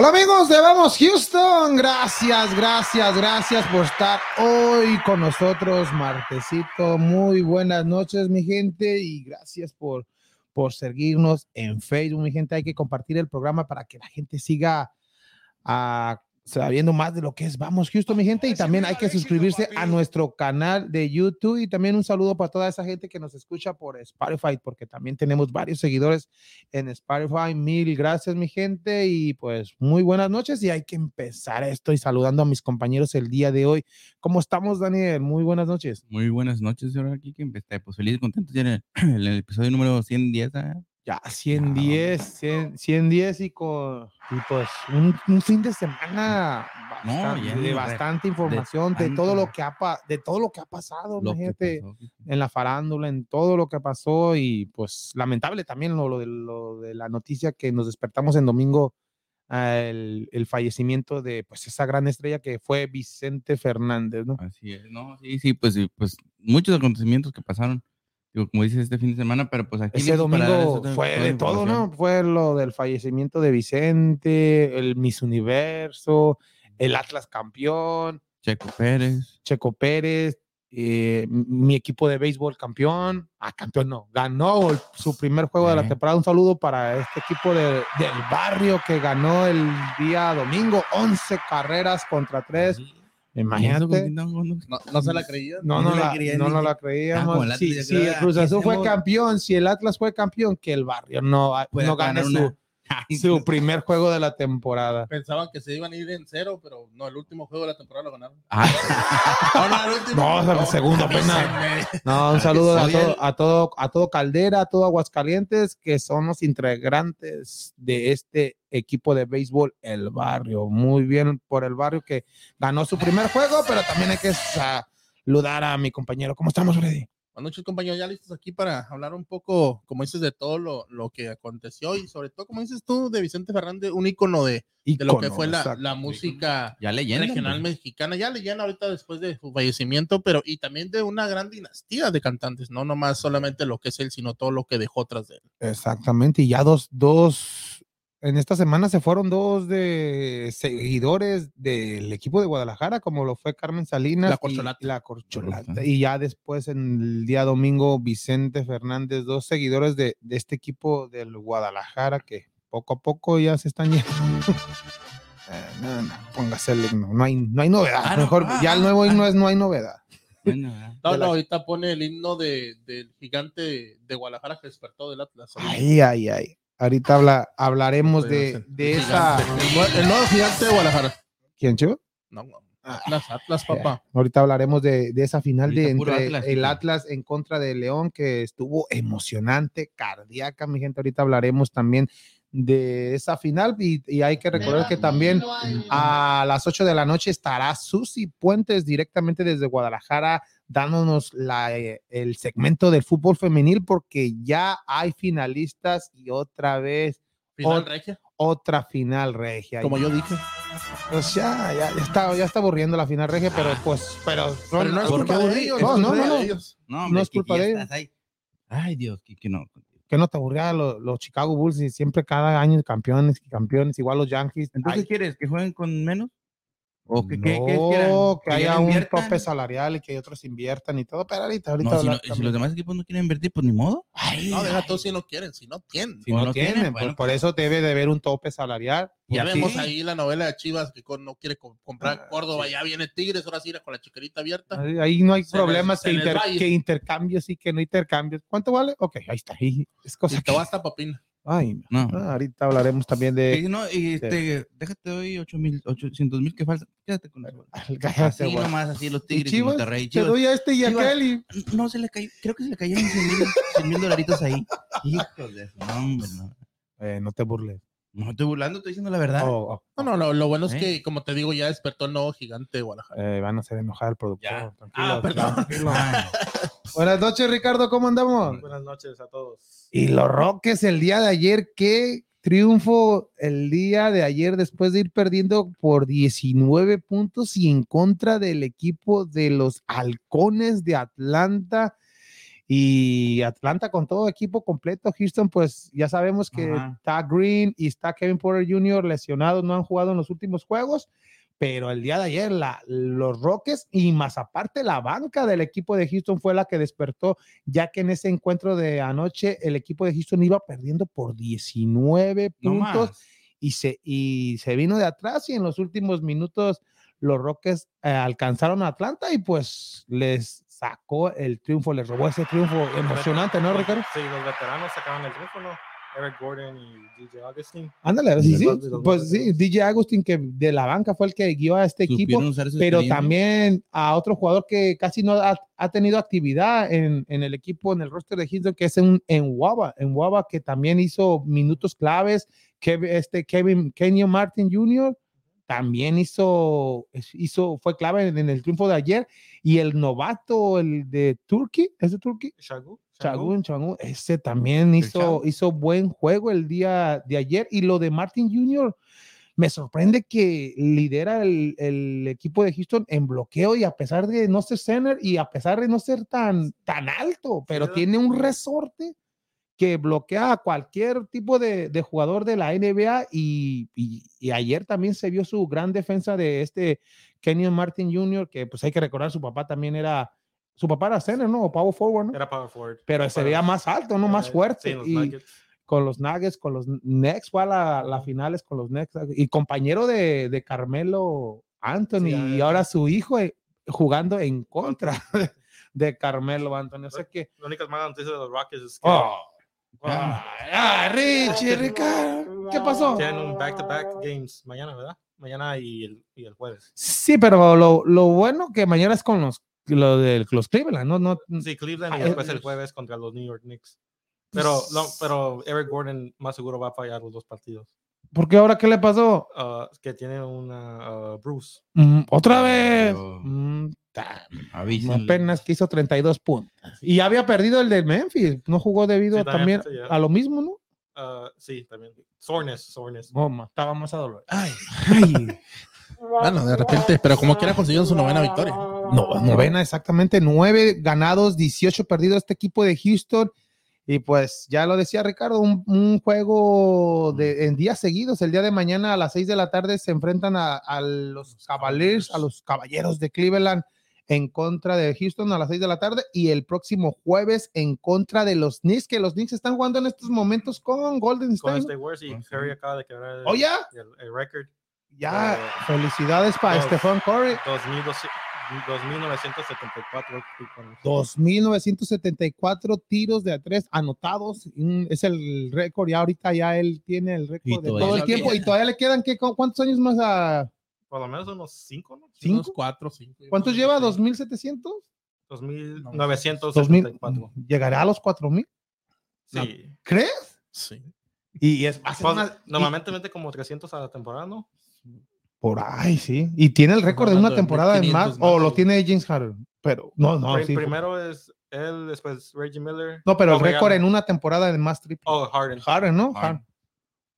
Hola amigos de Vamos Houston, gracias, gracias, gracias por estar hoy con nosotros, martesito. Muy buenas noches, mi gente, y gracias por, por seguirnos en Facebook, mi gente. Hay que compartir el programa para que la gente siga a sabiendo más de lo que es Vamos Houston, mi gente, y también hay que suscribirse a nuestro canal de YouTube y también un saludo para toda esa gente que nos escucha por Spotify, porque también tenemos varios seguidores en Spotify. Mil gracias, mi gente, y pues muy buenas noches y hay que empezar esto y saludando a mis compañeros el día de hoy. ¿Cómo estamos, Daniel? Muy buenas noches. Muy buenas noches, señor aquí que pues feliz y contento en el, el episodio número 110. ¿eh? Ya, 110, 100, 110 y con y pues un, un, fin de semana bastante, no, de bastante información de, de, todo lo que ha de todo lo que ha pasado, gente, en la farándula, en todo lo que pasó y pues lamentable también lo, lo, de, lo de la noticia que nos despertamos en domingo el, el, fallecimiento de pues esa gran estrella que fue Vicente Fernández, ¿no? Así es, no, sí, sí, pues, pues muchos acontecimientos que pasaron Digo, como dices, este fin de semana, pero pues aquí... Ese domingo fue de todo, ¿no? Fue lo del fallecimiento de Vicente, el Miss Universo, el Atlas campeón. Checo Pérez. Checo Pérez, eh, mi equipo de béisbol campeón. Ah, campeón no, ganó su primer juego de la temporada. Un saludo para este equipo de, del barrio que ganó el día domingo, 11 carreras contra 3. Sí. Imagínate. No, no, no, se la creía. No, no, la, no, no la creíamos. Ah, si, si el Cruz Azul fue campeón, si el Atlas fue campeón, que el barrio no, no gane su, su primer juego de la temporada. Pensaban que se iban a ir en cero, pero no, el último juego de la temporada lo ganaron. Ah. no, no, el último. No, el segundo apenas. No, un saludo a todo, a todo, a todo Caldera, a todo Aguascalientes, que son los integrantes de este equipo de béisbol, el barrio. Muy bien por el barrio que ganó su primer juego, pero también hay que saludar a mi compañero. ¿Cómo estamos, Freddy? Buenas noches, compañeros. Ya listos aquí para hablar un poco, como dices, de todo lo, lo que aconteció y sobre todo, como dices tú, de Vicente Fernández, un ícono de, de lo que fue la, la música ya leyenda, regional mexicana. Ya leyenda ahorita después de su fallecimiento, pero y también de una gran dinastía de cantantes, no nomás solamente lo que es él, sino todo lo que dejó tras de él. Exactamente, y ya dos, dos en esta semana se fueron dos de seguidores del equipo de Guadalajara, como lo fue Carmen Salinas la Corcholata. y la Corcholata. Y ya después en el día domingo Vicente Fernández, dos seguidores de, de este equipo del Guadalajara que poco a poco ya se están yendo. eh, no, no, póngase el himno, no hay, no hay novedad. Ah, Mejor ah, ya el nuevo himno es no hay novedad. Bueno. No, no, ahorita pone el himno de, del gigante de Guadalajara que despertó del Atlas. Ay, ay, ay. Ahorita habla, hablaremos de, de esa. El, nue- el nuevo gigante de Guadalajara. ¿Quién, Chivo? No, no, Atlas, Atlas, papá. Ahorita hablaremos de, de esa final de Ahorita puro entre Atlas, el. Atlas en contra de León, que estuvo emocionante, cardíaca, mi gente. Ahorita hablaremos también de esa final y, y hay que recordar que también a las 8 de la noche estará Susi Puentes directamente desde Guadalajara dándonos la, eh, el segmento del fútbol femenil porque ya hay finalistas y otra vez Final Ot- regia, otra final regia. como yo dije. Pues ya, ya, ya está, ya está aburriendo la final regia, pero pues, pero, Pero no es ¿por culpa de ellos. No, no, no, no. No, No es culpa de ellos. Ay, Dios, Kiki, no. que no te aburría lo- los Chicago Bulls y siempre cada año campeones y campeones, igual los Yankees. Entonces, Ay, ¿quieres que jueguen con menos? ¿O que, no, que, que que ya haya un inviertan? tope salarial y que otros inviertan y todo, pero ahorita, ahorita No, si, no- si los demás equipos no quieren invertir, pues ni modo. Ay, No, deja todo si no quieren, si no tienen. Si no, no tienen, tienen, pues, bueno, por eso debe de haber un tope salarial. Y Ya vemos ahí la novela de Chivas que con- no quiere co- comprar Ah, Córdoba, sí. ya viene Tigres, ahora sí con la chiquerita abierta. Ahí, ahí no hay Se les- problemas se que, les inter- que intercambios y que no intercambios. ¿Cuánto vale? Ok, ahí está. Ahí es cosa Y te hasta papina. Ay, no. Ah, ahorita hablaremos también Y de. no, y este, déjate hoy 8 mil, 800 mil que faltan. Quédate con eso. Así nomás, así los Tigres y, Chivas, Monterrey. te doy a este y a Chivas. aquel y- No, se le cayó, creo que se le cayeron 100 mil 100 mil dolaritos ahí. Hijos de no, hombre, no. Eh, no te burles. No estoy burlando, estoy diciendo la verdad. Oh, oh, No, no, lo, lo bueno es ¿Eh? que, como te digo, ya despertó el nuevo gigante de Guadalajara. eh, van a hacer enojar al productor. Ya. Tranquilo, Ah, perdón. tranquilo. Buenas noches, Ricardo, ¿cómo andamos? Buenas noches a todos. Y los Roques el día de ayer, qué triunfo el día de ayer después de ir perdiendo por 19 puntos y en contra del equipo de los Halcones de Atlanta. Y Atlanta con todo equipo completo. Houston, pues ya sabemos que está Green y está Kevin Porter Jr. lesionados, no han jugado en los últimos juegos, pero el día de ayer la, los Rockets y más aparte la banca del equipo de Houston fue la que despertó, ya que en ese encuentro de anoche el equipo de Houston iba perdiendo por 19 puntos y se, y se vino de atrás y en los últimos minutos los Rockets eh, alcanzaron a Atlanta y pues les sacó el triunfo, les robó ese triunfo emocionante, ¿no, Ricardo? Sí, los veteranos sacaron el triunfo, ¿no? Eric Gordon y DJ Agustín. Ándale, sí, sí. Pues sí, DJ Agustín, que de la banca fue el que guió a este equipo, pero también a otro jugador que casi no ha, ha tenido actividad en, en, el equipo, en el roster de Houston, que es en, en Waba, en Waba, que también hizo minutos claves, que este Kevin Kenyon Martin Jr., también hizo, hizo, fue clave en, el triunfo de ayer. Y el novato, el de Turkey, ¿es de Turkey? Chagun, Chagun, ese también hizo, hizo buen juego el día de ayer. Y lo de Martin Jr., me sorprende que lidera el, el, equipo de Houston en bloqueo y a pesar de no ser center y a pesar de no ser tan, tan alto, pero tiene un resorte que bloquea a cualquier tipo de, de jugador de la NBA y, y, ayer también se vio su gran defensa de este Kenyon Martin Jr., que pues hay que recordar, su papá también era, su papá era center, ¿no? O power forward, ¿no? Era power forward. Pero se veía más alto, ¿no? Más fuerte. y con los Nuggets, con los Knicks, fue a la, la finales con los Knicks. Y compañero de, de Carmelo Anthony, y ahora su hijo eh, jugando en contra de Carmelo Anthony. O sea que... La única mala noticia de los Rockets es que... Oh, Ah, ah, Richie, Ricardo, ¿qué pasó? Tienen un back-to-back games mañana, ¿verdad? Mañana y el, y el jueves. Sí, pero lo, lo, bueno que mañana es con los, lo de los Cleveland, ¿no? no sí, Cleveland y ah, después el jueves contra los New York Knicks. Pero, no, pero Eric Gordon más seguro va a fallar los dos partidos. ¿Por qué ahora qué le pasó? que tiene una Bruce. Mm, ¿Otra vez? Mm, apenas que hizo 32 puntos. Y había perdido el de Memphis. No jugó debido también, a lo mismo, ¿no? sí, también. Soreness, soreness. Oh, estaba más a dolor. Ay, bueno, de repente, pero como quiera consiguieron su novena victoria. No, novena, exactamente. Nueve ganados, 18 perdidos este equipo de Houston. Y pues ya lo decía Ricardo, un, juego de, en días seguidos. El día de mañana a las 6 de la tarde se enfrentan a, los Cavaliers, a los Caballeros de Cleveland en contra de Houston a las 6 de la tarde y el próximo jueves en contra de los Knicks, que los Knicks están jugando en estos momentos con Golden State. ¿Oh, ya? El, record. Ya, felicidades para Stephen Curry. 2.974 2.974 tiros de a tres anotados. Es el récord. Y ahorita ya él tiene el récord de todo el tiempo. Y todavía le quedan, ¿qué, ¿cuántos años más a, por lo menos unos 5, ¿no? ¿Cinco? 4, 5. ¿Cuántos lleva? ¿2700? 2974. ¿Llegará a los 4000? Sí. ¿Crees? Sí. Y es pues, normalmente mete como 300 a la temporada, ¿no? Por ahí, sí. Y tiene el récord de una temporada en más, o lo tiene James Harden. Pero no, no. sí, primero es él, después Reggie Miller. No, pero el récord en una temporada de más triple. Oh, Harden. Harden, ¿no? Harden.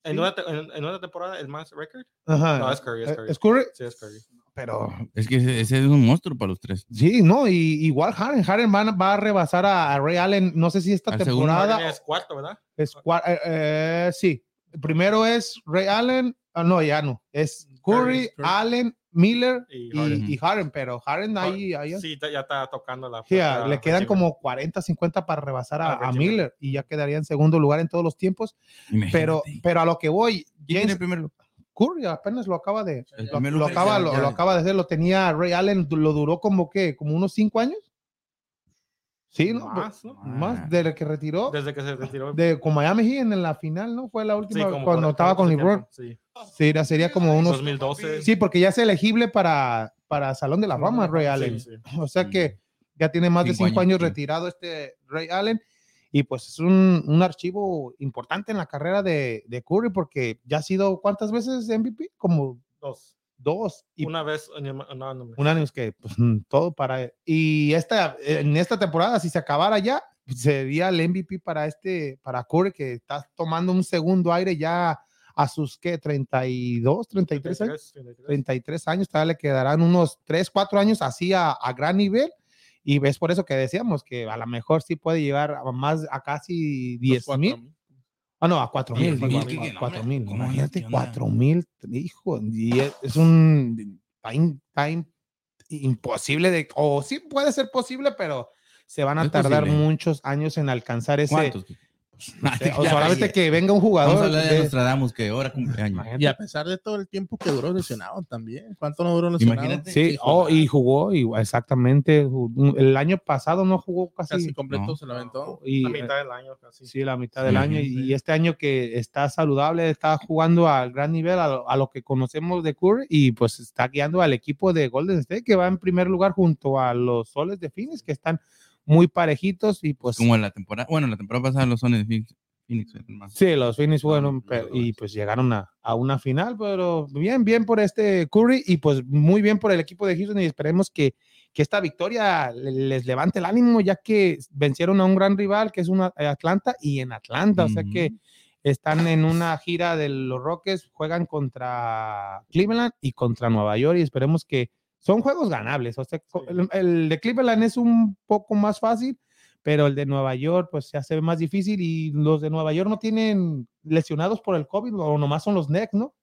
En, una en, una temporada, el más record. Ajá. No, es Curry, es eh, Curry. ¿Es Curry? Sí, es Curry. Pero. Es que ese, es un monstruo para los tres. Sí, no, y igual Harden. Harden va, va a rebasar a, Ray Allen. No sé si esta temporada. Es cuarto, ¿verdad? Es cuarto. Eh, eh, sí. primero es Ray Allen. Ah, no, ya no. Es Curry, Allen, Miller y Harden, pero Harden ahí, ahí sí, ya está tocando la le quedan como 40, 50 para rebasar a, ah, Miller y ya quedaría en segundo lugar en todos los tiempos. Pero, pero a lo que voy, James, primero? Curry apenas lo acaba de lo, acaba, lo, acaba de hacer, lo tenía Ray Allen, lo duró como que como unos 5 años. Sí, ¿no? Más, ¿no? Más desde que retiró. Desde que se retiró. De con Miami Heat en la final, ¿no? Fue la última cuando estaba con LeBron. Sí. Sería, sería como unos 2012. Sí, porque ya es elegible para, para Salón de la Fama, Ray Allen. O sea que ya tiene más de cinco años, retirado este Ray Allen. Y pues es un, un archivo importante en la carrera de, de, Curry porque ya ha sido ¿cuántas veces MVP? Como dos dos. Y una vez un año es que pues, mm, todo para y esta en esta temporada si se acabara ya sería el MVP para este para Curry que está tomando un segundo aire ya a sus que 32, 33 años, 33, años, todavía le quedarán unos 3, 4 años así a, a gran nivel Y ves por eso que decíamos que a lo mejor sí puede llevar a más a casi 10 mil. Ah, no, a 4 mil. 4 mil. Imagínate, 4 mil. Hijo, y es un. Está, imposible de. O sí puede ser posible, pero se van a tardar muchos años en alcanzar ese. ¿Cuántos? O solamente que venga un jugador. Vamos a hablar de, Nostradamus, que ahora cumpleaños. Y a pesar de todo el tiempo que duró lesionado también. ¿Cuánto no duró lesionado? Imagínate. Sí, oh, y jugó, y exactamente. El año pasado no jugó casi. Casi completo se lo aventó. Y, la mitad del año casi. Sí, la mitad del año. Y, este año que está saludable, está jugando al gran nivel, a lo, que conocemos de Curry, y pues está guiando al equipo de Golden State, que va en primer lugar junto a los Soles de Phoenix, que están muy parejitos y pues... Como en la temporada, bueno, la temporada pasada los de Phoenix. Sí, los Phoenix, bueno, y pues llegaron a, a, una final, pero bien, bien por este Curry y pues muy bien por el equipo de Houston y esperemos que, que esta victoria les levante el ánimo ya que vencieron a un gran rival que es una, eh, Atlanta y en Atlanta, o sea que están en una gira de los Rockets, juegan contra Cleveland y contra Nueva York y esperemos que son juegos ganables. O sea, el, de Cleveland es un poco más fácil, pero el de Nueva York pues se hace más difícil y los de Nueva York no tienen lesionados por el COVID o nomás son los Knicks, ¿no?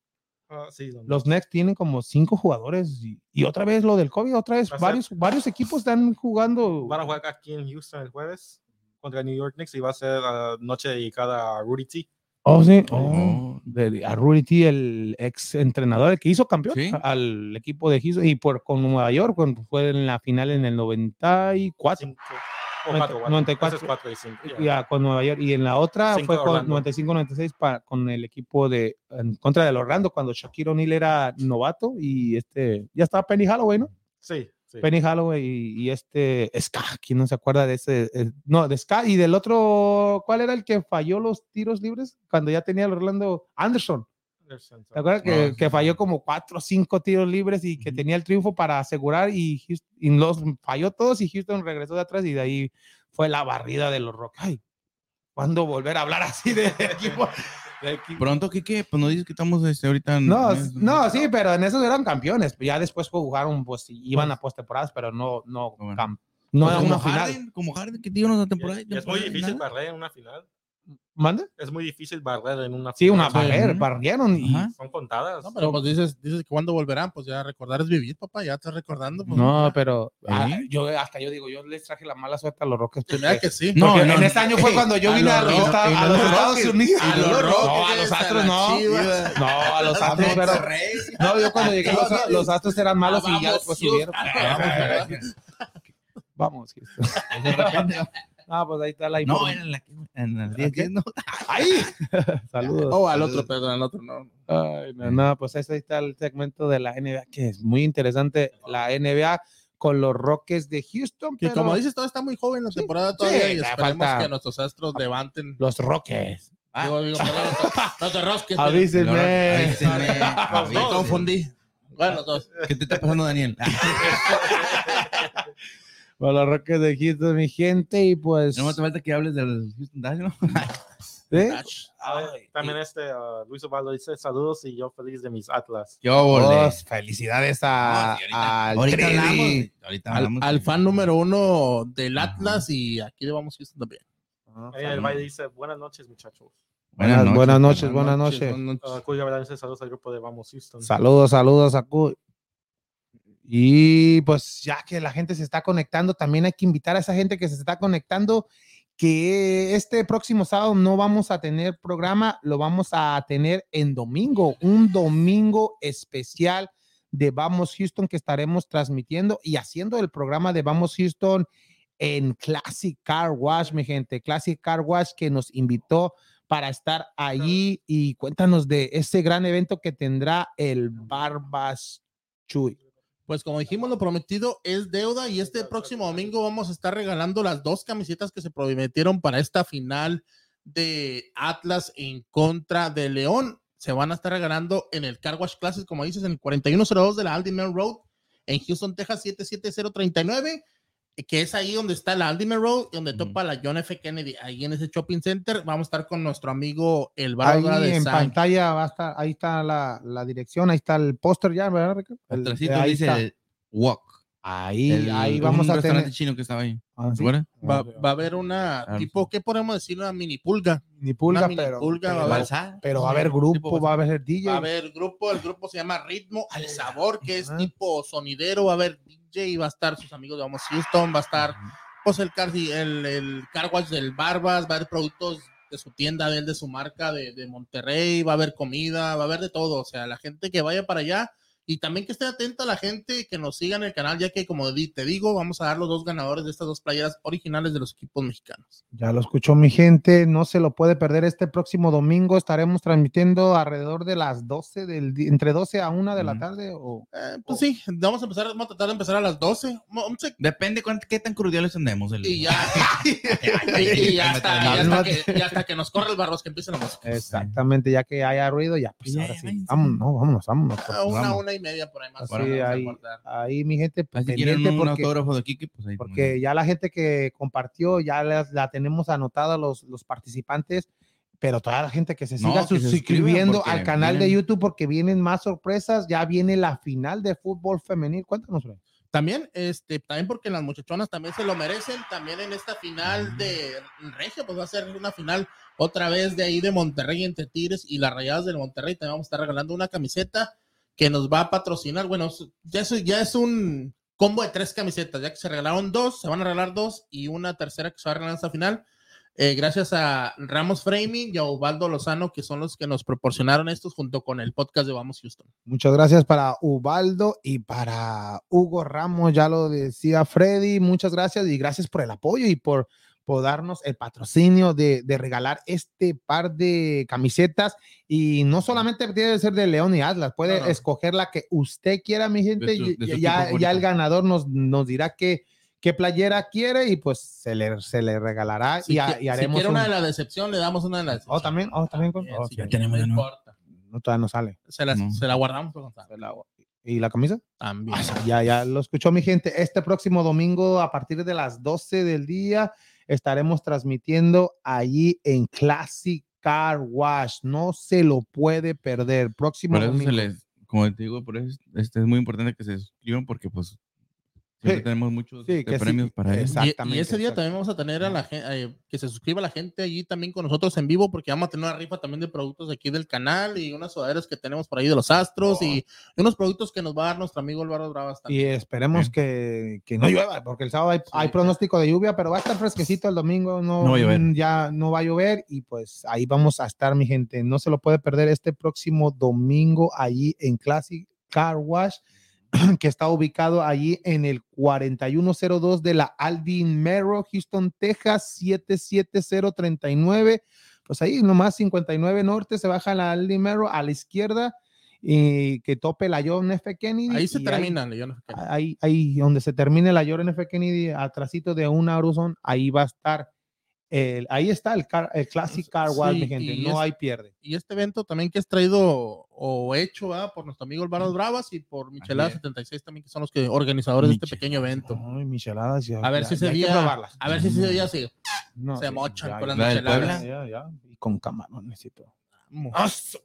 Ah, sí, los Knicks tienen como cinco jugadores y, otra vez lo del COVID, otra vez varios, varios equipos están jugando. Van a jugar aquí en Houston el jueves contra New York Knicks y va a ser la noche dedicada a Rudy T. Oh, sí. Oh, de, a Rudy T, el ex entrenador, el que hizo campeón al equipo de Houston y por con Nueva York, cuando fue en la final en el 94. 94, y ya, con Nueva York. Y en la otra fue con 95-96 con el equipo de en contra del Orlando, cuando Shaquille O'Neal era novato y este ya estaba Penny Holloway, ¿no? Sí. Penny Holloway y, este Ska, ¿quién no se acuerda de ese? No, de Ska y del otro, ¿cuál era el que falló los tiros libres cuando ya tenía el Orlando Anderson? ¿Te acuerdas que, que, falló como cuatro o cinco tiros libres y que tenía el triunfo para asegurar y, y, los falló todos y Houston regresó de atrás y de ahí fue la barrida de los Rockets. Ay, ¿cuándo volver a hablar así de equipo? Pronto, ¿qué, Pues no dices que estamos este, ahorita. no, no, sí, pero en esos eran campeones. Ya después jugaron, pues iban a postemporadas, pero no, no, no pues era una final. Como Harden, que tiene una temporada. Es, muy difícil barrer en una final. ¿Mande? Es muy difícil barrer en una Sí, una barrer, barrieron y son contadas. No, pero pues dices, dices que cuando volverán, pues ya recordar es vivir, papá, ya estás recordando. Pues, no, pero ah, yo hasta yo digo, yo les traje la mala suerte a los Rockets. Mira que sí. No, en ese año fue cuando yo vine a, los, Estados Unidos. A los Rockets. No, a los Astros no. No, a los Astros, pero No, yo cuando llegué los Astros eran malos y ya después subieron. Vamos. De repente Ah, pues ahí está la No, en, la, en el 10, ¿no? Ahí. Saludos. Oh, al otro, perdón, al otro no. Ay, no, no, pues ahí está el segmento de la NBA, que es muy interesante. La NBA con los Rockets de Houston. Que como dices, todo está muy joven la temporada todavía y esperemos que nuestros astros levanten. Los Rockets. Ah. Digo, no te rosques. Avísenme. Avísenme. Me confundí. Bueno, dos. ¿Qué te está pasando, Daniel? Para los Rockets de Houston, mi gente, y pues. No te falta que hables del Houston Dash, ¿no? ¿Sí? también este uh, Luis Osvaldo dice saludos y yo feliz de mis Atlas. Yo oh, felicidades a, ahorita, ahorita hablamos, al, fan número uno del Atlas y aquí le vamos Houston también. Ah, el baile dice buenas noches muchachos. Buenas, noches, buenas noches, buenas noches. Buenas noches. Uh, saludos al grupo de Vamos Houston. Saludos, saludos a Cuy. Y pues ya que la gente se está conectando, también hay que invitar a esa gente que se está conectando que este próximo sábado no vamos a tener programa, lo vamos a tener en domingo, un domingo especial de Vamos Houston que estaremos transmitiendo y haciendo el programa de Vamos Houston en Classic Car Wash, mi gente, Classic Car Wash que nos invitó para estar allí y cuéntanos de ese gran evento que tendrá el Barbas Chuy pues como dijimos, lo prometido es deuda y este próximo domingo vamos a estar regalando las dos camisetas que se prometieron para esta final de Atlas en contra de León. Se van a estar regalando en el Car Wash Classes, como dices, en el 4102 de la Aldiman Road en Houston, Texas 77039, que es ahí donde está la Aldiman Road y donde topa la John F. Kennedy, ahí en ese shopping center. Vamos a estar con nuestro amigo el Bárbara ahí en pantalla va a estar, ahí está la, la dirección, ahí está el póster ya, ¿verdad, Ricardo? El, dice walk. Ahí, El- ahí vamos a tener. chino que estaba ahí. Ah, ¿Se sí. acuerdan? Va, va a haber una Claro. tipo, ¿qué podemos decir? Una mini pulga. Ni pulga, mini pero, pulga, pero, va a haber- pero va a haber tipo grupo, va a haber DJ. Va a haber grupo, el grupo se llama Ritmo al Sabor, que es tipo sonidero, va a haber DJ, va a estar sus amigos de Vamos Houston, va a estar pues el car, el, el car wash del Barbas, va a haber productos de su tienda, de él, de su marca de, de Monterrey, va a haber comida, va a haber de todo, o sea, la gente que vaya para allá y también que esté atenta a la gente que nos siga en el canal, ya que como te digo, vamos a dar los dos ganadores de estas dos playeras originales de los equipos mexicanos. Ya lo escuchó mi gente, no se lo puede perder este próximo domingo. Estaremos transmitiendo alrededor de las 12 del día, entre 12 a 1 de la tarde. O, Eh, pues sí, vamos a empezar, vamos a tratar de empezar a las 12. Vamos a- Depende cuánto, qué tan crudiales andemos. El, Y ya, y, ya hasta, que, y hasta que nos corre el barros, que empiece la música. exactamente, ya que haya ruido, ya, pues Ya, ahora sí. Vámonos, vámonos, vámonos. A una, vamos. una y media por ahí más. Así, no ahí, ahí, mi gente, Ah, quieren un porque, autógrafo de Kike, pues ahí. porque ya la gente que compartió, ya la, la tenemos anotada los, los participantes. Pero toda la gente que se No, siga que se suscribiendo al canal de vienen- YouTube porque vienen más sorpresas. Ya viene la final de fútbol femenil. Cuéntanos, Fred. También, este, también porque las muchachonas también se lo merecen. También en esta final de Regio, pues va a ser una final otra vez de ahí de Monterrey entre Tigres y las Rayadas del Monterrey. También vamos a estar regalando una camiseta que nos va a patrocinar. Bueno, ya es, ya es un combo de tres camisetas, ya que se regalaron dos, se van a regalar dos y una tercera que se va a regalar en esta final. Eh, gracias a Ramos Framing y a Ubaldo Lozano, que son los que nos proporcionaron estos junto con el podcast de Vamos Houston. Muchas gracias para Ubaldo y para Hugo Ramos, ya lo decía Freddy, muchas gracias y gracias por el apoyo y por, por darnos el patrocinio de, de regalar este par de camisetas y no solamente debe ser de León y Atlas, puede No, no. escoger la que usted quiera, mi gente, De su- de su ya, ya el ganador nos, nos dirá qué, qué playera quiere y pues se le, se le regalará Si, y, qui- y si haremos quiere una un- de la decepción, le damos una de la decepción. Oh, también, oh, también con- oh, sí, ya tenemos, no importa. no, todavía no sale. Se la, No. se la guardamos. Se la- ¿Y la camisa? También. Ah, Ya, ya lo escuchó mi gente. Este próximo domingo, a partir de las 12 del día, estaremos transmitiendo allí en Classic Car Wash. No se lo puede perder. Próximo Por eso se les, como te digo, por eso este es muy importante que se suscriban porque pues siempre Sí. tenemos muchos Sí, este, que sí, premios para ellos. exacto. Y- Y, Exactamente, ese día también vamos a tener a la gente, que se suscriba la gente allí también con nosotros en vivo, porque vamos a tener una rifa también de productos aquí del canal y unas sudaderas que tenemos por ahí de los astros y unos productos que nos va a dar nuestro amigo Álvaro Bravas Y también. esperemos Sí. que, que no llueva, porque el sábado hay, Sí. hay pronóstico de lluvia, pero va a estar fresquecito el domingo, no, No va a llover. mm, ya no va a llover y pues ahí vamos a estar, mi gente. No se lo puede perder este próximo domingo allí en Classic Car Wash, que está ubicado allí en el 4102 de la Aldin Merrow, Houston, Texas, 77039. Pues ahí nomás 59 Norte se baja la Aldin Merrow a la izquierda y que tope la John F. Kennedy. Ahí se termina, León. ahí, ahí donde se termine la Jordan F. Kennedy, atrásito de una Aruzon, ahí va a estar. El, ahí está el, car- el Classic Car Wash, Sí, mi gente. y No es- hay pierde. Y este evento también que es traído o hecho ¿verdad? por nuestro amigo Álvaro Bravas y por Michelada es. 76 también, que son los que organizadores de este pequeño evento. Ay, micheladas. ya- A ver ya- si ese día, a ver si ese día sí. No, se mochan con las ¿La del micheladas. Ya, Y con camarón necesito. Vamos.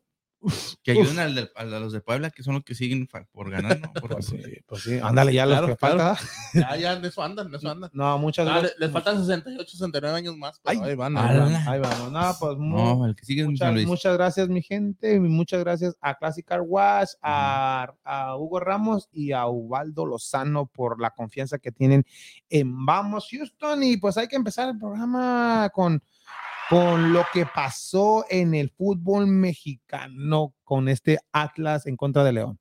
Uf, Que ayuden al de, de los de Puebla, que son los que siguen por ganar, ¿no? Porque, Pues sí, pues sí. Ándale, ya Claro, los que claro. falta. Ya, ya, de eso andan, de eso andan. No, muchas Ah, gracias. les faltan 68, 69 años más, Ay, ahí van. ah, ahí van. Ahí. No, pues no, el que sigue Muchas, Luis. muchas gracias, mi gente. Muchas gracias a Classic Car Wash, a, a Hugo Ramos y a Ubaldo Lozano por la confianza que tienen en Vamos Houston. Y pues hay que empezar el programa con, con lo que pasó en el fútbol mexicano con este Atlas en contra de León.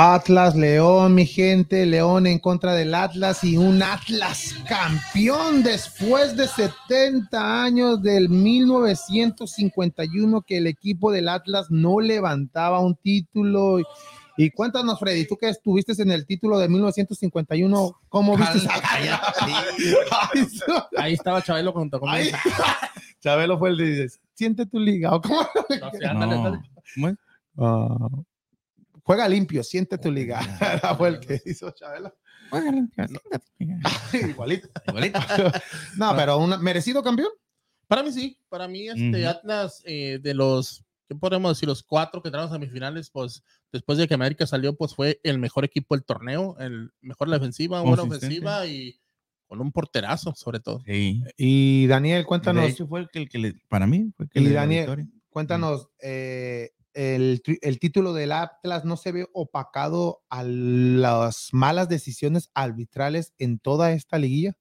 Atlas, León, mi gente, León en contra del Atlas y un Atlas campeón después de 70 años del 1951 que el equipo del Atlas no levantaba un título. Y cuéntanos, Freddy, tú que estuviste en el título de 1951, ¿cómo viste esa Ahí estaba Chabelo junto conmigo. Chabelo fue el de dice, siente tu liga. ¿o cómo? No sé, ándale, No. ándale. ¿Cómo es? Ah, juega limpio, siente tu liga. fue el que hizo Chabelo. Igualito. Igualito. No, pero un merecido campeón. Para mí sí, para mí este Ujú. Atlas eh, de los, ¿qué podemos decir? Los cuatro que entraron a semifinales, pues después de que América salió, pues fue el mejor equipo del torneo, el mejor la defensiva, buena Consistente. ofensiva y con un porterazo sobre todo. Sí. Y Daniel, cuéntanos, De hecho, fue el que, el que le, para mí, fue el que Y le Daniel, cuéntanos, eh, el, el título del Atlas no se ve opacado a las malas decisiones arbitrales en toda esta liguilla.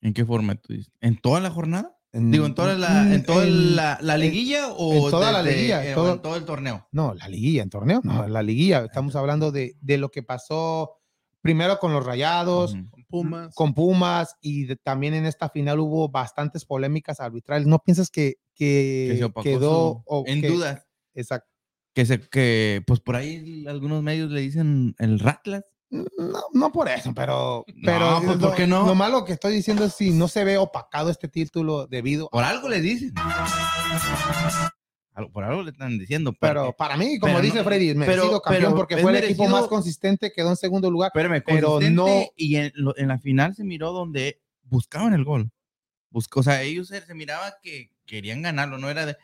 ¿En qué forma tú dices? ¿En toda la jornada? En- Digo, ¿en toda la, Mm, en toda en- la, la en- liguilla o en toda la liguilla, eh, todo- en todo el torneo? No, la liguilla, en torneo, no, la liguilla. Estamos hablando de, de lo que pasó primero con los Rayados, Ujú. Con Pumas. con Pumas y de- también en esta final hubo bastantes polémicas arbitrales. ¿No piensas que, que, Que quedó su- o en que- duda. Exacto. Que se, que pues por ahí algunos medios le dicen el Ratlas. No, no por eso, pero, pero pues, ¿por qué no? lo malo que estoy diciendo es si no se ve opacado este título debido Por algo le dicen. Por algo le están diciendo. Pero para mí, como dice no- Freddy, merecido pero- campeón pero porque fue el equipo más consistente, quedó en segundo lugar. Espérame, pero no- Y en, lo- en la final se miró donde buscaban el gol. Buscó, o sea, ellos se, se miraba que querían ganarlo, no era de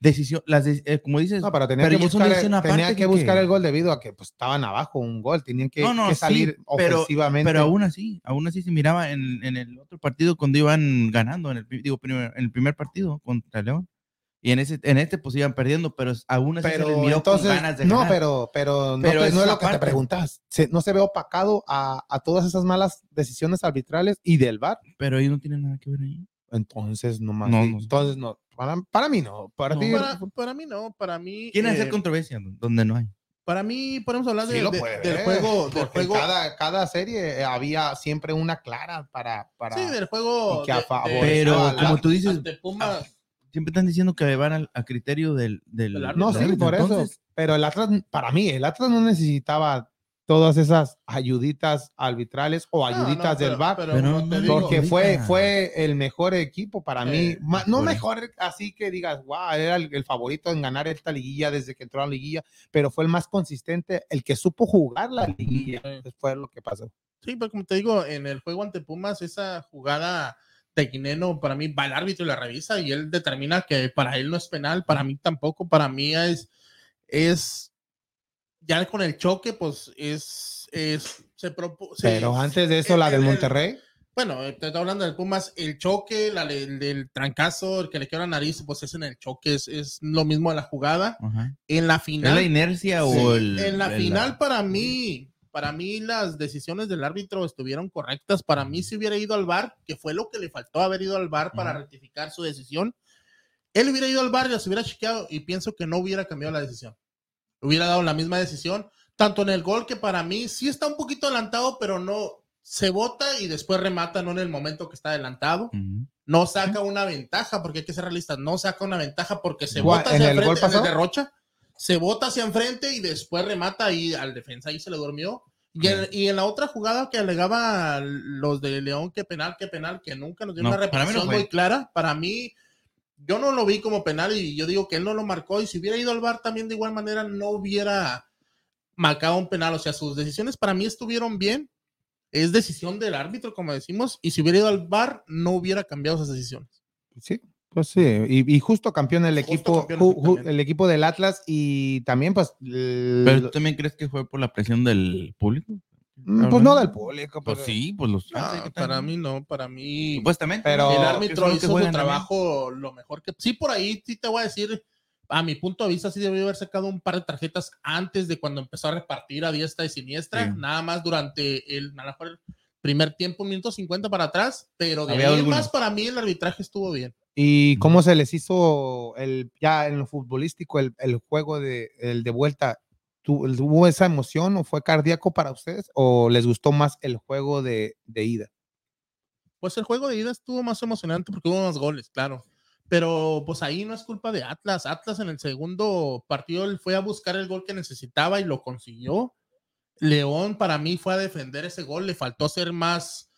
decisión. Las de- eh, como dices, No, pero tenía pero que buscar, decisión tenía que que- buscar que- el gol debido a que pues, estaban abajo un gol, tenían que, No, no, sí, salir pero- ofensivamente. pero aún así, aún así se miraba en, en el otro partido cuando iban ganando, en el, digo, primer- en el primer partido contra León. Y en ese en este pues iban perdiendo, pero aún así se les pero miró entonces, con ganas de no, ganar. pero, pero, no, Pero te- no es lo que te aparte. preguntas. Se- no se ve opacado a, a todas esas malas decisiones arbitrales y del VAR. Pero ellos no tienen nada que ver ahí. Entonces, no más. No, sí. no. Entonces, no. Para, para mí no. Para No. ti, Para, para mí no, para mí. Quieren eh, hacer controversia donde no hay. Para mí, podemos hablar sí de- de- puede del ver, juego. Del juego cada, cada serie eh, había siempre una clara para. para sí, del juego. a de- favor- de- Pero al- como tú dices, Pumas. siempre están diciendo que van al, a criterio del, del. No, del sí, por eso. Entonces, Pero el Atlas, para mí, el Atlas no necesitaba todas esas ayuditas arbitrales o No, no, ayuditas del pero- VAR. pero Pero como te no, digo, Porque ahorita. fue, fue el mejor equipo para mí. Eh, Ma- no por mejor así que digas, wow, era el, el favorito en ganar esta liguilla desde que entró a la liguilla, pero fue el más consistente, el que supo jugar la liguilla. Sí. Fue lo que pasó. Sí, pero como te digo, en el juego ante Pumas, esa jugada de Guineno, para mí va el árbitro y la revisa y él determina que para él no es penal, para mí tampoco, para mí es, es ya con el choque, pues es, es se propu- sí, pero antes de eso, el- la del el- el- Monterrey, bueno, te estoy hablando del Pumas, el choque, la, el, del trancazo, el que le queda la nariz, pues es en el choque, es, es lo mismo de la jugada. ajá. En la ¿Es final, la inercia Sí, o el. en la el- final para mí, para mí las decisiones del árbitro estuvieron correctas. Para mí si hubiera ido al bar, que fue lo que le faltó haber ido al bar para rectificar su decisión, él hubiera ido al bar y las hubiera chequeado y pienso que no hubiera cambiado la decisión. Hubiera dado la misma decisión, tanto en el gol que para mí sí está un poquito adelantado, pero no se bota y después remata, no en el momento que está adelantado. No saca una ventaja, porque hay que ser realistas, no saca una ventaja porque se bota ¿En hacia el gol enfrente, en el pasado? de Rocha, se bota hacia enfrente y después remata ahí al defensa, ahí se le durmió. Y en, y en la otra jugada que alegaba los de León, que penal, que penal, que nunca nos dio No, una para mí no muy clara, para mí, yo no lo vi como penal y yo digo que él no lo marcó y si hubiera ido al bar también de igual manera no hubiera marcado un penal, o sea, sus decisiones para mí estuvieron bien, es decisión del árbitro, como decimos, y si hubiera ido al bar no hubiera cambiado esas decisiones. sí. Pues sí, y, y justo campeón el Justo equipo, campeón, ju- ju- exactamente. el equipo del Atlas y también pues, el- Pero tú también crees que fue por la presión del público? Mm, pues no del público, Pues pero- sí, pues los No, fans, ¿qué tal? para mí no, para mí Supuestamente. Pero- el árbitro hizo su también. trabajo lo mejor que sí por ahí sí te voy a decir a mi punto de vista sí debió haber sacado un par de tarjetas antes de cuando empezó a repartir a diestra y siniestra Sí. nada más durante el a lo mejor el primer tiempo minuto 50 para atrás pero de ahí más para mí el arbitraje estuvo bien ¿Y cómo se les hizo el, ya en lo futbolístico el, el juego de, el de vuelta? ¿Tu- ¿Hubo esa emoción o fue cardíaco para ustedes o les gustó más el juego de, de ida? pues el juego de ida estuvo más emocionante porque hubo más goles claro pero pues ahí no es culpa de Atlas Atlas en el segundo partido fue a buscar el gol que necesitaba y lo consiguió León para mí fue a defender ese gol, le faltó ser más,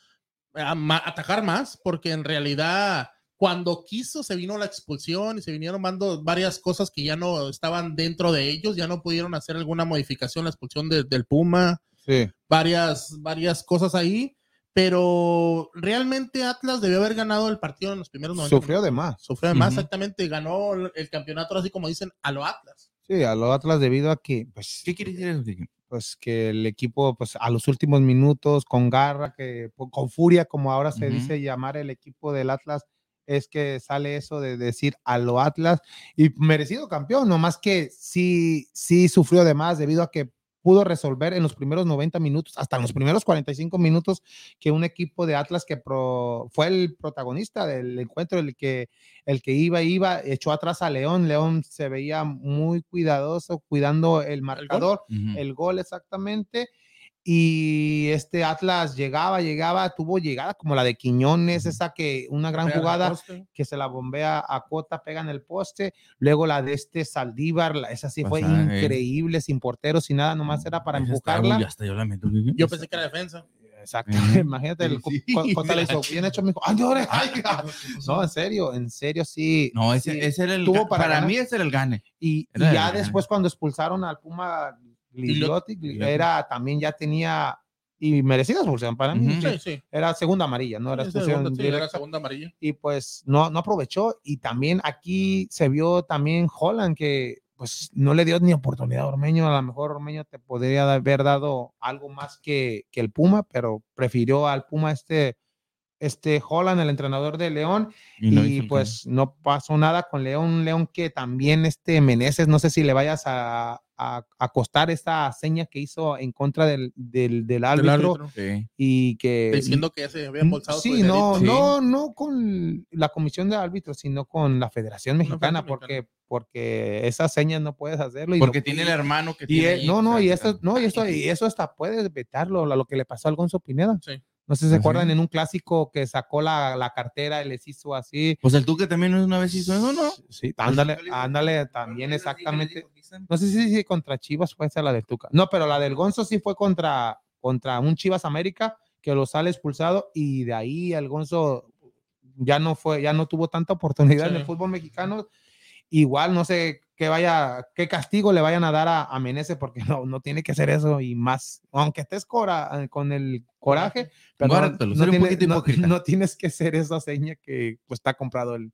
atacar más, porque en realidad cuando quiso se vino la expulsión y se vinieron mando varias cosas que ya no estaban dentro de ellos, ya no pudieron hacer alguna modificación, la expulsión de- del Puma, Sí. varias, varias cosas ahí, pero realmente Atlas debió haber ganado el partido en los primeros 90 Sufrió de más. Sufrió de más, exactamente. Ganó el campeonato, así como dicen, a lo Atlas. Sí, a los Atlas debido a que, pues, ¿Qué quiere decir pues que el equipo, pues a los últimos minutos, con garra, que con furia, como ahora se dice llamar el equipo del Atlas, es que sale eso de decir a lo Atlas y merecido campeón, nomás que sí, sí sufrió de más debido a que pudo resolver en los primeros 90 minutos, hasta en los primeros 45 minutos, que un equipo de Atlas que pro- fue el protagonista del encuentro, el que, el que iba, iba, echó atrás a León. León se veía muy cuidadoso, cuidando el marcador, el gol exactamente. Y este Atlas llegaba, llegaba, tuvo llegada como la de Quiñones, esa que una gran Pega jugada que se la bombea a Cota, pega en el poste. Luego la de este Saldívar, esa sí fue Pasada, eh. increíble, sin portero, sin nada, nomás era para Esa empujarla. Ya está, yo la meto. Yo pensé que era defensa. Exacto, Ujú. imagínate, el Sí. Cota le hizo bien hecho, me dijo, ay, no, ay, ay". no, en serio, en serio, sí. No, ese, sí. ese era el. Para Para, mí, ese era el gane. Y, ya después cuando expulsaron al Puma Gliotti, era también ya tenía y merecida expulsión para mí. Sí. Sí, sí. Era segunda amarilla, no era expulsión era directa. segunda amarilla. y pues no, no aprovechó. Y también aquí se vio también Holland que pues no le dio ni oportunidad a Ormeño. A lo mejor Ormeño te podría haber dado algo más que, que el Puma, pero prefirió al Puma este, este Holland, el entrenador de León. Y, no pues no pasó nada con León. León que también este Meneses, no sé si le vayas a, a, a costar esta seña que hizo en contra del, del, del árbitro, árbitro. Sí. y que Diciendo que ya se había embolsado su Sí, no, dinerito. no, no con la comisión de árbitros, sino con la Federación la Mexicana, Federación porque, porque esas señas no puedes hacerlo. Y Porque lo- tiene el hermano que y tiene. ahí, no, no, y eso, no, y eso, y eso hasta puedes vetarlo, lo, lo que le pasó al Gonzo Pineda. Sí. No sé si se ¿Ah, acuerdan en un clásico que sacó la, la cartera y les hizo así. Pues el Tuque también una vez hizo eso, ¿no? Sí, ándale, ándale, también exactamente. No sé si, si contra Chivas fue esa la del Tuca. No, pero la del Gonzo sí fue contra, contra un Chivas América que lo sale expulsado y de ahí el Gonzo ya no fue, ya no tuvo tanta oportunidad en Sí. el fútbol mexicano. Igual no sé qué vaya, qué castigo le vayan a dar a, a Menezes porque no, no tiene que hacer eso y más, aunque estés cora- con el coraje, pero no, no tiene- poquito no- no tienes que ser esa seña que pues está comprado el,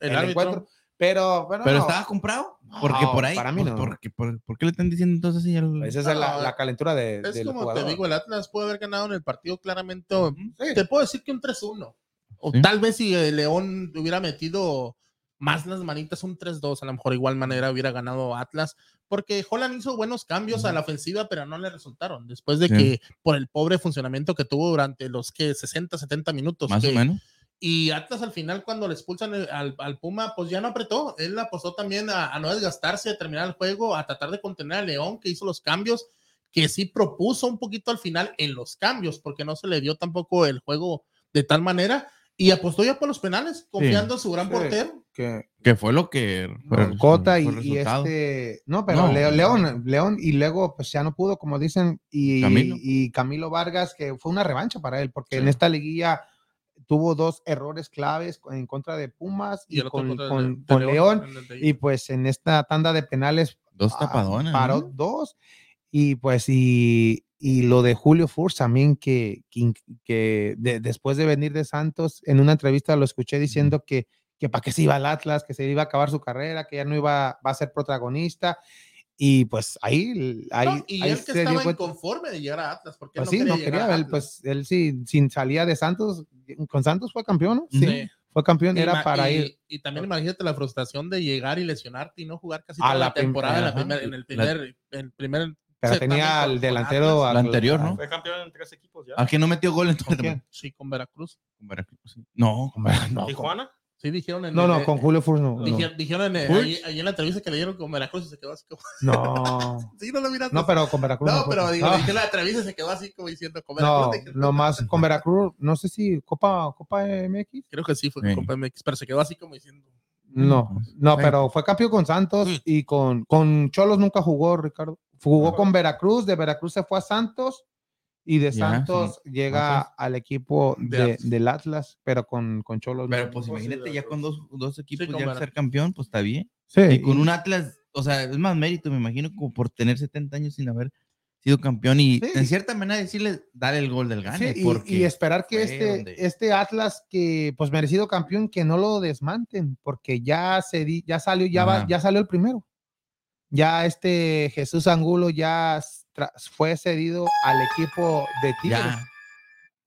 El, el encuentro. Pero, pero, Pero no. estaba comprado. Porque No, por ahí. para mí pues, no. porque- por, ¿Por qué le están diciendo entonces así al- Esa es la, No, la calentura de, Es del como jugador. te digo, el Atlas puede haber ganado en el partido claramente. Sí. Te puedo decir que un 3-1. O Sí. tal vez si el León hubiera metido más las manitas, un 3-2, a lo mejor igual manera hubiera ganado Atlas. Porque Holland hizo buenos cambios a la ofensiva, pero no le resultaron. Después de Sí. que, por el pobre funcionamiento que tuvo durante los que 60, 70 minutos. Más que- o menos. Y Atlas al final, cuando le expulsan el- al, al Puma, pues ya no apretó. Él apostó también a, a no desgastarse, a terminar el juego, a tratar de contener a León, que hizo los cambios, que sí propuso un poquito al final en los cambios, porque no se le dio tampoco el juego de tal manera. Y apostó ya por los penales, confiando en su gran Sí. portero. que Que fue lo que. fue- Cota fue y, este no pero No. Leo- León León y luego pues ya no pudo como dicen y Camilo. y Camilo Vargas que fue una revancha para él porque Sí. en esta liguilla tuvo dos errores claves en contra de Pumas y, con, con- el de- de con León de- y pues en esta tanda de penales Dos ah, tapadones. paró ¿no? dos y pues y, y lo de Julio Furz también que, que, que de- después de venir de Santos en una entrevista lo escuché diciendo que que para qué se iba al Atlas, que se iba a acabar su carrera, que ya no iba va a ser protagonista y pues ahí ahí, No, y ahí él que se estaba inconforme de llegar a Atlas, porque él Pues sí, no llegar quería, a él Atlas. pues él sí, sin salía de Santos, con Santos fue campeón, ¿no? Sí. fue campeón, Y era para y, ir y también imagínate la frustración de llegar y lesionarte y no jugar casi A toda la temporada en, la ajá. primer- en el La- primer, el primer pero tenía al delantero Atlas. al- La anterior, ¿no? Fue campeón en tres equipos ya. Al que no metió gol en toda ¿Con quién? Sí, con Veracruz. Con Veracruz, sí. No, no, con- ¿Tijuana? Sí, dijeron en no, el- no, eh, con Julio Furz no. Dijeron, dijeron en, Uy. ahí, ahí en la entrevista que le dieron con Veracruz y se quedó así como. No, Sí, no lo miraste. no, pero con Veracruz. No, pero digo, no, en la entrevista se quedó así como diciendo con no, Veracruz. dije, nomás con Veracruz, no sé si Copa, Copa MX. Creo que sí fue Sí. con MX, pero se quedó así como diciendo. No, no, pero fue campeón con Santos y con, con Cholos nunca jugó, Ricardo. Jugó con Veracruz, de Veracruz se fue a Santos y de Santos llega Atlas. al equipo De de- Atlas. del Atlas, pero con, con Cholos. Pero pues imagínate ya con dos, dos equipos con ya Veracruz. ser campeón, pues está bien. Sí, Y con y- un Atlas, o sea, es más mérito, me imagino, como por tener 70 años sin haber sido campeón y Sí. en cierta manera decirle, dar el gol del gane. Sí, y- porque y, esperar que este, donde- este Atlas que pues merecido campeón que no lo desmanten porque ya se di- ya salió ya va- ya salió el primero ya este Jesús Angulo ya fue cedido al equipo de Tigres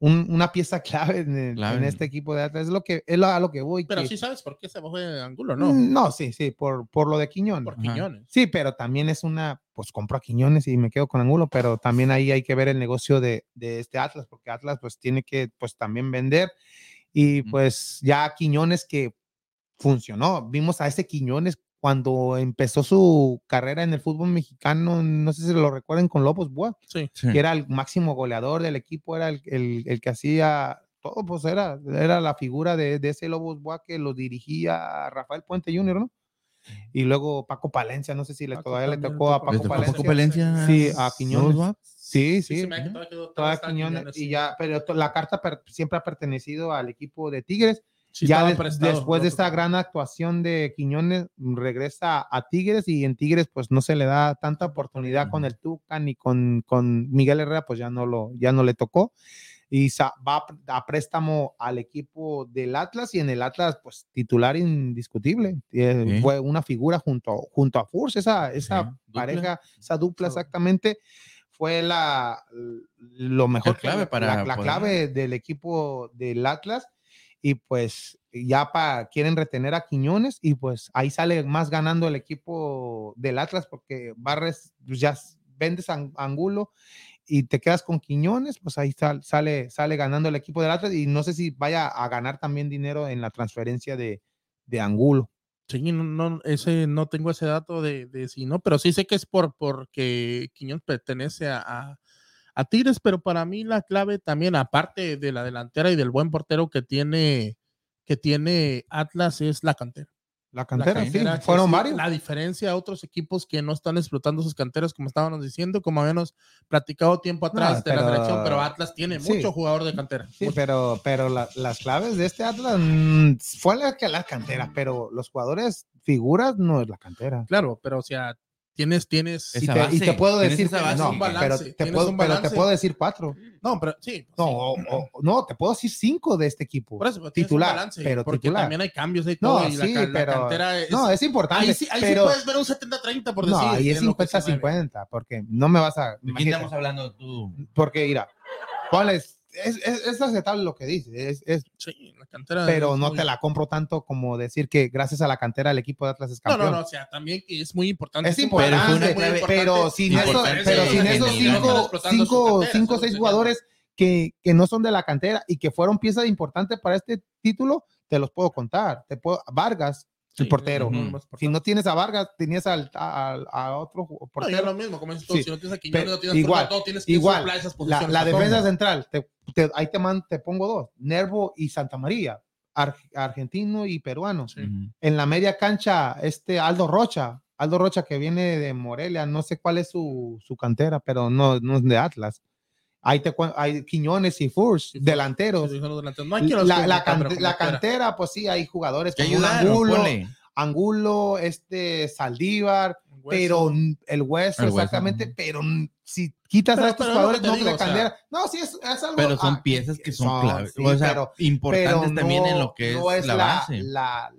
Un- una pieza clave en, el- Clave. en este equipo de Atlas es lo que es lo- a lo que voy Pero que- sí sabes por qué se bajó de Angulo, ¿no? Mm, no sí sí por por lo de Quiñones Por Ajá. Quiñones. Sí, pero también es una, pues compro a Quiñones y me quedo con Angulo, pero también ahí hay que ver el negocio de, de este Atlas, porque Atlas pues tiene que pues también vender y pues ya Quiñones que funcionó, vimos a ese Quiñones cuando empezó su carrera en el fútbol mexicano, no sé si lo recuerden con Lobos Buap, Sí. sí. que era el máximo goleador del equipo, era el, el- el que hacía todo, pues era, era la figura de, de ese Lobos Buap que lo dirigía Rafael Puente Jr., ¿no? Y luego Paco Palencia, no sé si le, Paco todavía le tocó a Paco ¿Le Paco Palencia. Palencia? Sí, a ¿No, Quiñones. Sí, Sí, sí. Todavía está Quiñones, Quiñones, y ya, pero to- la carta per- siempre ha pertenecido al equipo de Tigres. Sí ya prestado, después de esta gran actuación de Quiñones, regresa a Tigres y en Tigres pues no se le da tanta oportunidad con el Tuca ni con, con Miguel Herrera, pues ya no, lo, ya no le tocó. Y va a pr- a préstamo al equipo del Atlas y en el Atlas pues titular indiscutible. Eh, Sí. Fue una figura junto, junto a Furs, esa, esa dupla. pareja, esa dupla exactamente fue la lo mejor que- clave la- para la, la clave del equipo del Atlas y pues ya pa, quieren retener a Quiñones y pues ahí sale más ganando el equipo del Atlas porque Barres pues, ya vendes a Angulo y te quedas con Quiñones, pues ahí sal- sale, sale ganando el equipo del Atlas y no sé si vaya a ganar también dinero en la transferencia de, de Angulo. Sí, no, no, ese, no tengo ese dato de, de si no, pero sí sé que es por porque Quiñones pertenece a, a Tigres, pero para mí la clave también, aparte de la delantera y del buen portero que tiene, que tiene Atlas, es la cantera. La La cantera, sí, fueron varios. La diferencia a otros equipos que no están explotando sus canteras, como estábamos diciendo, como habíamos platicado tiempo atrás de la pero- selección, pero Atlas tiene sí. mucho jugador de cantera. Sí, mucho. pero, pero la- las claves de este Atlas mm, fue la que la cantera, pero los jugadores figuras no es la cantera. Claro, pero o sea, tienes, tienes. Y te, y base, te puedo decir, base. no, Un balance, pero, te puedo, pero te puedo decir cuatro. No, pero sí. No, sí. o- o- no, te puedo decir cinco de este equipo. Por eso, pero tienes un titular, balance, pero porque titular. también hay cambios y todo. No, y sí, la, pero cantera es, no, es importante. ahí sí, ahí sí puedes ver un 70-30 por decir. no, ahí es en lo que se mueve. 50-50, porque no me vas a. ¿De quién estamos hablando tú? porque, mira, ponles, es, es, es aceptable lo que dices, es, es- Sí, la cantera. pero no muy- te la compro tanto como decir que gracias a la cantera el equipo de Atlas es No, campeón. no, no, o sea, también es muy importante. Es importante, pero sin, eso- pero sin esos no cinco, cinco, seis jugadores que, que no son de la cantera y que fueron piezas importantes para este título, te los puedo contar. Te puedo, Vargas, el portero. más Si no tienes a Vargas, tenías al, a, a otro ju- No, portero. lo mismo, como dices tú, Sí. si no tienes a Quiñones, no tienes igual, por todo, tienes que igual, esas la, posiciones la defensa central, te, te- ahí te, man- te pongo dos, Nervo y Santa María, ar- argentino y peruano. Sí. En la media cancha, este Aldo Rocha, Aldo Rocha que viene de Morelia, no sé cuál es su, su cantera, pero no, no es de Atlas. Ahí te hay Quiñones y Furs, Sí, delanteros. Sí. No hay La, la, como la cantera, pues sí, hay jugadores Que como un ayudaron, Angulo, ponle. Angulo, este Saldívar, pero el hueso, El hueso, exactamente, pero si quitas Pero- a estos jugadores, no digo, de o sea, cantera. No, sí, es, es algo. Pero son ah, piezas que son, son, clave, sí, o sea, pero- importantes pero también en lo que es, no es la, base. la-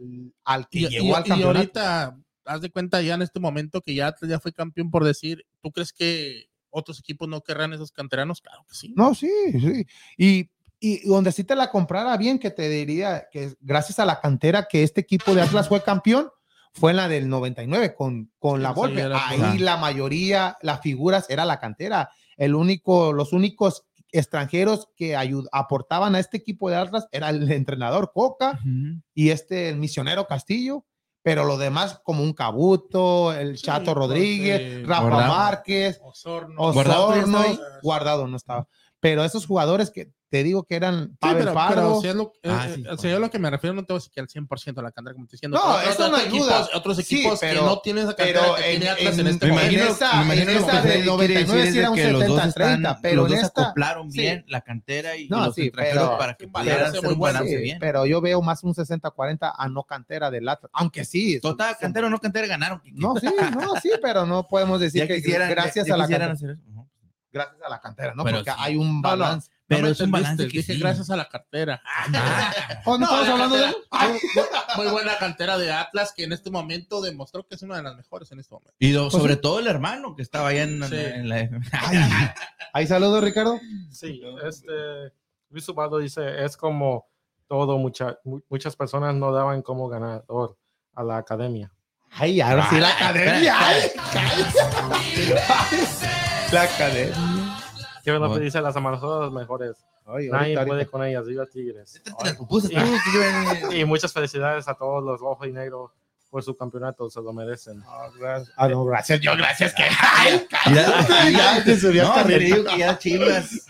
al que Y, llegó y- al y campeonato. ahorita, haz de cuenta ya en este momento que ya ya fue campeón por decir, ¿tú crees que otros equipos no querrán esos canteranos? Claro que sí. No, sí, sí. Y, y donde sí te la comprara bien, que te diría que gracias a la cantera que este equipo de Atlas fue campeón, fue en la del 99 con, con Sí, la Volpe. Ahí la mayoría, las figuras era la cantera. El único, los únicos extranjeros que ayud- aportaban a este equipo de Atlas era el entrenador Coca Ujú. y este el misionero Castillo. Pero lo demás, como un Cabuto, el Chato Rodríguez, Rafa Guardado. Márquez, Osorno. Osorno, guardado no estaba. Pero esos jugadores que te digo que eran Sí, Pavel pero, Pardo, pero si es lo, Ah, eh, sí, eh, si es lo que me refiero, no te voy a decir que al 100% de la cantera, como te estoy diciendo. No, pero eso otros no equipos- ayuda. Otros Sí, equipos pero- que no tienen esa cantera pero que en, tiene Atlas en, en- este me en momento. me imagino en que esa Freddy del quiere 99 decir sí es era un de que los dos 70-30, están- pero los en dos esta, acoplaron sí. bien la cantera y, y No, los sí, extranjeros pero- para que pudieran hacer muy un bueno. balance Sí, bien. pero yo veo más un 60-40 a no cantera del Atlas, aunque sí. Total, cantera o no cantera ganaron. No, sí, no, sí, pero no podemos decir que quisieran, gracias a la cantera. Gracias a la cantera, ¿no? Pero Porque sí. hay un No, no, balance. Pero No es un balance que dije sí. gracias a la cartera. ¿Oh, no, estamos la hablando de cantera- muy, muy buena cantera de Atlas que en este momento demostró que es una de las mejores en este momento. Y do- Pues sobre sí. todo el hermano que estaba allá en, Sí. en la... Ay, Ahí saludos, Ricardo. Sí, este, Luis Ubaldo dice, es como todo, mucha, mu- muchas personas no daban como ganador a la academia. Ay, ahora sí la Ay, academia. Ay, la academia. López Bueno. dice, las amazonas mejores. Ay, Nadie ahorita, puede ahorita. con ellas, viva Tigres. Tú, que yo- Y muchas felicidades a todos los rojos y negros por su campeonato, se lo merecen. Ah, gracias. Ah, no, gracias. Yo, gracias. Que... Ya- ya te hasta que ya chivas.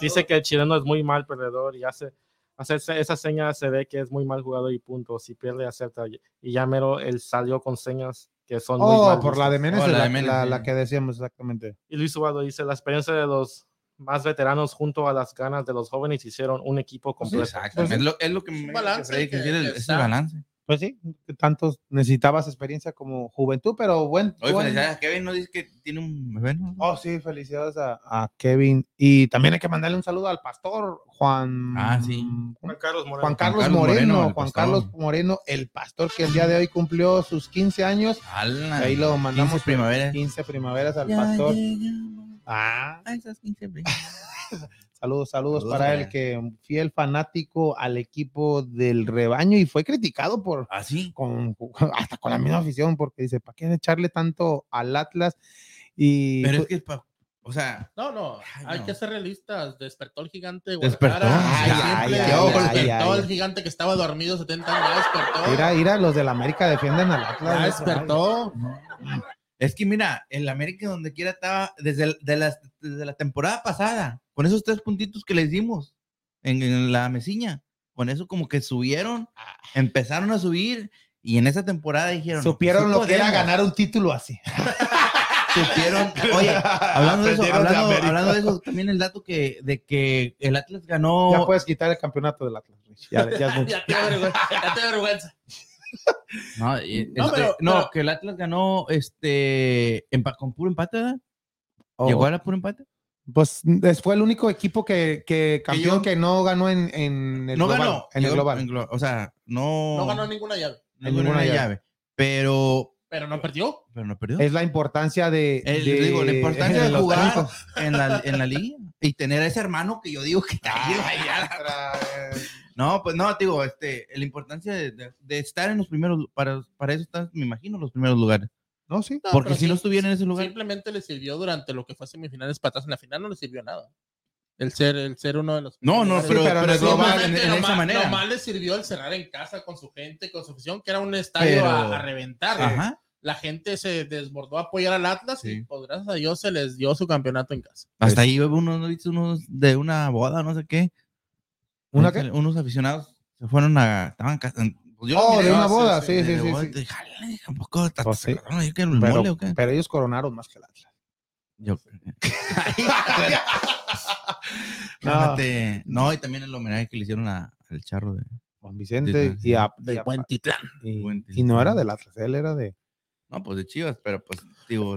Dice que el chileno es muy mal perdedor y hace, hace esa seña se ve que es muy mal jugador y punto. Si pierde, acepta. Y ya mero él salió con señas que son muy Oh, mal por la de Menes, Oh, la la, la- sí. la que decíamos exactamente. Y Luis Ubaldo dice, la experiencia de los más veteranos junto a las ganas de los jóvenes hicieron un equipo completo. Exacto. Es lo, es lo que me balance que que- el- que ese está. balance. Pues sí, tantos necesitabas experiencia como juventud, pero buen. Oye, buen- felicidades a Kevin, ¿no dice que tiene un bebé? no? Oh, sí, felicidades a, a Kevin. Y también hay que mandarle un saludo al pastor Juan. Ah, sí. Juan Carlos Moreno. Juan Carlos, Moreno, Juan pastor. Carlos Moreno, el pastor que el día de hoy cumplió sus 15 años. Ala, Ahí lo mandamos 15 primaveras. 15 primaveras al Ya pastor. llegamos Ah, a esas 15 primaveras. saludos, saludos, Saludos para él, que fiel fanático al equipo del rebaño y fue criticado por Así. con, hasta con la misma afición porque dice, ¿para qué echarle tanto al Atlas? Y Pero es que, pa- o sea, No, no, Ay, hay no. que ser realistas. Despertó el gigante. de Despertó. Ay, ay, despertó el ay. gigante que estaba dormido 70 años. Despertó. mira, mira, los del América defienden al Atlas. ya despertó. es que mira, el América donde quiera estaba desde, el- de las- desde la temporada pasada, con esos tres puntitos que les dimos en, en la mesiña, con eso como que subieron, empezaron a subir y en esa temporada dijeron, Supieron "Sí lo que era podemos". ganar un título así. supieron, oye, hablando de eso, de hablando, de eso, también el dato que de que el Atlas ganó Ya puedes quitar el campeonato del Atlas. Rich. Ya, ya es mucho. Ya te da vergüenza. Ya te da vergüenza. No, No, este, pero- no, pero- que el Atlas ganó este empa- con puro empate, ¿verdad? Oh, Llegó a la puro empate. Pues es- fue el único equipo que, que campeón yo- que no ganó en, en el No global. ganó. En el global. en glo- o sea, no, No ganó ninguna llave. no en ninguna una llave. llave. Pero, Pero no perdió. pero no perdió. Es la importancia de. El- de- digo, la importancia de los jugar en la, en la liga y tener a ese hermano que yo digo que está ahí, vaya. No, pues no, digo, este, la importancia de, de- de estar en los primeros, para, para eso están, me imagino, los primeros lugares. No, sí. No, Porque pero si no sí- estuviera en ese lugar, Simplemente le sirvió durante lo que fue semifinales para atrás. En la final no le sirvió nada. El ser, el ser uno de los. No, no, pero, pero pero, en el global, en, en esa manera. Nomás le sirvió el cerrar en casa con su gente, con su afición, que era un estadio Pero- a, a reventar. Ajá. La gente se desbordó a apoyar al Atlas y, Sí. pues, gracias a Dios, se les dio su campeonato en casa. Hasta ahí hubo unos, ¿no unos de una boda, no sé qué. ¿Una qué? Unos aficionados se fueron a. Estaban. pues yo lo Oh, de una sí, boda, sí, sí, sí, sí. sí. y dije, "Jale, tampoco está- Pues sí. mole Pero, o qué". pero ellos coronaron más que el Atlas. Yo- No. No, y también el homenaje que le hicieron a- al charro de. Juan Vicente y a, y De a- buen titlán. y- no era del Atlas, él era de. No, pues de Chivas, pero pues, digo,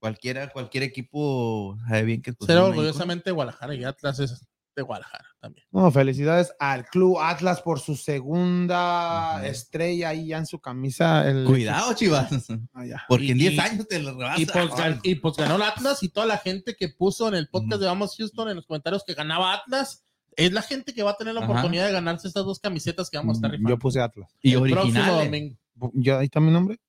cualquiera, cualquier equipo sabe bien que. pues, Pero orgullosamente Guadalajara y Atlas es de Guadalajara también. No, felicidades al Club Atlas por su segunda estrella ahí ya en su camisa. El... Cuidado, Chivas. Ah. Porque en Y- 10 años te lo rebasa. Y pues, y pues ganó el Atlas y toda la gente que puso en el podcast de Vamos Houston en los comentarios que ganaba Atlas, es la gente que va a tener la Ajá. oportunidad de ganarse estas dos camisetas que vamos a estar rifando. Yo puse Atlas. y el próximo originales. domingo. ¿Yo ahí está mi nombre?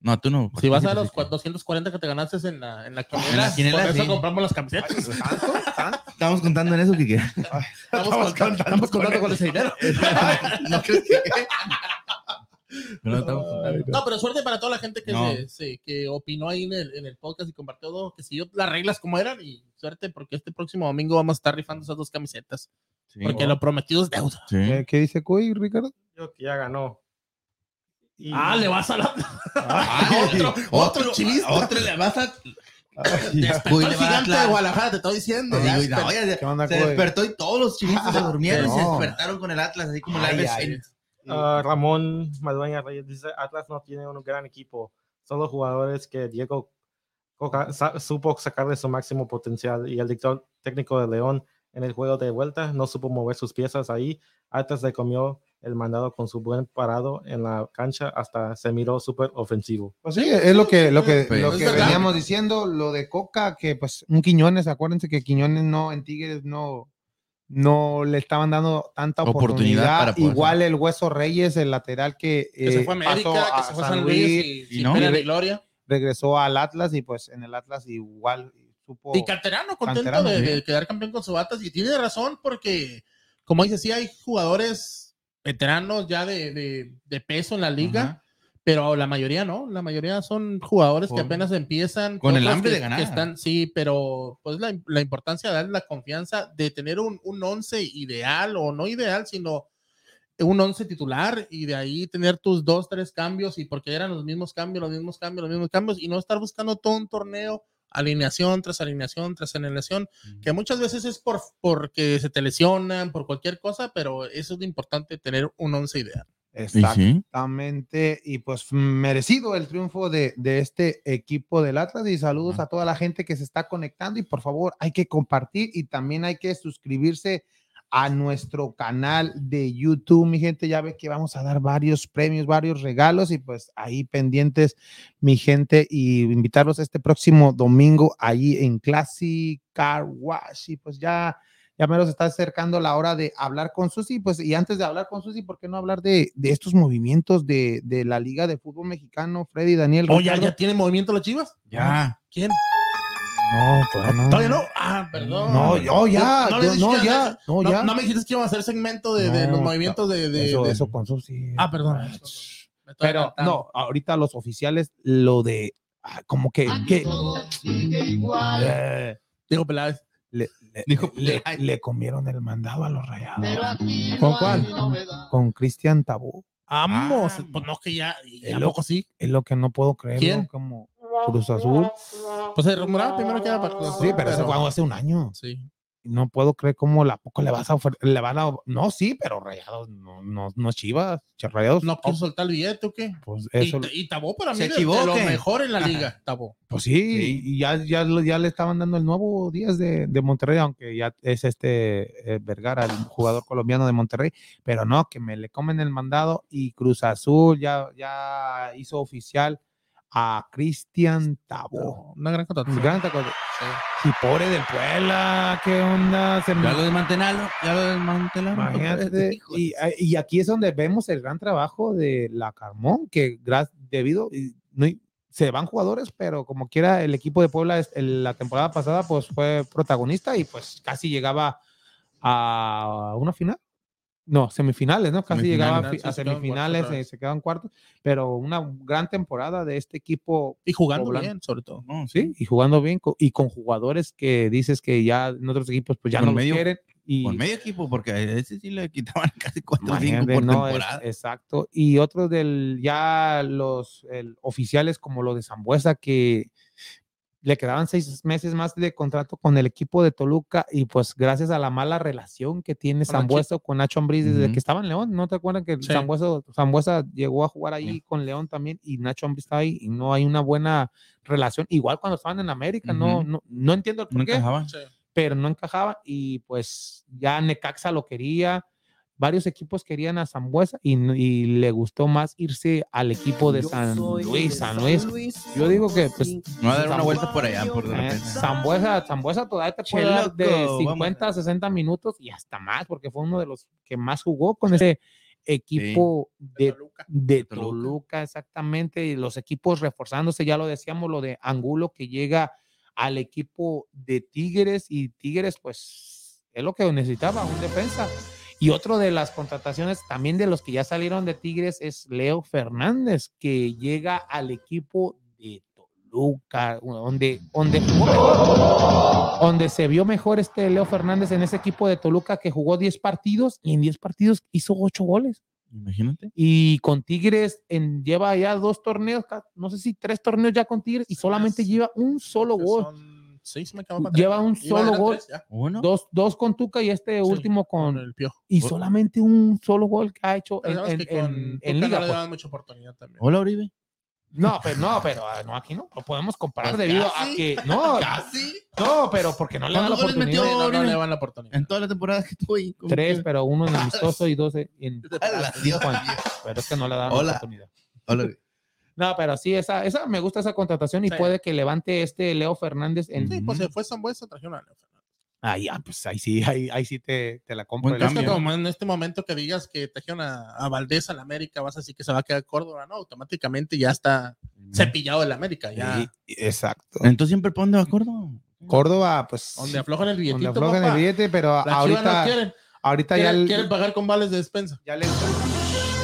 No, tú no. Si vas a los los cua- 240 que te ganaste en la, en la En la quiniela, quiniela, por eso sí. compramos las camisetas. ¿Tanto? ¿Tanto? Estamos contando en eso, Kike. Estamos, contando, estamos contando con ese dinero. no crees que. Pero no estamos contando. No, pero suerte para toda la gente que, No. se- se- que opinó ahí en el, en el podcast y compartió todo, que siguió las reglas como eran y suerte porque este próximo domingo vamos a estar rifando esas dos camisetas. Sí. Porque lo prometido es deuda. Sí. ¿Qué, qué dice Cuy, Ricardo? Yo que ya ganó. Y- Ah, le vas a la... Ah, otro, otro chivista. Otro le vas a. Despertó el gigante de Guadalajara, te estoy diciendo. Te ya digo, y no, despertó. oye, ¿Qué onda, se Cuy? despertó y todos los chivitos se durmieron y se despertaron con el Atlas, así como la Ay, vez. ay. Ah, Ramón Madueña Reyes dice, Atlas no tiene un gran equipo, solo jugadores que Diego Coca supo sacarle su máximo potencial y el director técnico de León en el juego de vuelta no supo mover sus piezas ahí. Atlas le comió el mandado con su buen parado en la cancha hasta se miró súper ofensivo. Pues sí, es lo que, lo que, Pues, lo es que verdad. veníamos diciendo, lo de Coca, que pues un Quiñones, acuérdense que Quiñones no, en Tigres no, no le estaban dando tanta Oportunidad Igual el Hueso Reyes, el lateral que, Que se eh, fue a América, pasó que se fue a San Luis, Luis y, y no. gloria. regresó al Atlas y pues en el Atlas igual supo. Y Canterano, contento Canterano, de, sí. de quedar campeón con su Atlas. Y tiene razón porque, como dice, sí hay jugadores veteranos ya de, de- de peso en la liga, Ajá. pero la mayoría no. La mayoría son jugadores que Con- apenas empiezan. con el hambre que- de ganar. que están, sí, pero pues la, la importancia de darle la confianza de tener un, un once ideal o no ideal, sino un once titular y de ahí tener tus dos, tres cambios y porque eran los mismos cambios, los mismos cambios, los mismos cambios y no estar buscando todo un torneo, alineación tras alineación tras alineación, que muchas veces es por porque se te lesionan, por cualquier cosa, pero eso es importante, tener un once ideal. Exactamente, y pues merecido el triunfo de, de este equipo del Atlas y saludos a toda la gente que se está conectando y por favor hay que compartir y también hay que suscribirse a nuestro canal de YouTube, mi gente, ya ve que vamos a dar varios premios, varios regalos y pues ahí pendientes, mi gente, y invitarlos este próximo domingo ahí en Classic Car Wash y pues ya ya me los está acercando la hora de hablar con Susi, pues y antes de hablar con Susi, ¿por qué no hablar de, de estos movimientos de, de la Liga de Fútbol Mexicano, Freddy, Daniel? Oh, ¿ya, ya tiene movimiento los chivas? Ya. ¿Quién? No, todavía no. ¿Todavía no? Ah, perdón. No, yo ya, No, yo- ya, no, ya. no me dijiste que íbamos a hacer segmento de, de los movimientos de. de- eso, de- eso con Susi. Ah, perdón. Estoy Pero no, ahorita los oficiales, lo de, ah, como que, que eh, Digo, Peláez. le, le- Dijo, le- le comieron el mandado a los rayados. ¿Con cuál? Con Cristian Tabú. Vamos. Ah. pues no, que ya. Es ¿A lo- poco sí? Es lo que no puedo creer. ¿Quién? Como Cruz Azul. Pues se rumoraba primero que era para Cruz Azul, Sí, pero eso fue hace un año. Sí. No puedo creer cómo la poco le vas a ofrecer. Le van a. No, sí, pero rayados, no, no, no chivas. Ch- Rayados. ¿No quiso soltar el billete o qué? Pues Y, eso. y Tabó para mí ¿Se de, de lo mejor en la liga, Tabó. Pues sí, Sí. y ya, ya, ya le estaban dando el nuevo Díaz de, de Monterrey, aunque ya es este eh, Vergara, el jugador colombiano de Monterrey, pero no, que me le comen el mandado y Cruz Azul ya, ya hizo oficial a Cristian Tabo. Una gran contratación. Gran taco- Y pobre del Puebla, ¿qué onda? Se me- Ya lo desmantelaron. Ya lo desmantelaron. Imagínate, y, y aquí es donde vemos el gran trabajo de la Carmón, que debido, y no se van jugadores, pero como quiera, el equipo de Puebla es- el- la temporada pasada pues fue protagonista y pues casi llegaba a una final. No, semifinales, ¿no? Casi llegaba a, Semifinales, a se eh, se quedaban cuartos, pero una gran temporada de este equipo Y jugando Poblano. bien, sobre todo. No, Sí, y jugando bien y con jugadores que dices que ya en otros equipos pues ya no los quieren. Y, Por medio equipo, porque a ese sí le quitaban casi 4 o 5 imagínate, por no, es- exacto. Y otros del ya los el, oficiales como lo de Zambuesa que le quedaban seis meses más de contrato con el equipo de Toluca y pues gracias a la mala relación que tiene. Zambuesa con Nacho Ambriz desde que estaba en León, ¿no te acuerdas que Sí. Zambuesa, llegó a jugar ahí con León también y Nacho Ambriz estaba ahí y no hay una buena relación, igual cuando estaban en América, no, no, no entiendo el por No qué pero no encajaba y pues ya Necaxa lo quería, varios equipos querían a Zambuesa y, no- y le gustó más irse al equipo de San Luis, San Luis. Yo digo que pues No va a dar una vuelta por allá, por de eh. Zambuesa, Zambuesa todavía te puede dar de loco, 50 a 60 minutos y hasta más porque fue uno de los que más jugó con ese equipo de Toluca. de Toluca. Toluca, exactamente, y los equipos reforzándose, ya lo decíamos, lo de Angulo que llega al equipo de Tigres y Tigres pues es lo que necesitaba, un defensa. Y otro de las contrataciones también de los que ya salieron de Tigres es Leo Fernández, que llega al equipo de Toluca, donde, donde jugó donde se vio mejor este Leo Fernández en ese equipo de Toluca que jugó 10 partidos y en 10 partidos hizo 8 goles. Imagínate. Y con Tigres en, lleva ya dos torneos, no sé si tres torneos ya con Tigres y solamente lleva un solo gol. Son seis, me acabo de Lleva un a solo gol, tres, Uno. dos, dos con Tuca y este Sí, último con con... el piojo. Y solamente un solo gol que ha hecho Pero en, en- en- en no liga. le pues. daban mucha oportunidad también. Hola, Oribe. No, pero no, pero ah, no, aquí no lo podemos comparar Pues debido a casi. que no, Casi. no, pero porque no le dan la ¿Cuántos goles metió? oportunidad. No, no le van la oportunidad. En toda la temporada que estuvo ahí. Tres, que- pero uno en amistoso y dos en. Pero es que no le dan la oportunidad. Hola. No, pero sí, esa, esa me gusta esa contratación y Sí. puede que levante este Leo Fernández en. Sí, pues se fue San Buesa, trajeron a Leo Fernández. Ah, ya, pues ahí sí, ahí, ahí sí te, te la compro. Buen el Es que cambio. como en este momento que digas que trajeron a, a Valdés al América, vas a decir que se va a quedar Córdoba, no, automáticamente ya está cepillado el América, ya. Sí, exacto. Entonces siempre pon de acuerdo. Córdoba, pues. Donde aflojan el billetito, donde aflojan el papá. billete, pero Chivas ahorita, no quieren, ahorita ya, quieren, el- quieren pagar con vales de despensa. ya le,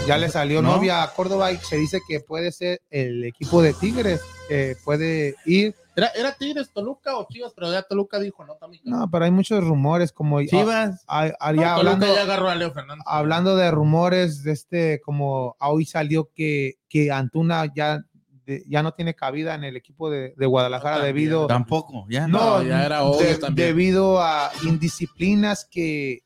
ya le salió ¿No? novia a Córdoba y se dice que puede ser el equipo de Tigres, que puede ir. ¿Era, ¿Era Tigres, Toluca o Chivas? Pero ya Toluca dijo, no, también. No, pero hay muchos rumores, como Chivas. No, ya Toluca hablando, ya agarró a Leo Fernández. hablando de rumores, de este, como hoy salió que, que Antuna ya, de- ya no tiene cabida en el equipo de, de Guadalajara No, también. debido, Tampoco, ya no, No, ya era obvio de- también. debido a indisciplinas que,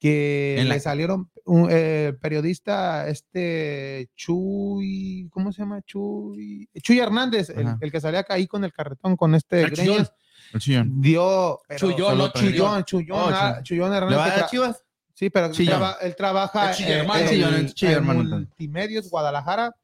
que En la- le salieron un eh, periodista este Chuy, ¿cómo se llama? Chuy, Chuy Hernández, el, que salía acá ahí con el carretón con este. Greñas, dio pero Chuyón, no Chuyón, Chuyón, Oh, Chuyón. Chuyón ¿Le Hernández. va a Chivas? Sí, pero Chillón. traba- él trabaja en, en- en hermano. Multimedios Guadalajara.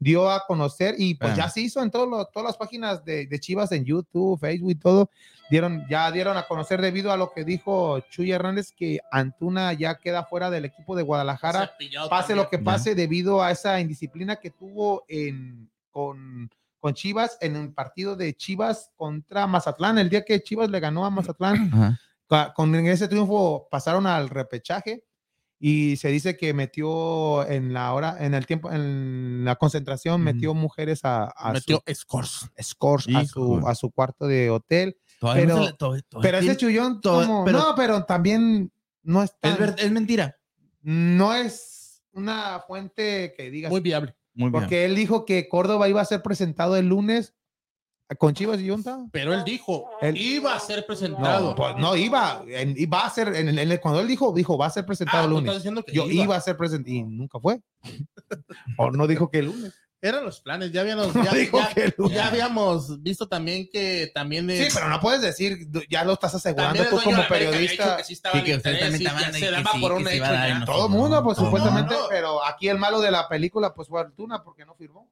Dio a conocer y pues Ah. ya se hizo en todos los- todas las páginas de, de Chivas en YouTube, Facebook y todo. Dieron, ya dieron a conocer debido a lo que dijo Chuy Hernández que Antuna ya queda fuera del equipo de Guadalajara. Pase también. lo que pase debido a esa indisciplina que tuvo en, con, con Chivas en un partido de Chivas contra Mazatlán. El día que Chivas le ganó a Mazatlán, con ese triunfo pasaron al repechaje y se dice que metió en la hora, en el tiempo, en la concentración, metió mujeres a, a Metió scores. su scores a su, a su cuarto de hotel. Todavía no Pero- le- todavía- todavía Pero ese tiene- chullón, todo- como- pero- no, pero también no es, tan- es, mentira. no es una fuente que digas, Muy viable. Muy bien. porque él dijo que Córdoba iba a ser presentado el lunes con Chivas y Junta. Pero él dijo, Él- iba a ser presentado. No, pues no iba, en- iba a ser, en, en- cuando él dijo, dijo, va a ser presentado Ah, el lunes. estás diciendo que Yo iba. iba. a ser presente y nunca fue. o no dijo que el lunes. Eran los planes, ya habíamos, ya, dijo ya- que el lunes. ya habíamos visto también que también de, Sí, pero no puedes decir, ya lo estás asegurando tú como periodista. que ustedes también y estaban que se daba por un hecho Todo el mundo, pues supuestamente, pero aquí el malo de la película, pues fue Altuna, porque no firmó.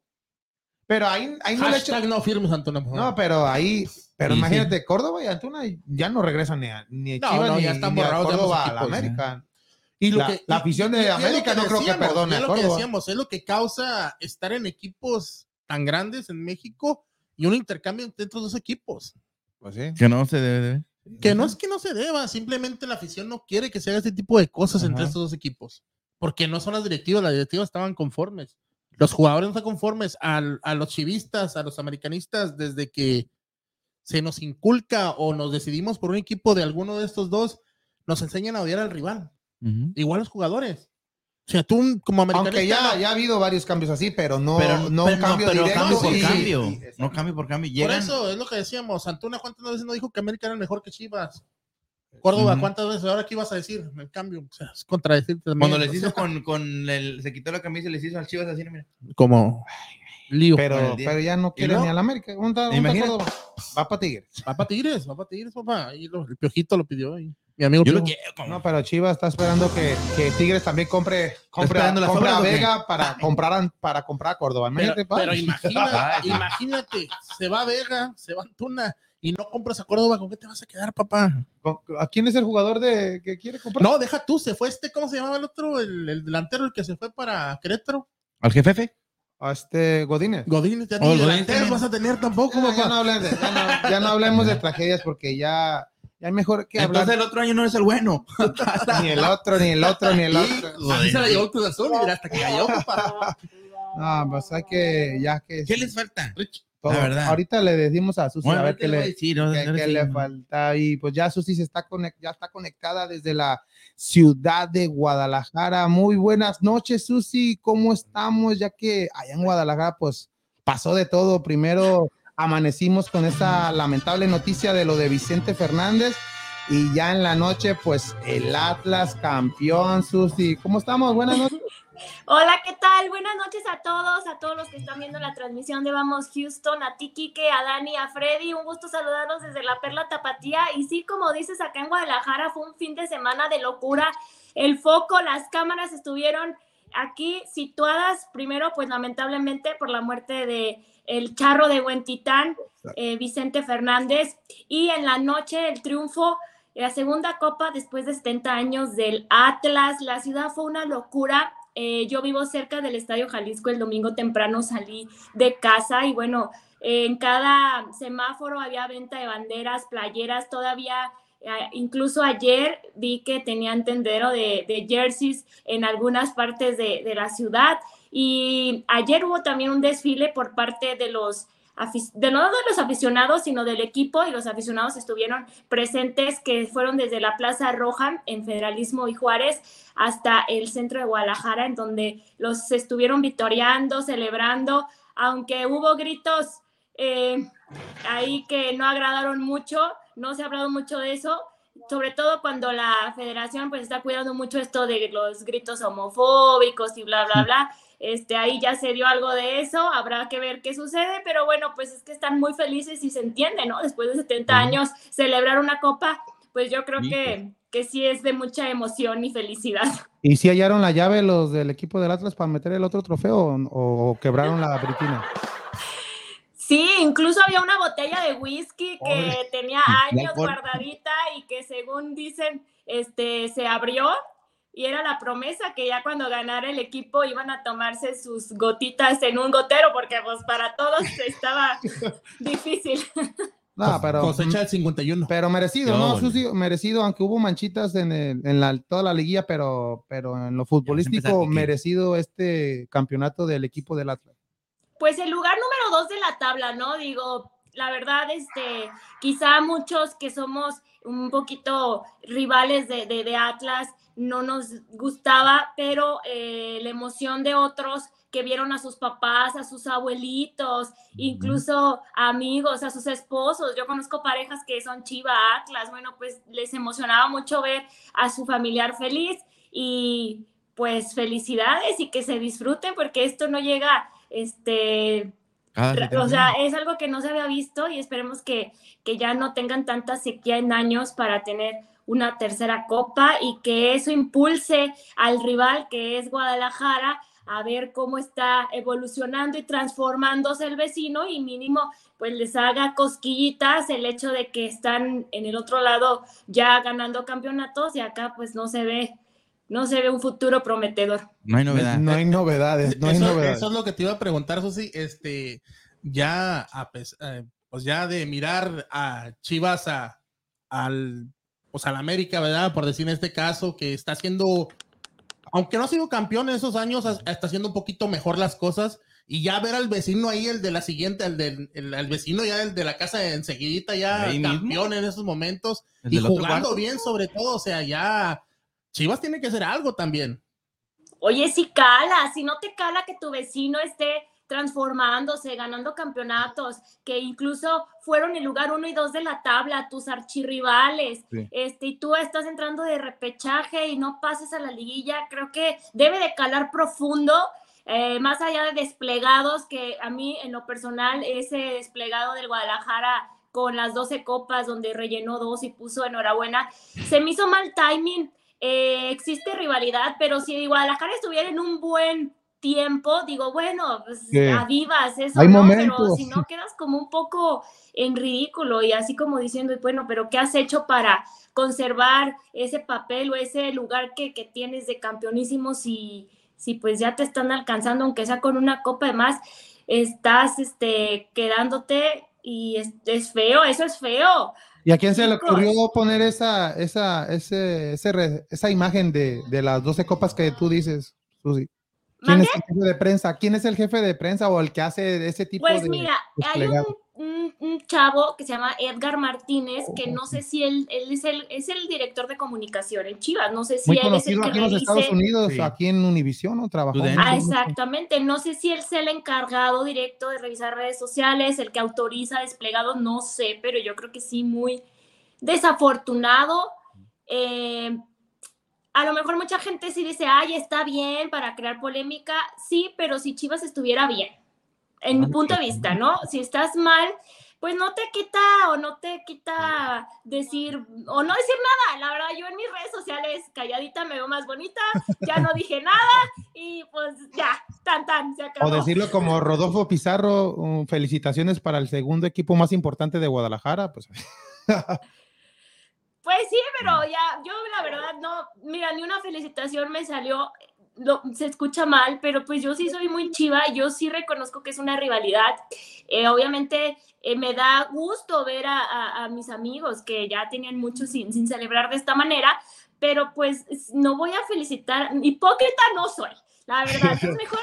Pero ahí, ahí no le no firmes, Antonio. No, pero ahí, pero Sí, imagínate, Córdoba y Antuna ya no regresan ni a, ni a No, Chivas no, ni, ya están ni a borrados de ambos Córdoba a la equipos, América. Y lo La- que- la afición de y América no creo que decíamos, perdone a Es lo que Córdoba. decíamos, es lo que causa estar en equipos tan grandes en México y un intercambio entre dos equipos. Pues sí. Que no se debe. Que no es que no se deba, simplemente la afición no quiere que se haga este tipo de cosas entre estos dos equipos. Porque no son las directivas, las directivas estaban conformes. Los jugadores no están conformes al- a los chivistas, a los americanistas, desde que se nos inculca o nos decidimos por un equipo de alguno de estos dos, nos enseñan a odiar al rival. Igual los jugadores. O sea, tú como americanista. Aunque ya, no- ya ha habido varios cambios así, pero no, Pero no pero un cambio pero directo. cambio por y- cambio. y- no cambio por cambio. Por eso es lo que decíamos. Antuna, ¿cuántas veces no dijo que América era mejor que Chivas? Córdoba. ¿cuántas veces? Ahora, ¿qué ibas a decir? En cambio, o sea, es contradecir también. cuando les hizo sea, con, con el, se quitó la camisa y les hizo al Chivas así, mira. como lío. pero, pero ya no quiere ni a la América. ¿Dónde dónde. Córdoba? Va para Tigres. Va para Tigres, va para Tigres, papá. Ahí lo- el piojito lo pidió. y mi amigo Yo lo quiero. No, pero Chivas está esperando que, que Tigres también compre, compre, compre a. Vega para comprar, a- para comprar a Córdoba. Pero, pero imagina, imagínate, se va Vega, se va Antuna y no compras a Córdoba, ¿con qué te vas a quedar, papá? ¿A quién es el jugador de que quiere comprar? No, deja tú, se fue este, ¿cómo se llamaba el otro? El, el delantero, el que se fue para Querétaro. ¿Al jefe? A este Godínez. Godín, ya Oh, ni Godínez delanteros vas a tener tampoco, Ya, ya papá. no hablen de- ya no- ya no hablemos de tragedias porque ya, ya mejor que hablar Entonces el otro año no es el bueno. ni el otro, ni el otro, ni el otro. Así se la llevó Cruz Azul mira, hasta que cayó, papá. No, pues hay que, ya que ¿Qué les falta? todo- La verdad. Ahorita le decimos a Susi Bueno, a ver qué le decir, sí, le falta. Y pues ya Susi se está, ya está conectada desde la ciudad de Guadalajara. Muy buenas noches, Susi. ¿Cómo estamos? Ya que allá en Guadalajara, pues pasó de todo. Primero amanecimos con esa lamentable noticia de lo de Vicente Fernández. Y ya en la noche, pues el Atlas campeón, Susi. ¿Cómo estamos? Buenas noches. Hola, ¿qué tal? Buenas noches a todos, a todos los que están viendo la transmisión de Vamos Houston, a ti, Kike, a Dani, a Freddy. Un gusto saludarlos desde la Perla Tapatía. Y sí, como dices, acá en Guadalajara fue un fin de semana de locura. El foco, las cámaras estuvieron aquí situadas, primero, pues lamentablemente por la muerte de el charro de Huentitán, eh, Vicente Fernández, y en la noche el triunfo, la segunda copa después de 70 años del Atlas, la ciudad fue una locura. Eh, yo vivo cerca del Estadio Jalisco, el domingo temprano salí de casa y bueno, en cada semáforo había venta de banderas, playeras, todavía incluso ayer vi que tenían tendero de, de jerseys en algunas partes de, de, la ciudad y ayer hubo también un desfile por parte de los de no de los aficionados, sino del equipo, y los aficionados estuvieron presentes, que fueron desde la Plaza Roja en Federalismo y Juárez hasta el centro de Guadalajara, en donde los estuvieron victoriando, celebrando, aunque hubo gritos eh, ahí que no agradaron mucho, no se ha hablado mucho de eso, sobre todo cuando la federación pues está cuidando mucho esto de los gritos homofóbicos y bla, bla, bla. Este, ahí ya se dio algo de eso, habrá que ver qué sucede, pero bueno, pues es que están muy felices y se entiende, ¿no? Después de 70 años, celebrar una copa, pues yo creo que, que sí es de mucha emoción y felicidad. ¿Y si hallaron la llave los del equipo del Atlas para meter el otro trofeo o, o quebraron la britina? Sí, incluso había una botella de whisky que tenía años guardadita y que según dicen, este, se abrió y era la promesa que ya cuando ganara el equipo iban a tomarse sus gotitas en un gotero porque pues para todos estaba difícil. No, pero cosecha del 51. Pero merecido, ¿no? Susi, merecido, aunque hubo manchitas en, en la, toda la liguilla, pero, pero en lo futbolístico, merecido este campeonato del equipo del Atlas pues el lugar número dos de la tabla, ¿no? Digo, la verdad, este, quizá muchos que somos un poquito rivales de, de, Atlas no nos gustaba, pero eh, la emoción de otros que vieron a sus papás, a sus abuelitos, incluso amigos, a sus esposos. Yo conozco parejas que son Chiva Atlas, bueno, pues les emocionaba mucho ver a su familiar feliz y pues felicidades y que se disfruten porque esto no llega este, o sea, es algo que no se había visto y esperemos que, que ya no tengan tanta sequía en años para tener una tercera copa y que eso impulse al rival que es Guadalajara a ver cómo está evolucionando y transformándose el vecino y mínimo pues les haga cosquillitas el hecho de que están en el otro lado ya ganando campeonatos y acá pues no se ve no se ve un futuro prometedor. No hay novedades. No hay novedades, no hay eso, novedades. Eso es lo que te iba a preguntar, Susi. Este, ya, eh, pues ya de mirar a Chivas a, al, pues al América, ¿verdad? Por decir en este caso, que está haciendo, aunque no ha sido campeón en esos años, está haciendo un poquito mejor las cosas. Y ya ver al vecino ahí, el de la siguiente, el del el, vecino ya el de la casa enseguidita, ya campeón en esos momentos. Y jugando bien sobre todo, o sea, ya Chivas tiene que hacer algo también. Oye, si cala, si no te cala que tu vecino esté transformándose, ganando campeonatos, que incluso fueron el lugar uno y dos de la tabla, tus archirrivales, este, y tú estás entrando de repechaje y no pases a la liguilla, creo que debe de calar profundo, eh, más allá de desplegados, que a mí en lo personal ese desplegado del Guadalajara con las 12 copas donde rellenó dos y puso enhorabuena, se me hizo mal timing. Eh, existe rivalidad, pero si Guadalajara estuviera en un buen tiempo, digo, bueno, pues avivas eso, Hay ¿no? Momentos. Pero si no quedas como un poco en ridículo y así como diciendo, bueno, pero ¿qué has hecho para conservar ese papel o ese lugar que, que tienes de campeonísimo si, si pues ya te están alcanzando, aunque sea con una copa de más, estás este, quedándote y es, es feo, eso es feo. ¿Y a quién se le ocurrió poner esa, esa, ese, ese, esa imagen de, de, las 12 copas que tú dices, Susi? ¿Quién es el jefe de prensa? ¿Quién es el jefe de prensa o el que hace ese tipo pues de Pues mira, hay un, un, un, chavo que se llama Edgar Martínez, que no sé si él, él es, el, es el director de comunicación en Chivas, no sé si Muy él es el que aquí en los Estados Unidos, sí. aquí en Univision, ¿no? Trabajó. Ah, exactamente, no sé si él es el encargado directo de revisar redes sociales, el que autoriza desplegado, no sé, pero yo creo que sí, muy desafortunado. Eh, a lo mejor mucha gente sí dice, ay, está bien para crear polémica, sí, pero si Chivas estuviera bien, en mi punto de vista, ¿no? Si estás mal, pues no te quita o no te quita decir o no decir nada. La verdad, yo en mis redes sociales calladita me veo más bonita, ya no dije nada y pues ya, tan tan, se acabó. O decirlo como Rodolfo Pizarro, um, felicitaciones para el segundo equipo más importante de Guadalajara, pues. Pues sí, pero ya, yo la verdad no, mira, ni una felicitación me salió, lo- se escucha mal, pero pues yo sí soy muy chiva, yo sí reconozco que es una rivalidad. Eh, obviamente eh, me da gusto ver a, a- a mis amigos que ya tenían mucho sin, sin celebrar de esta manera, pero pues es- no voy a felicitar, hipócrita no soy, la verdad, es mejor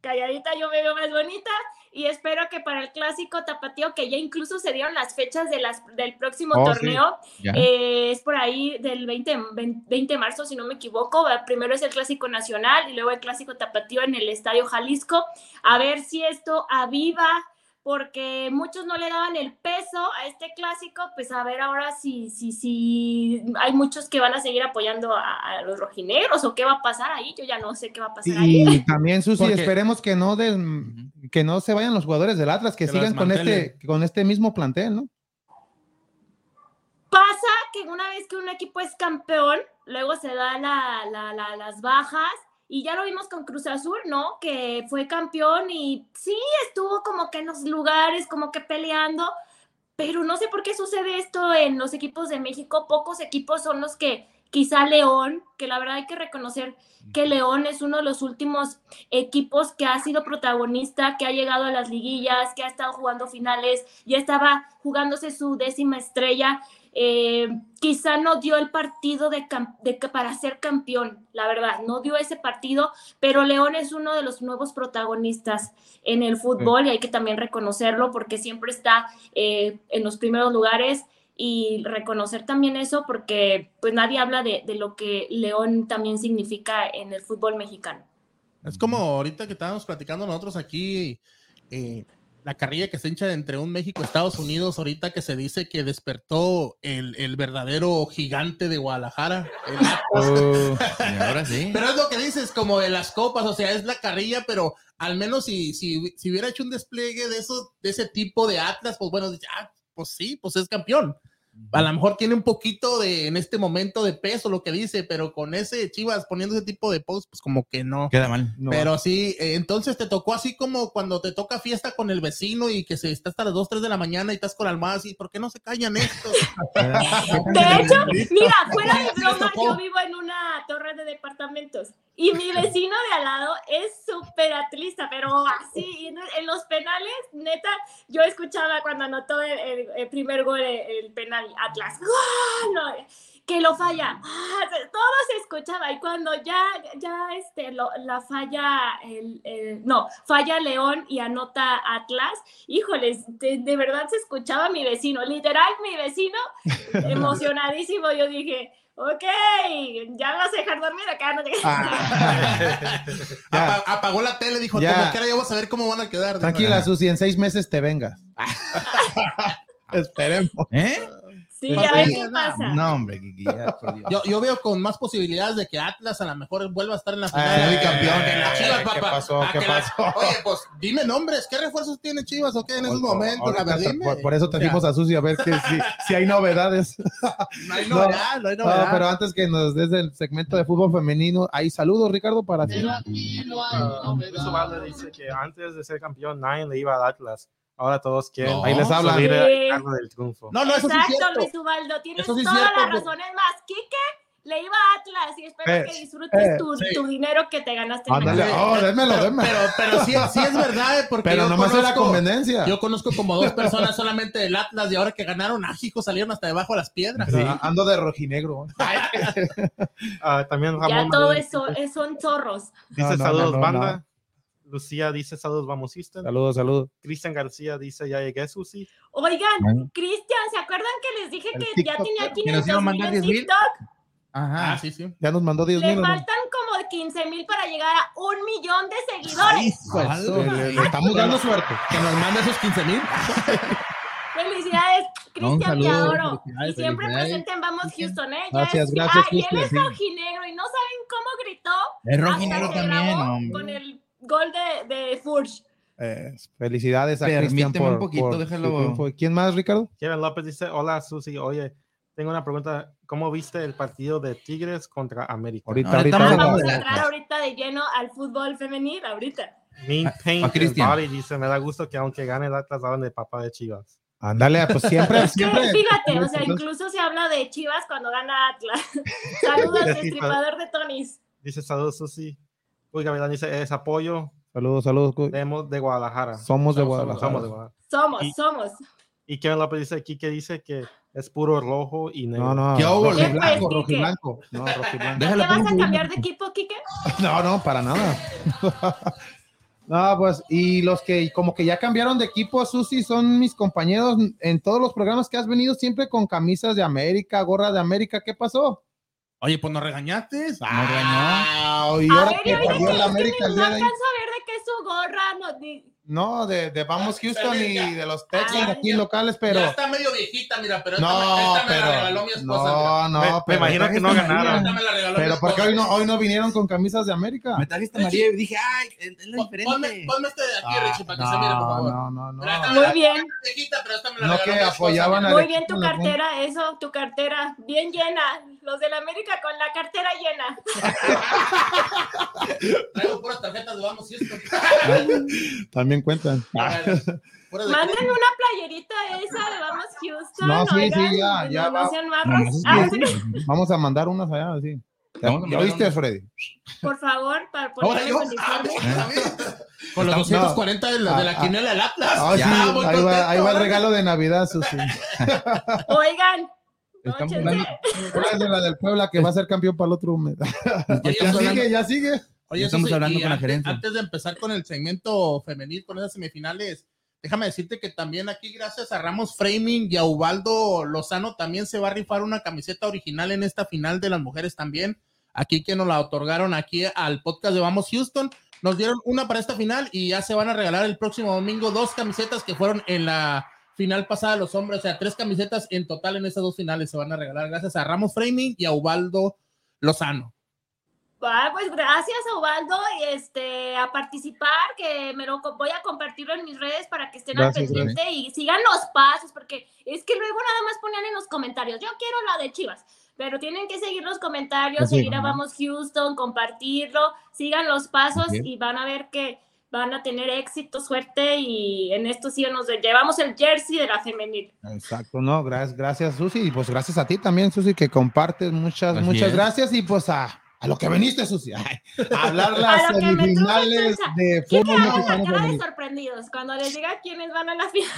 calladita yo me veo más bonita y espero que para el clásico tapatío que ya incluso se dieron las fechas de las, del próximo Oh, torneo eh, es por ahí del 20, 20 de marzo, si no me equivoco. Primero es el Clásico Nacional y luego el Clásico Tapatío en el Estadio Jalisco. A ver si esto aviva, porque muchos no le daban el peso a este clásico. Pues a ver ahora si, si, si hay muchos que van a seguir apoyando a, a los rojinegros o qué va a pasar ahí. Yo ya no sé qué va a pasar ahí. Y también, Susi, Porque- esperemos que no, des- que no se vayan los jugadores del Atlas, que, sigan con este, con este mismo plantel, ¿no? Pasa que una vez que un equipo es campeón, luego se dan la- la- la- las bajas y ya lo vimos con Cruz Azul, ¿no? Que fue campeón y sí, estuvo como que en los lugares, como que peleando, pero no sé por qué sucede esto en los equipos de México. Pocos equipos son los que quizá León, que la verdad hay que reconocer que León es uno de los últimos equipos que ha sido protagonista, que ha llegado a las liguillas, que ha estado jugando finales, ya estaba jugándose su décima estrella. Eh, quizá no dio el partido de, de para ser campeón, la verdad, no dio ese partido, pero León es uno de los nuevos protagonistas en el fútbol y hay que también reconocerlo porque siempre está eh, en los primeros lugares y reconocer también eso porque pues nadie habla de, de lo que León también significa en el fútbol mexicano. Es como ahorita que estábamos platicando nosotros aquí, eh, la carrilla que se hincha entre un México y Estados Unidos, ahorita que se dice que despertó el, el verdadero gigante de Guadalajara. Y ahora sí. Pero es lo que dices, como de las copas, o sea, es la carrilla, pero al menos si, si, si hubiera hecho un despliegue de, eso, de ese tipo de Atlas, pues bueno, ah, pues sí, pues es campeón. A lo mejor tiene un poquito de, en este momento, de peso lo que dice, pero con ese Chivas poniendo ese tipo de post, pues como que no. Queda mal. No. Pero sí, eh, entonces te tocó así como cuando te toca fiesta con el vecino y que se está hasta las 2, 3 de la mañana y estás con almohadas y ¿por qué no se callan estos? De hecho, mira, fuera de broma, yo vivo en una torre de departamentos y mi vecino de al lado es súper atlista, pero así, en, los penales, neta, yo escuchaba cuando anotó el, el- el primer gol, el, el penal Atlas. No, que lo falla, ¡Ah! todo se escuchaba y cuando ya, ya este, lo- la falla, no, falla León y anota Atlas, híjoles, de, de verdad se escuchaba mi vecino, literal mi vecino, emocionadísimo, yo dije, ok, ya me vas a dejar dormir acá, no te... Ah. Apagó la tele, dijo, Ya. como quiera, ya vamos a ver cómo van a quedar. Tranquila, Susi, en seis meses te vengas. Esperemos. ¿Eh? Sí, Pues a ver sí, qué no, pasa. No, hombre, Kiki, ya, por Dios. Yo, yo veo con más posibilidades de que Atlas a lo mejor vuelva a estar en la final. Ay, de campeón. Que la ay, Chivas, ¿qué papá. pasó? Ah, ¿Qué la- pasó? Oye, pues dime nombres. ¿Qué refuerzos tiene Chivas o qué en esos momentos? A ahorita ver, te- dime. por, por eso trajimos a Susi a ver que si, si hay novedades. No hay No, novedad, no hay No, novedad. pero antes que nos des el segmento de fútbol femenino, hay saludos, Ricardo, para ti. Ah, dice que antes de ser campeón nadie le iba al Atlas. Ahora todos quieren No, ahí les hablan. Sí. del triunfo. No, no, eso sí es Exacto, cierto. Luis Ubaldo, tienes sí es toda cierto, la porque- razón. Es más, Quique le iba a Atlas y espero Eh, que disfrutes eh, tu, sí. tu dinero que te ganaste. en Ándale, oh, démelo, démelo. Pero, pero sí, sí es verdad, eh, porque Pero nomás era conveniencia. Yo conozco como dos personas solamente del Atlas y ahora que ganaron, ah, hijos, salieron hasta debajo de las piedras. Pero Ando de rojinegro. Ah, también Ya Ramón todo Manuel eso es- son zorros. dice No, no, saludos no, no, banda. Lucía dice saludos vamos Houston. Saludos, saludos. Cristian García dice ya llegué Susi. Oigan, Bueno. Cristian, ¿se acuerdan que les dije El que ya TikTok, tenía que nos iba 500 a mil mandar en 10,000? TikTok? Ajá. Ah, sí, sí. Ya nos mandó 10 Le mil. ¿o no? faltan como 15 mil para llegar a un millón de seguidores. Pues, Algo. le, le estamos dando suerte. Que nos mande esos 15 mil. Felicidades, Cristian, te saludo, adoro. Y siempre presente en Vamos Houston, ¿eh? Ya Gracias, gracias, Ah, y él es rojinegro y no saben cómo gritó. Es hasta rojinegro también, grabó hombre. Con el gol de, de Furch. Eh, felicidades a Cristian Permíteme por, un poquito, por su déjalo. triunfo. ¿Quién más, Ricardo? Kevin López dice, hola Susi, oye, tengo una pregunta, ¿cómo viste el partido de Tigres contra América? Ahorita, ahorita. Ah, hablando vamos a entrar ahorita de lleno al fútbol femenil, ahorita. Mean a Paint. Body dice, me da gusto que aunque gane el Atlas, hablan de papá de Chivas. Ándale, pues siempre, Es que, siempre. fíjate, o sea, incluso se habla de Chivas cuando gana Atlas. Saludos, destripador de Tonis. Dice, saludos Susi. Uy, Gabriel dice, es apoyo, Saludos, saludos. demos de Guadalajara. Somos de Somos- Guadalajara. Somos de Guadalajara. Somos, Y- somos. Y Kevin López dice aquí que dice que es puro rojo y negro. No, no. ¿Qué hubo, ¿Qué Rojiblanco, pues, rojiblanco. No, rojiblanco. ¿Te vas a cambiar de equipo, Kike? No, no, para nada. No, pues, y los que como que ya cambiaron de equipo, Susi, son mis compañeros en todos los programas que has venido, siempre con camisas de América, gorra de América. ¿Qué pasó? Oye, pues nos regañaste. Ah, y A ahora ver, que y ahorita perdió que, la América no alcanzo a ver de qué es su gorra. No, ni- No, de, de Vamos Houston y de los Texans Ay, aquí locales, pero. Ya está medio viejita, mira, pero esta, me, No, esta me la regaló mi esposa. No, no, Me- me pero. imagino que no ganaron. Esta me la regaló mi Pero esposa. porque hoy no, hoy no vinieron con camisas de América. Me trajiste María y dije, ay, es la Pon- Ponme, diferente. ponme este de aquí, Ah, Richie, para que se mire, por favor. no, no, no. Esta me Muy la- bien. viejita, pero esta me la No regaló que apoyaban al Muy bien tu cartera, eso, tu cartera, bien llena. Los de la América con la cartera llena. Traigo puras tarjetas de Vamos Houston. También cuentan. Puras de Manden una playerita esa de Vamos Houston. No, sí, oigan, sí, ya, no- ya no va. sean No, marros. no, Ah, sí, sí, sí. Vamos a mandar unas allá, sí. ¿Ya, Vamos a ya mandar oíste. Freddy? por favor, para poner el uniforme. Con los No. 240 de la, de la Ah, ah. quiniela del Atlas. Ah, Ya, sí, muy ahí, va, ahí va el regalo de Navidad, Susi. Oigan, Estamos nóchense. hablando- ¿Cuál es de la del Puebla que va a ser campeón para el otro mes? Ya sigue, ya sigue. Oye, Estamos hablando con la gerencia. Antes de empezar con el segmento femenil, con esas semifinales, déjame decirte que también aquí, gracias a Ramos Framing y a Ubaldo Lozano, también se va a rifar una camiseta original en esta final de las mujeres también. Aquí que nos la otorgaron aquí al podcast de Vamos Houston. Nos dieron una para esta final y ya se van a regalar el próximo domingo dos camisetas que fueron en la final pasada los hombres. O sea, tres camisetas en total en esas dos finales se van a regalar gracias a Ramos Framing y a Ubaldo Lozano. Ah, pues gracias y este a participar, que me lo voy a compartirlo en mis redes para que estén Gracias, al pendiente y sigan los pasos, porque es que luego nada más ponían en los comentarios, yo quiero la de Chivas, pero tienen que seguir los comentarios, Así, seguir a. Vamos Houston, compartirlo, sigan los pasos y van a ver que van a tener éxito, suerte y en esto sí nos llevamos el jersey de la femenil. Exacto, no, gracias, gracias, Susi. Y pues gracias a ti también, Susi, que compartes. Muchas, Así muchas es. gracias. Y pues a, a lo que veniste, Susi. Ay, a hablar las A semifinales de ¿Qué fútbol mexicano femenil. sorprendidos cuando les diga quiénes van a la final?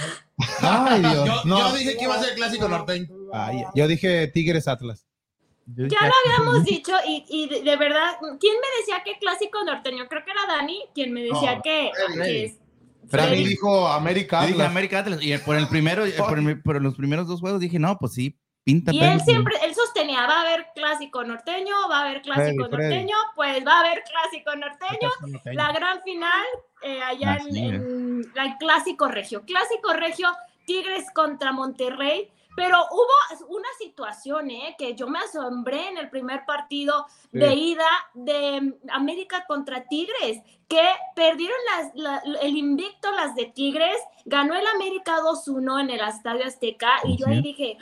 Ay, Dios. Yo, no. yo dije que iba a ser el clásico norteño. Ay, yo dije Tigres Atlas. Yo Ya lo habíamos dicho y, y de, verdad, ¿quién me decía que clásico norteño? Creo que era Dani quien me decía No, que, Freddy. que es- dijo América Yo dije Atlas. América Atlas. Y por el primero, por, el- por los primeros dos juegos dije, no, pues sí, pinta. Y él siempre, él sostenía, va a haber clásico norteño, va a haber clásico Freddy, Freddy. norteño, pues va a haber clásico norteño, la gran final eh, allá en, el clásico regio. Clásico regio, Tigres contra Monterrey. Pero hubo una situación eh, que yo me asombré en el primer partido de ida de América contra Tigres, que perdieron las, la- el invicto las de Tigres, ganó el América 2-1 en el Estadio Azteca y yo ahí dije.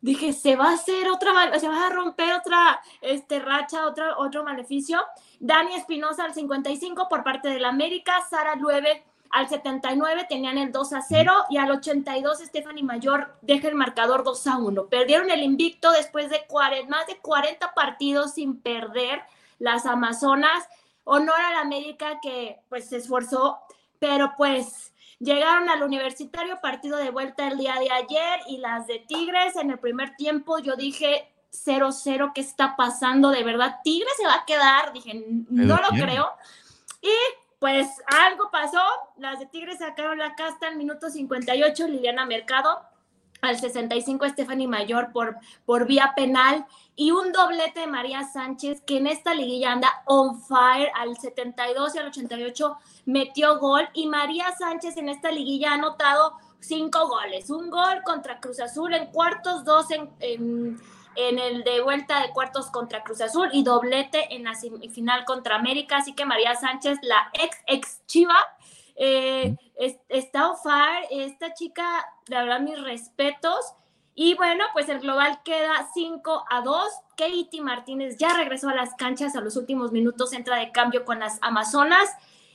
Dije, se va a hacer otra, se va a romper otra este, racha, otra, otro maleficio. Dani Espinosa al 55 por parte del América, Sara 9 al 79 tenían el 2 a 0 y al 82 Stephanie Mayor deja el marcador 2 a 1. Perdieron el invicto después de más de 40 partidos sin perder las Amazonas. Honor al América que pues se esforzó, pero pues llegaron al universitario partido de vuelta el día de ayer y las de Tigres en el primer tiempo yo dije 0-0, ¿qué está pasando? De verdad, Tigres se va a quedar, dije, no lo creo. Y pues algo pasó, las de Tigres sacaron la casta al minuto 58, Liliana Mercado al 65 Stephanie Mayor por, por vía penal y un doblete de María Sánchez que en esta liguilla anda on fire al 72 y al 88 metió gol y María Sánchez en esta liguilla ha anotado cinco goles, un gol contra Cruz Azul en cuartos, dos en, en, en el de vuelta de cuartos contra Cruz Azul y doblete en la semifinal contra América, así que María Sánchez, la ex ex Chiva, eh, es- está on fire, esta chica, la verdad, mis respetos. Y bueno, pues el global queda 5 a 2. Katie Martínez ya regresó a las canchas a los últimos minutos, entra de cambio con las Amazonas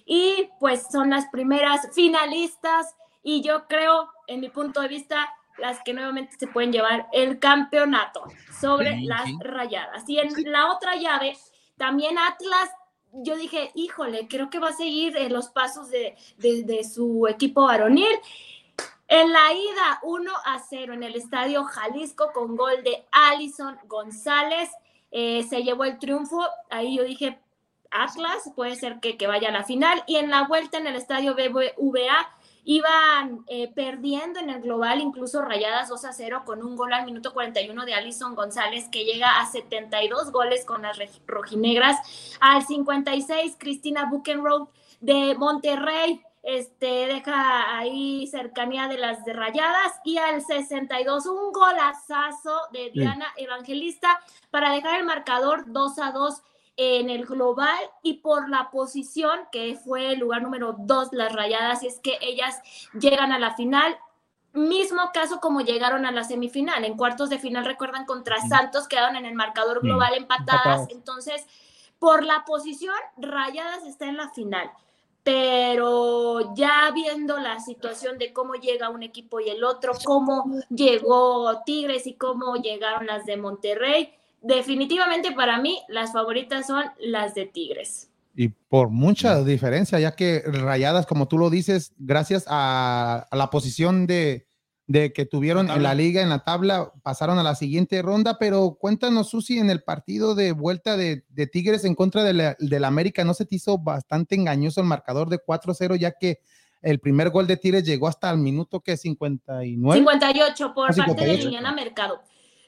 y pues son las primeras finalistas y yo creo, en mi punto de vista, las que nuevamente se pueden llevar el campeonato sobre Sí, las sí. rayadas. Y en la otra llave, también Atlas, yo dije, híjole, creo que va a seguir los pasos de, de- de su equipo varonil. En la ida 1 a 0 en el estadio Jalisco con gol de Alison González, eh, se llevó el triunfo. Ahí yo dije, Atlas puede ser que, que vaya a la final. Y en la vuelta en el estadio BBVA iban eh, perdiendo en el global, incluso rayadas 2 a 0 con un gol al minuto 41 de Alison González que llega a 72 goles con las rojinegras. Al 56, Cristina Buchenroth de Monterrey este, deja ahí cercanía de las de rayadas y al 62 un golazazo de Diana Evangelista para dejar el marcador 2 a 2 en el global y por la posición que fue el lugar número 2 las rayadas y es que ellas llegan a la final. Mismo caso como llegaron a la semifinal. En cuartos de final recuerdan contra Santos quedaron en el marcador global empatadas. entonces por la posición rayadas está en la final pero ya viendo la situación de cómo llega un equipo y el otro, cómo llegó Tigres y cómo llegaron las de Monterrey, definitivamente para mí las favoritas son las de Tigres. Y por mucha diferencia, ya que Rayadas, como tú lo dices, gracias a, a la posición de, de que tuvieron en la liga, en la tabla, pasaron a la siguiente ronda. Pero cuéntanos, Susi, en el partido de vuelta de, de Tigres en contra de la, del América, ¿no se te hizo bastante engañoso el marcador de 4-0, ya que el primer gol de Tigres llegó hasta el minuto que 59? 58 por Ah, parte de 58. Liliana Mercado.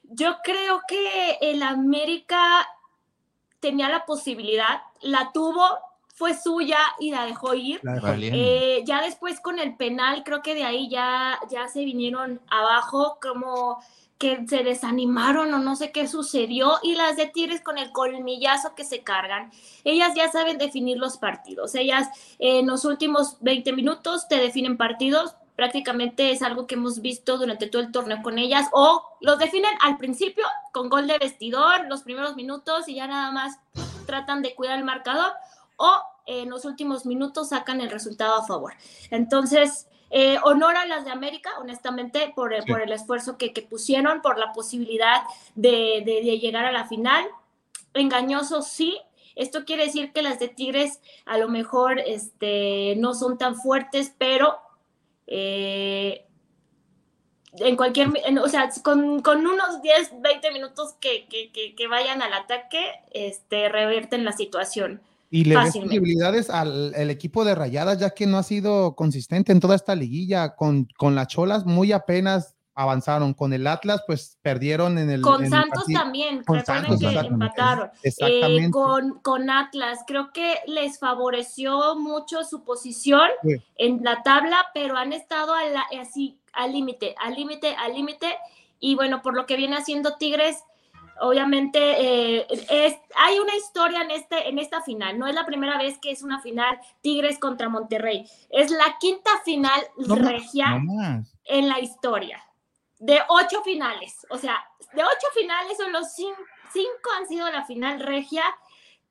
Yo creo que el América tenía la posibilidad, la tuvo, fue suya y la dejó ir. Eh, ya después con el penal, creo que de ahí ya, ya se vinieron abajo, como que se desanimaron o no sé qué sucedió. Y las de Tigres con el colmillazo que se cargan. Ellas ya saben definir los partidos. Ellas eh, en los últimos 20 minutos te definen partidos. Prácticamente es algo que hemos visto durante todo el torneo con ellas. O los definen al principio con gol de vestidor, los primeros minutos y ya nada más tratan de cuidar el marcador o en los últimos minutos sacan el resultado a favor. Entonces, eh, honor a las de América, honestamente, por, el- Sí. por el esfuerzo que, que pusieron, por la posibilidad de, de- de llegar a la final. Engañoso, sí. Esto quiere decir que las de Tigres a lo mejor este, no son tan fuertes, pero eh, en cualquier, en- o sea, con, con unos 10, 20 minutos que, que- que- que vayan al ataque, este, revierten la situación. Y le ves posibilidades al el equipo de Rayadas, ya que no ha sido consistente en toda esta liguilla. Con, con las Cholas muy apenas avanzaron. Con el Atlas, pues perdieron en el. Con en Santos también, Con recuerden Santos, que exactamente. empataron. Eh, con, con Atlas, creo que les favoreció mucho su posición Sí. en la tabla, pero han estado a la- así al límite, al límite, al límite. Y bueno, por lo que viene haciendo Tigres, obviamente eh, es, hay una historia en, este, en esta final. No es la primera vez que es una final Tigres contra Monterrey. Es la quinta final No más, regia No más. en la historia. De ocho finales. O sea, de ocho finales, son los cin- cinco han sido la final regia.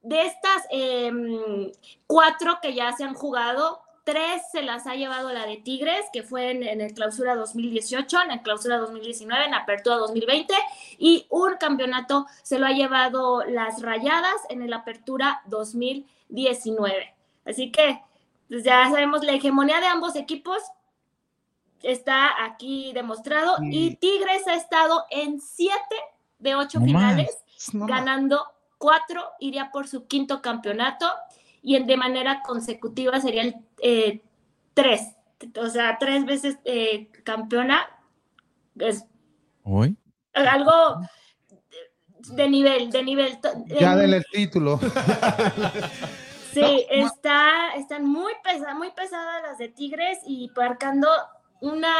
De estas em, cuatro que ya se han jugado, tres se las ha llevado la de Tigres, que fue en, en el clausura 2018, en el clausura 2019, en apertura 2020, y un campeonato se lo ha llevado las rayadas en el apertura 2019. Así que pues ya sabemos la hegemonía de ambos equipos está aquí demostrado y Tigres ha estado en siete de ocho No finales, No, ganando cuatro, iría por su quinto campeonato y en- de manera consecutiva serían eh, tres, o sea, tres veces eh, campeona. es Hoy. algo de nivel, de nivel. Ya En- denle el título. Sí, está, están muy pesadas, muy pesadas las de Tigres y marcando una,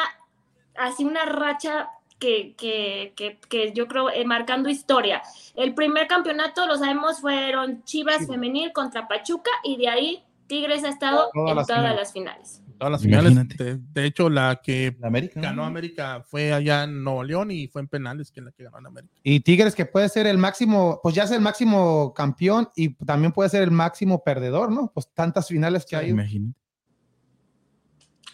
así una racha que, que, que, que yo creo, eh, marcando historia. El primer campeonato, lo sabemos, fueron Chivas Chivas. femenil contra Pachuca y de ahí Tigres ha estado Todas en las todas finales. las finales. Todas las finales. De, de hecho, la que La América. ganó América fue allá en Nuevo León y fue en penales que la que ganó en América. Y Tigres que puede ser el máximo, pues ya es el máximo campeón y también puede ser el máximo perdedor, ¿no? Pues tantas finales que hay. Imagínate.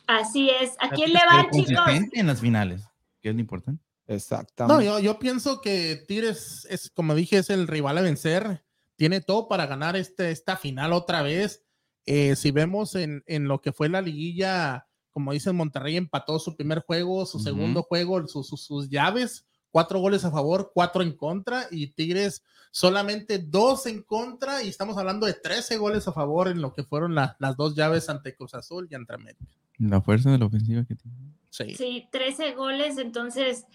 Así es. ¿A quién le van, chicos? en las finales, que es lo importante. No, Exactamente. yo, yo pienso que Tigres es, como dije, es el rival a vencer. Tiene todo para ganar este, esta final otra vez. Eh, si vemos en, en lo que fue la liguilla, como dicen, Monterrey empató su primer juego, su segundo juego, su- su- sus llaves, cuatro goles a favor, cuatro en contra, y Tigres solamente dos en contra, y estamos hablando de 13 goles a favor en lo que fueron la- las dos llaves ante Cruz Azul y ante América. La fuerza de la ofensiva que tiene. Sí. Sí, 13 goles, entonces,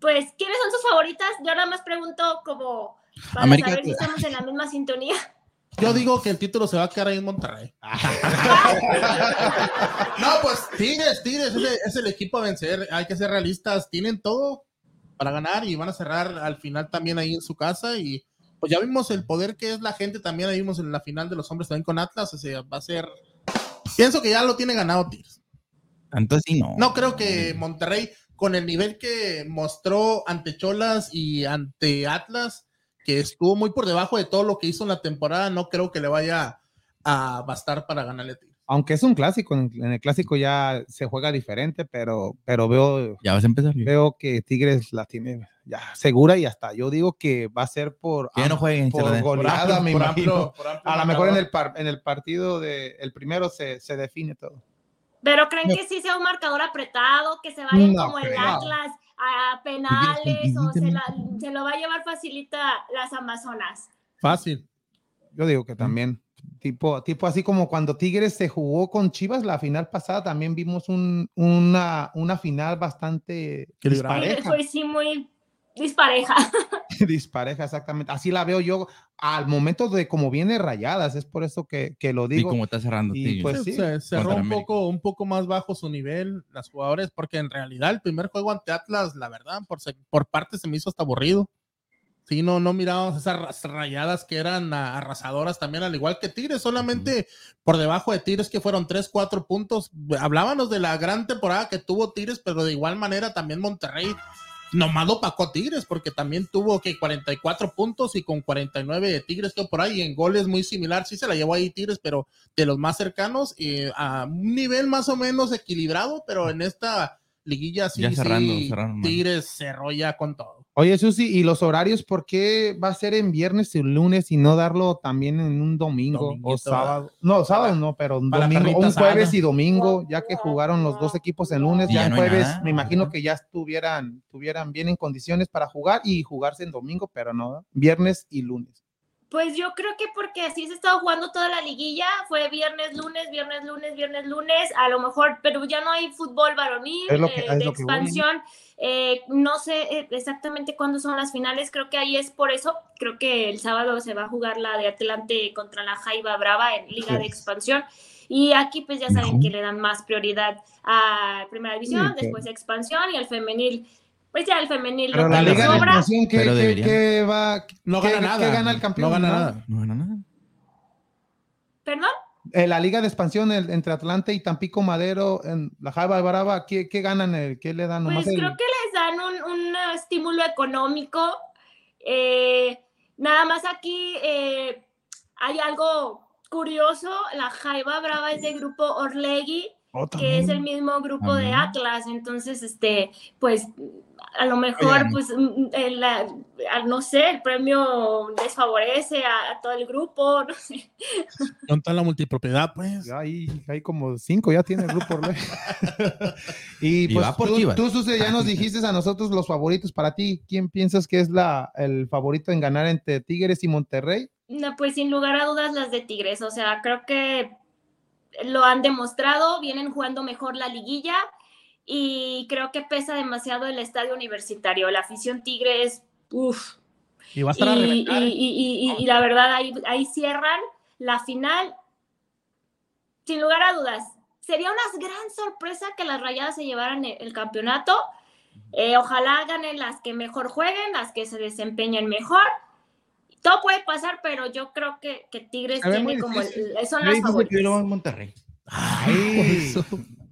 pues, ¿quiénes son sus favoritas? Yo nada más pregunto como para América- saber si estamos en la misma sintonía. Yo digo que el título se va a quedar ahí en Monterrey. No, pues Tigres, Tigres es el, es el equipo a vencer. Hay que ser realistas. Tienen todo para ganar y van a cerrar al final también ahí en su casa. Y pues ya vimos el poder que es la gente. También ahí vimos en la final de los hombres también con Atlas. O sea, va a ser. Pienso que ya lo tiene ganado Tigres. Tanto así no. No creo que Monterrey, con el nivel que mostró ante Cholas y ante Atlas, que estuvo muy por debajo de todo lo que hizo en la temporada, no creo que le vaya a bastar para ganarle a Tigres. Aunque es un clásico, en, el clásico ya se juega diferente, pero, pero veo, Ya vas a empezar. veo que Tigres la tiene ya segura y hasta yo digo que va a ser por, ya no jueguen, por goleada, me imagino. a lo mejor en el, par- en el partido de el primero se, se define todo. Pero creen que sí sea un marcador apretado, que se vayan No como el. Atlas a penales o se, la- se lo va a llevar facilita las Amazonas. Fácil. Yo digo que también, tipo, tipo así como cuando Tigres se jugó con Chivas la final pasada, también vimos un- una, una final bastante dispareja. fue sí muy dispareja. dispareja, exactamente. Así la veo yo al momento de como viene rayadas, es por eso que, que lo Y digo. como está cerrando. y Tigres. pues sí, se cerró un poco, un poco más bajo su nivel las jugadores, porque en realidad el primer juego ante Atlas, la verdad, por, se- por parte se me hizo hasta aburrido. Sí, no, no mirábamos esas ra- rayadas que eran arrasadoras también, al igual que Tigres, solamente por debajo de Tigres que fueron 3, 4 puntos. Hablábamos de la gran temporada que tuvo Tigres, pero de igual manera también Monterrey nomás lo pacó a Tigres, porque también tuvo que 44 puntos y con 49 de Tigres quedó por ahí, en goles muy similar, sí se la llevó ahí Tigres, pero de los más cercanos y a un nivel más o menos equilibrado, pero en esta liguilla sí, Ya cerrando, sí, mal. Tigres cerró ya con todo. Oye, Susi, ¿y los horarios por qué va a ser en viernes y lunes y no darlo también en un domingo o sábado? No, sábado no, pero un domingo, jueves y domingo, ya que jugaron los dos equipos en lunes, Y ya ya en no jueves, nada. me imagino que ya estuvieran, tuvieran bien en condiciones para jugar y jugarse en domingo, pero no, viernes y lunes. Pues yo creo que porque así se ha estado jugando toda la liguilla, fue viernes, lunes, viernes, lunes, viernes, lunes, a lo mejor, pero ya no hay fútbol varonil Es lo que- eh, es de lo que voy. expansión. Eh, no sé eh, exactamente cuándo son las finales, creo que ahí es por eso. Creo que el sábado se va a jugar la de Atlante contra la Jaiba Brava en Liga de. Expansión. Y aquí pues ya saben que le dan más prioridad a Primera División, Sí, que- después expansión y al femenil. Pues ya el femenil Pero lo la que Liga de sobra. Expansión, ¿qué, Pero qué- deberían. qué va? No gana nada. ¿Qué gana el campeón? No gana nada. No gana nada. ¿Perdón? Eh, la Liga de Expansión el- entre Atlante y Tampico Madero, en la Jaiba Brava, ¿qué, qué ganan? El, ¿Qué le dan? Pues Nomás el- creo que les dan un, un, estímulo económico. Eh, nada más aquí eh, hay algo curioso. La Jaiba Brava es de grupo Orlegui, Oh, que es el mismo grupo de. Atlas. Entonces, este, pues a lo mejor, pues, mm, el, la- a- no sé, el premio desfavorece a, a todo el grupo. No sé. ¿Dónde está la multipropiedad, pues? Ya hay, hay como cinco, ya tiene el grupo Orlegui. y Y pues va por tú, tú, ya nos dijiste a nosotros los favoritos para ti. ¿Quién piensas que es la, el favorito en ganar entre Tigres y Monterrey? No, pues sin lugar a dudas las de Tigres, o sea, creo que lo han demostrado, vienen jugando mejor la liguilla y creo que pesa demasiado el estadio universitario. La afición Tigre es, uff. Y va a estar a Y, reventar, y- y- y- y la verdad, ahí, ahí cierran la final. Sin lugar a dudas, sería una gran sorpresa que las rayadas se llevaran el, el campeonato. Eh, ojalá ganen las que mejor jueguen, las que se desempeñen mejor. Todo puede pasar, pero yo creo que, que Tigres tiene como el- son Yo las favoritas. yo lo voy en Monterrey. Ay,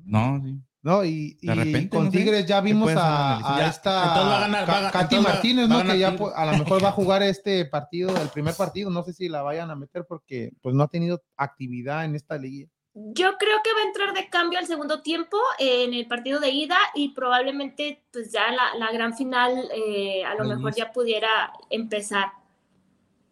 No, sí. no, y, De y repente, con no sé, Tigres ya ¿qué vimos a, a Ya, esta a ganar, va a- Katy Martínez, a ¿no? Que ya a lo mejor va a jugar este partido, el primer partido, no sé si la vayan a meter porque pues no ha tenido actividad en esta liga. Yo creo que va a entrar de cambio al segundo tiempo eh, en el partido de ida y probablemente pues ya la, la gran final eh, a lo mejor ya pudiera empezar.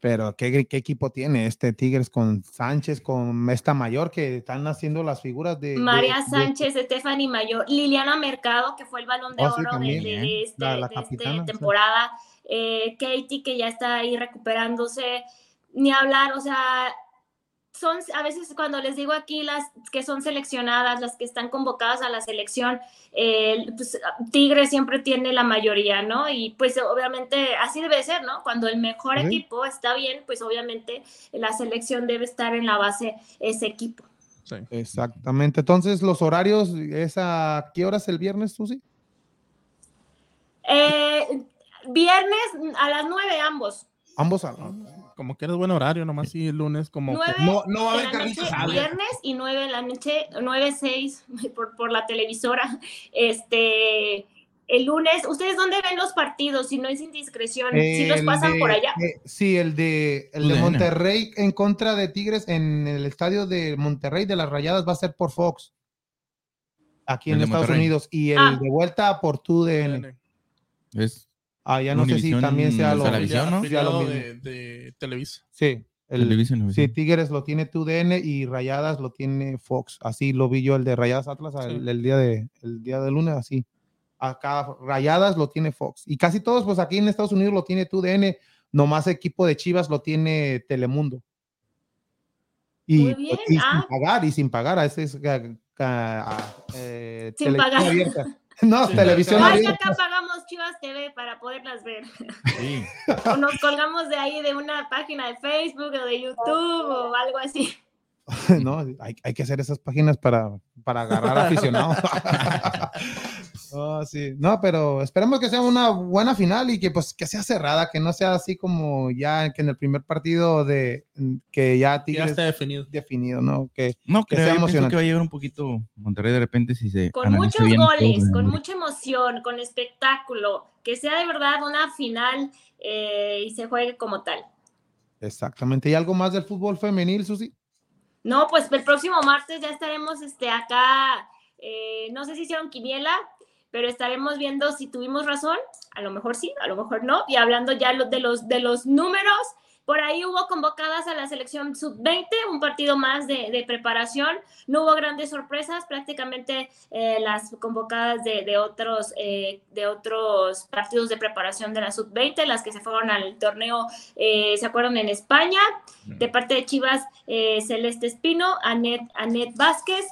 Pero ¿qué, qué equipo tiene este Tigres con Sánchez, con esta mayor que están haciendo las figuras de... de- María de- Sánchez, Stephanie Mayor, Liliana Mercado, que fue el balón de Oh, oro de, también, de- ¿eh? de este- La- la de temporada, eh, Katie, que ya está ahí recuperándose, ni hablar, o sea, son a veces cuando les digo aquí las que son seleccionadas, las que están convocadas a la selección, eh, pues, Tigre siempre tiene la mayoría, ¿no? Y pues obviamente así debe ser, ¿no? Cuando el mejor equipo está bien, pues obviamente la selección debe estar en la base ese equipo. Sí. Exactamente. Entonces, los horarios, ¿es a qué horas el viernes, Susi? Eh, viernes a las 9 ambos. Ambos a Como que eres buen horario, nomás sí el lunes, como que 9 no, no va a haber asadas. viernes y 9 de la noche, 9, 6 por, por la televisora. Este, el lunes, ¿ustedes dónde ven los partidos? Si no es indiscreción, si los pasan de- por allá. eh, sí, el de, el de. Monterrey en contra de Tigres en el estadio de Monterrey de las Rayadas va a ser por Fox. Aquí en Estados Monterrey. Unidos. Y el Ah. de vuelta por TUDN. Es Ah, ya no sé si también sea lo, Televisión, ¿no? ya lo Afiliado mismo. de, de Televisa. Sí, el- sí, Tigres lo tiene TUDN y Rayadas lo tiene Fox. Así lo vi yo el de Rayadas Atlas el, Sí. el día de el día de lunes así. Acá Rayadas lo tiene Fox y casi todos pues aquí en Estados Unidos lo tiene TUDN, nomás equipo de Chivas lo tiene Telemundo. Y, Muy bien, y ah. sin pagar, y sin pagar, a ese es eh, Sin televisión pagar. abierta. No, Sí, televisión abierta. acá pagamos Chivas TV para poderlas ver. Sí. O nos colgamos de ahí de una página de Facebook o de YouTube o algo así. No, hay, hay que hacer esas páginas para, para agarrar aficionados. Oh, sí. No, pero esperemos que sea una buena final y que pues que sea cerrada, que no sea así como ya que en el primer partido de que ya Ya Tigres está definido. definido, ¿no? Que No, Que creo, sea emocionante. que va a llegar un poquito Monterrey de repente si se Con muchos bien goles, con mucha emoción, con espectáculo, que sea de verdad una final eh, y se juegue como tal. exactamente. ¿Y algo más del fútbol femenil, Susi? No, pues el próximo martes ya estaremos este, acá, eh, no sé si hicieron quiniela, pero estaremos viendo si tuvimos razón, a lo mejor sí, a lo mejor no, y hablando ya de los, de los números, por ahí hubo convocadas a la selección sub-20, un partido más de, de preparación, no hubo grandes sorpresas, prácticamente eh, las convocadas de, de otros, eh, de otros partidos de preparación de la sub-20, las que se fueron al torneo, eh, ¿se acuerdan? En España, de parte de Chivas, Celeste Espino, Anet, Anet Vázquez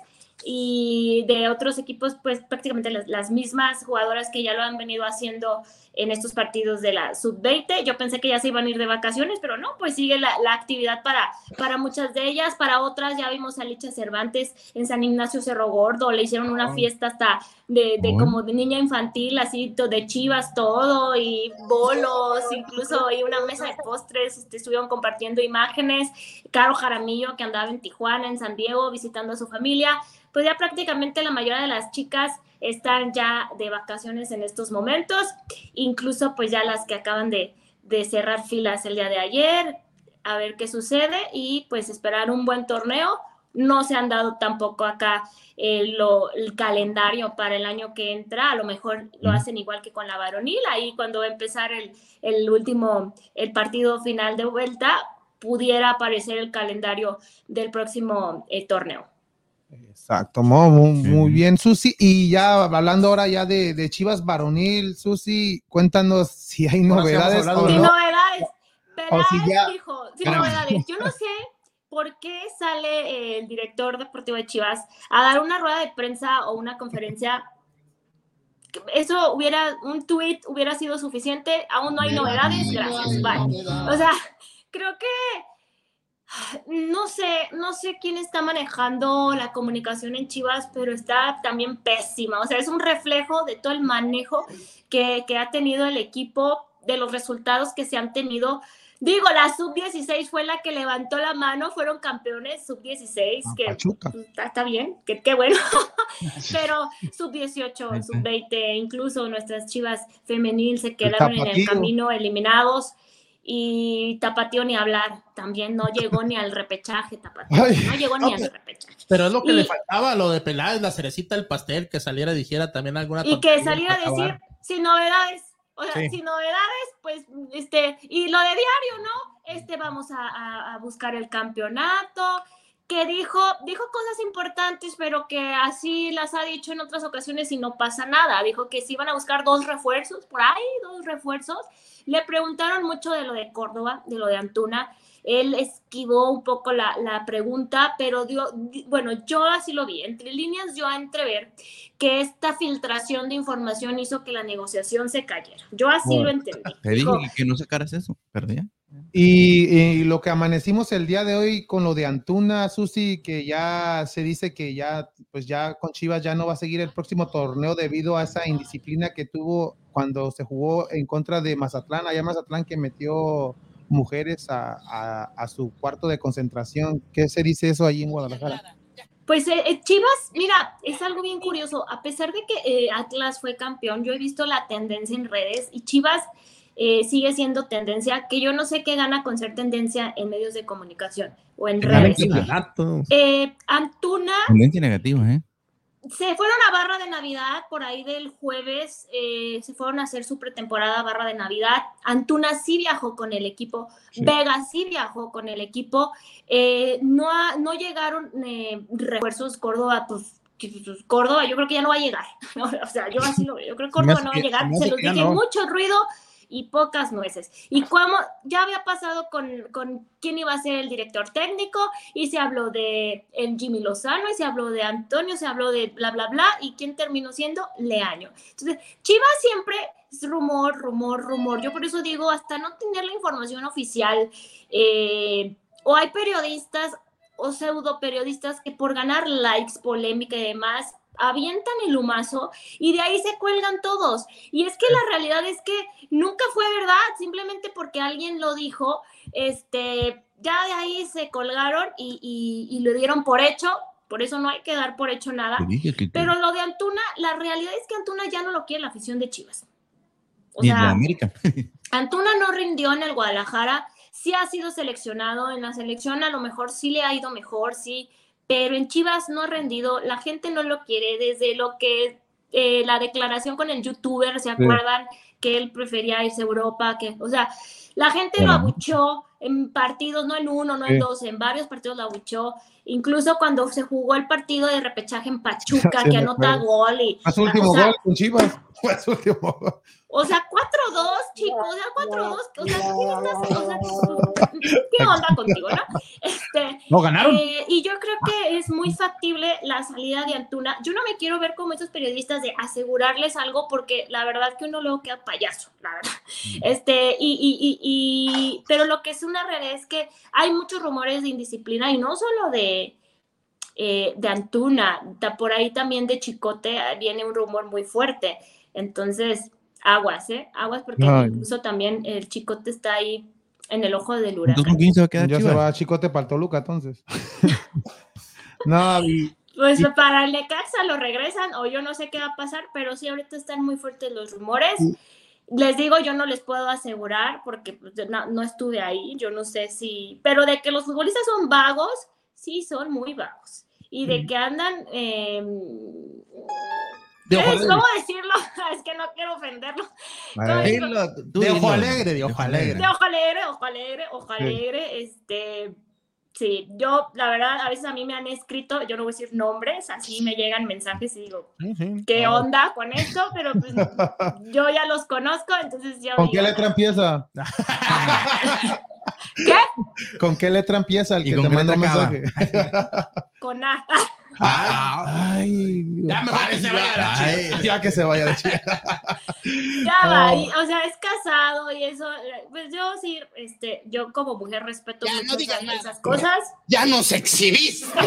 y de otros equipos, pues prácticamente las, las mismas jugadoras que ya lo han venido haciendo en estos partidos de la sub-20. Yo pensé que ya se iban a ir de vacaciones, pero no, pues sigue la, la actividad para, para muchas de ellas. Para otras ya vimos a Licha Cervantes en San Ignacio Cerro Gordo, le hicieron una fiesta hasta de, de como de niña infantil, así de chivas todo, y bolos, incluso y una mesa de postres, este, estuvieron compartiendo imágenes. Caro Jaramillo, que andaba en Tijuana, en San Diego, visitando a su familia. Pues ya prácticamente la mayoría de las chicas están ya de vacaciones en estos momentos, incluso pues ya las que acaban de, de cerrar filas el día de ayer, a ver qué sucede y pues esperar un buen torneo. No se han dado tampoco acá eh, lo- el calendario para el año que entra, a lo mejor lo hacen igual que con la varonil, ahí cuando va a empezar el, el último, el partido final de vuelta, pudiera aparecer el calendario del próximo eh, torneo. Exacto, muy, Sí. muy bien, Susi. Y ya hablando ahora ya de, de Chivas Varonil, Susi, cuéntanos si hay novedades o no. novedades. Peláez si ya- dijo, sin Espérame. novedades. Yo no sé por qué sale el director deportivo de Chivas a dar una rueda de prensa o una conferencia eso hubiera, un tweet hubiera sido suficiente, aún no hay novedades, gracias, bye. O sea, creo que no sé, no sé quién está manejando la comunicación en Chivas, pero está también pésima. O sea, es un reflejo de todo el manejo que, que ha tenido el equipo, de los resultados que se han tenido. Digo, la sub-16 fue la que levantó la mano, fueron campeones sub-16, Ah, que pues, está, está bien, que qué bueno. Pero sub-18, sub-20, incluso nuestras chivas femenil se quedaron en el camino eliminados. Y Tapatío ni hablar, también no llegó ni al repechaje, Tapatío, Ay, no llegó ni al repechaje. Pero es lo que Y- le faltaba, lo de Peláez, la cerecita del pastel, que saliera y dijera también alguna Y que saliera a decir, acabar. sin novedades, o sea, Sí. sin novedades, pues, este, y lo de diario, ¿no? Este, vamos a, a- a buscar el campeonato, que dijo, dijo cosas importantes, pero que así las ha dicho en otras ocasiones y no pasa nada. Dijo que se iban a buscar dos refuerzos, por ahí, dos refuerzos. Le preguntaron mucho de lo de Córdoba, de lo de Antuna. Él esquivó un poco la, la pregunta, pero dio, di- bueno, yo así lo vi. Entre líneas yo a entrever que esta filtración de información hizo que la negociación se cayera. Yo así lo entendí. Te dije Dijo, que- no sacaras eso, pero ya. Y, lo que amanecimos el día de hoy con lo de Antuna, Susi, que ya se dice que ya, pues ya con Chivas ya no va a seguir el próximo torneo debido a esa indisciplina que tuvo cuando se jugó en contra de Mazatlán, allá Mazatlán que metió mujeres a, su cuarto de concentración. ¿Qué se dice eso ahí en Guadalajara? Pues eh, eh, Chivas, mira, es algo bien curioso. A pesar de que eh, Atlas fue campeón, yo he visto la tendencia en redes y Chivas eh, sigue siendo tendencia, que yo no sé qué gana con ser tendencia en medios de comunicación o en redes. Eh, Antuna Tendencia negativa, ¿eh? se fueron a Barra de Navidad por ahí del jueves, eh, se fueron a hacer su pretemporada Barra de Navidad. Antuna sí viajó con el equipo, Sí. Vega sí viajó con el equipo. Eh, no, ha- no llegaron eh, refuerzos Córdoba, pues, pues, Córdoba yo creo que ya no va a llegar. O sea, yo así lo veo. Yo creo que Córdoba no va a llegar. se Se los dije, no. mucho ruido y pocas nueces. Y como ya había pasado con, con quién iba a ser el director técnico, y se habló de el Jimmy Lozano, y se habló de Antonio, se habló de bla, bla, bla, y quién terminó siendo Leaño. Entonces, Chivas siempre es rumor, rumor, rumor. Yo por eso digo, hasta no tener la información oficial, eh, o hay periodistas o pseudo periodistas que por ganar likes, polémica y demás, avientan el humazo y de ahí se cuelgan todos. Y es que la realidad es que nunca fue verdad, simplemente porque alguien lo dijo, este, ya de ahí se colgaron y, y- y lo dieron por hecho, por eso no hay que dar por hecho nada. Te Pero lo de Antuna, la realidad es que Antuna ya no lo quiere la afición de Chivas. O en América. Antuna no rindió en el Guadalajara, sí ha sido seleccionado en la selección, a lo mejor sí le ha ido mejor, sí, pero en Chivas no ha rendido, la gente no lo quiere, desde lo que eh, la declaración con el youtuber, ¿se acuerdan? Que él prefería irse a Europa, que, o sea, la gente lo abuchó en partidos, no en uno, no en dos, en varios partidos lo abuchó, incluso cuando se jugó el partido de repechaje en Pachuca, Sí, que anota acuerdo. gol y... Su último o sea, gol con Chivas. Fue su último gol. O sea, 4-2, chicos, o sea, 4-2, o sea, ¿qué, estás- o sea, ¿qué onda contigo, no? Este, No ganaron. eh, y yo creo que es muy factible la salida de Antuna. Yo no me quiero ver como esos periodistas de asegurarles algo porque la verdad que uno luego queda payaso, la verdad. Este, y, y, y, y- pero lo que es una realidad es que hay muchos rumores de indisciplina y no solo de, eh, de Antuna, por ahí también de Chicote eh, viene un rumor muy fuerte. Entonces, aguas, ¿eh? Aguas porque Ay. incluso también el Chicote está ahí en el ojo del huracán. ¿con quién se va a quedar Ya se va Chicote para el Toluca, entonces. no, y, Pues Y- para el Necaxa lo regresan o yo no sé qué va a pasar, pero sí ahorita están muy fuertes los rumores. Les digo, yo no les puedo asegurar porque pues, no, no estuve ahí, yo no sé si, pero de que los futbolistas son vagos, sí son muy vagos. Y de que andan, eh, De ojo alegre. ¿cómo decirlo? es que no quiero ofenderlo. Dilo, tú De ojo alegre, de ojo alegre. De ojo alegre, ojo alegre, ojo Sí. alegre, este, sí, yo, la verdad, a veces a mí me han escrito, yo no voy a decir nombres, así me llegan mensajes y digo, Sí, sí. ¿qué onda con esto? Pero pues yo ya los conozco, entonces yo ¿Con digo, qué letra empieza? ¿Qué? ¿Con qué letra empieza el ¿Y que con te qué manda mensaje? Con A. Ah, Ay, Ya mejor que se vaya la Ay, Chivas. Ya que se vaya de Chivas. Ya va, y, o sea, es casado y eso, eh, pues yo sí, este, yo como mujer respeto Ya, no mucho digas esas, nada. esas cosas. Ya nos exhibiste.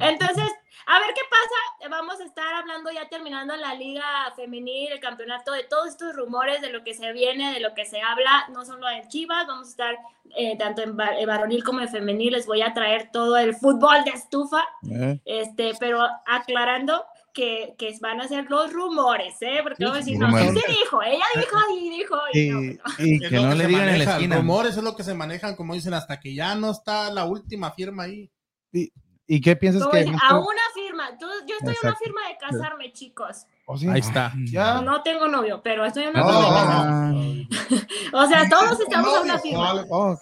Entonces, a ver qué pasa. Vamos a estar hablando ya terminando la liga femenil, el campeonato, de todos estos rumores, de lo que se viene, de lo que se habla, no solo en Chivas, vamos a estar eh, tanto en va- en varonil como en femenil, les voy a traer todo el fútbol de estufa, Eh, este, pero aclarando que, que van a ser los rumores, ¿eh? Porque vamos a decir, no, sí se dijo, ella dijo y dijo, y Y, no, y Es Que no le digan en la maneja, esquina. Rumores es lo que se manejan, como dicen, hasta que ya no está la última firma ahí. ¿y qué piensas que a una firma, yo, yo estoy a una Exacto. firma de casarme, chicos. Oh, sí. Ahí está. Ya. No tengo novio, pero estoy a una No. firma de casarme. O sea, todos estamos a una firma, Vale, oh,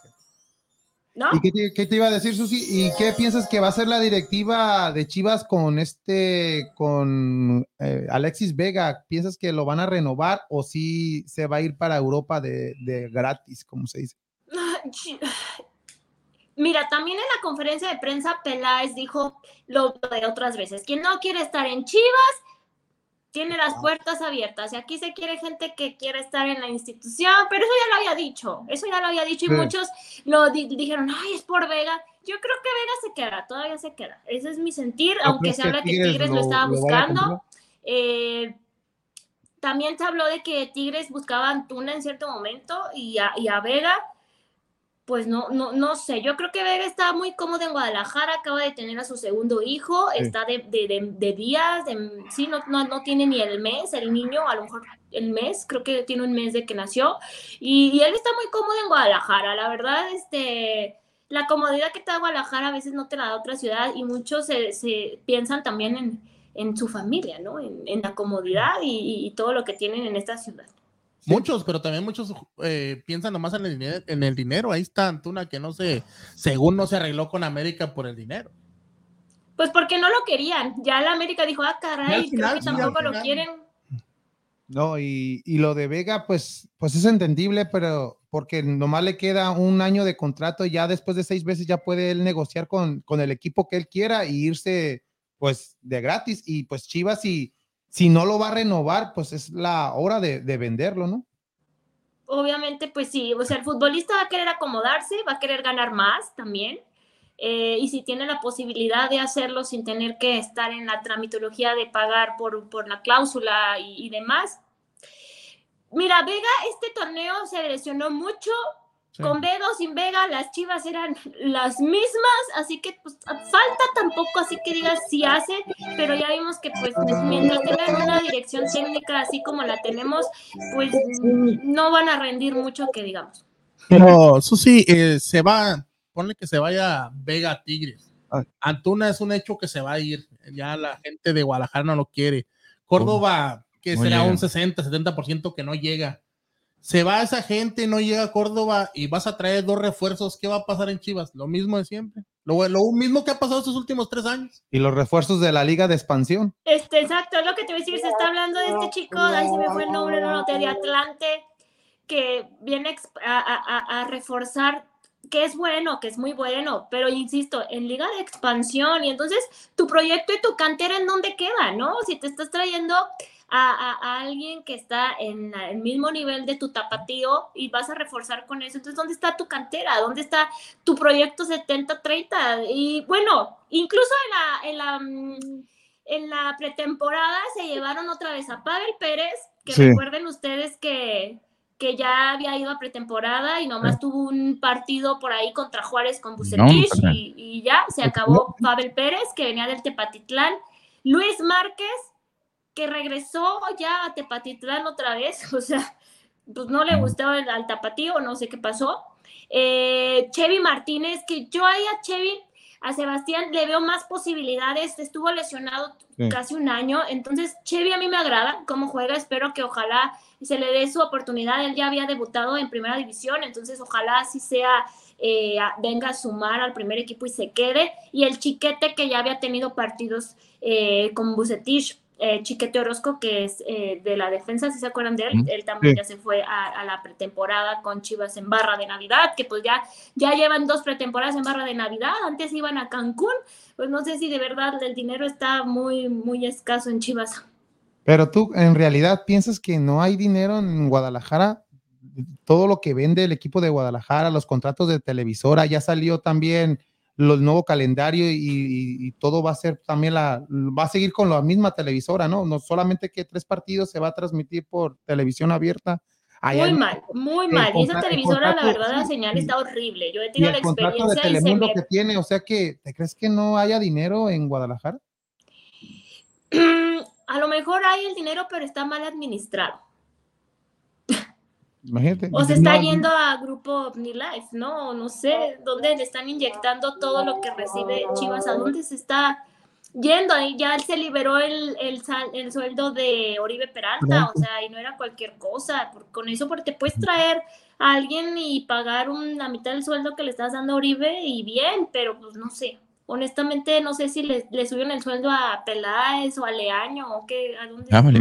¿no? ¿Y qué te, qué te iba a decir, Susi? ¿Y qué piensas que va a ser la directiva de Chivas con este, con eh, Alexis Vega? ¿Piensas que lo van a renovar o si se va a ir para Europa de, de gratis, como se dice? Mira, también en la conferencia de prensa Peláez dijo lo de otras veces, quien no quiere estar en Chivas tiene las puertas abiertas y aquí se quiere gente que quiere estar en la institución, pero eso ya lo había dicho, eso ya lo había dicho y Sí. muchos lo di- dijeron, ay, es por Vega. Yo creo que Vega se queda, todavía se queda. Ese es mi sentir, ¿No aunque se habla que Tigres lo, lo- estaba lo buscando. Eh, también se habló de que Tigres buscaba a Antuna en cierto momento y a, y a Vega, pues no, no, no sé. Yo creo que Vega está muy cómodo en Guadalajara, acaba de tener a su segundo hijo, Sí. está de, de, de- de días, de- sí, no, no, no tiene ni el mes, el niño, a lo mejor el mes, creo que tiene un mes de que nació, y, y él está muy cómodo en Guadalajara, la verdad, este... La comodidad que te da Guadalajara a veces no te la da otra ciudad y muchos se, se piensan también en, en su familia, ¿no? En, en la comodidad y todo lo que tienen en esta ciudad. Muchos, pero también muchos eh, piensan nomás en el, dinero, en el dinero. Ahí está Antuna que no se, según no se arregló con América por el dinero. Pues porque no lo querían. Ya la América dijo, ah, Y caray, final, creo que tampoco lo quieren. No, y, y lo de Vega, pues, pues es entendible, pero porque nomás le queda un año de contrato, ya después de seis meses ya puede él negociar con, con el equipo que él quiera y irse pues de gratis. Y pues Chivas, si, si no lo va a renovar, pues es la hora de, de venderlo, ¿no? Obviamente, pues sí, o sea, el futbolista va a querer acomodarse, va a querer ganar más también. eh, y si tiene la posibilidad de hacerlo sin tener que estar en la tramitología de pagar por, por la cláusula y, y demás. Mira, Vega, este torneo se lesionó mucho. Sí. Con Vega o sin Vega, las chivas eran las mismas, así que pues falta tampoco, así que digas si hace, pero ya vimos que pues mientras tengan una dirección técnica así como la tenemos, pues no van a rendir mucho que digamos. Pero eso sí, eh, se va, ponle que se vaya Vega a Tigres. Ah. Antuna es un hecho que se va a ir. Ya la gente de Guadalajara no lo quiere. Córdoba, que será un 60, 70% que no llega. Se va esa gente, no llega a Córdoba y vas a traer dos refuerzos. ¿Qué va a pasar en Chivas? Lo mismo de siempre. Lo, lo mismo que ha pasado estos últimos tres años. Y los refuerzos de la liga de expansión. Este, exacto, es lo que te voy a decir, se está hablando de este chico, ahí se me fue el nombre, no de Atlante, que viene a- a reforzar que es bueno, que es muy bueno, pero insisto, en liga de expansión, y entonces tu proyecto y tu cantera en dónde queda, ¿no? Si te estás trayendo a, a- a alguien que está en el mismo nivel de tu tapatío y vas a reforzar con eso, entonces ¿dónde está tu cantera? ¿Dónde está tu proyecto 70-30? Y bueno, incluso en la, en la, mm, en la pretemporada se llevaron otra vez a Pavel Pérez, que Sí. recuerden ustedes que, que ya había ido a pretemporada y nomás tuvo un partido por ahí contra Juárez con Bucetich No, y, y ya se acabó Pavel Pérez, que venía del Tepatitlán. Luis Márquez, que regresó ya a Tepatitlán otra vez, o sea, pues no le gustó el, al tapatío, no sé qué pasó. Eh, Chevy Martínez, que yo ahí a Chevy, a Sebastián le veo más posibilidades, estuvo lesionado Sí. casi un año, entonces Chevy a mí me agrada cómo juega, espero que ojalá se le dé su oportunidad, él ya había debutado en primera división, entonces ojalá así sea, eh, venga a sumar al primer equipo y se quede, y el chiquete que ya había tenido partidos eh, con Bucetich eh, Chiquete Orozco, que es eh, de la defensa, si se acuerdan de él, él también ya se fue a, a la pretemporada con Chivas en barra de Navidad, que pues ya, ya llevan dos pretemporadas en barra de Navidad, antes iban a Cancún, pues no sé si de verdad el dinero está muy, muy escaso en Chivas. Pero tú, en realidad, piensas que no hay dinero en Guadalajara. Todo lo que vende el equipo de Guadalajara, los contratos de televisora, ya salió también el nuevo calendario y, y- y todo va a ser también la, va a seguir con la misma televisora, ¿no? No solamente que tres partidos se va a transmitir por televisión abierta. Allá Muy mal, muy mal. Y esa televisora, la verdad, la señal está horrible. Yo he Y tenido la contrato de experiencia y se Telemundo me que tiene, o sea que, ¿te crees que no haya dinero en Guadalajara? a lo mejor hay el dinero, pero está mal administrado. Imagínate. O se está No, yendo a Grupo OmniLife, ¿no? No sé dónde le están inyectando todo lo que recibe Chivas, a dónde se está yendo. Y ya se liberó el, el, sal- el sueldo de Oribe Peralta, o sea, y no era cualquier cosa. por- con eso, porque te puedes traer a alguien y pagar un- la mitad del sueldo que le estás dando a Oribe y bien, pero pues no sé. Honestamente, no sé si le, le subieron el sueldo a Peláez o a Leaño o qué, a dónde. Ah, vale.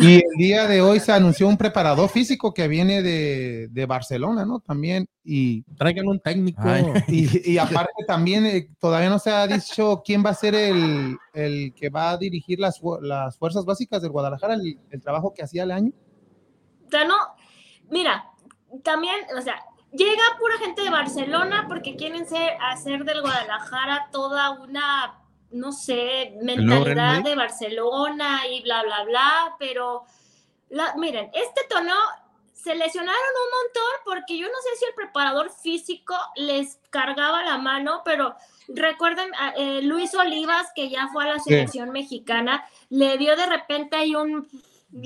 Y el día de hoy se anunció un preparador físico que viene de, de Barcelona, ¿no? También. Y, Traigan un técnico. Y, y aparte también eh, todavía no se ha dicho quién va a ser el, el que va a dirigir las, las fuerzas básicas del Guadalajara, el, el trabajo que hacía el año. O sea, no, mira, también, o sea, llega pura gente de Barcelona porque quieren ser, hacer del Guadalajara toda una, no sé, mentalidad de Barcelona y bla, bla, bla, pero, la, miren, este tono se lesionaron un montón porque yo no sé si el preparador físico les cargaba la mano, pero recuerden, a- eh, Luis Olivas, que ya fue a la Sí. selección mexicana, le dio de repente ahí un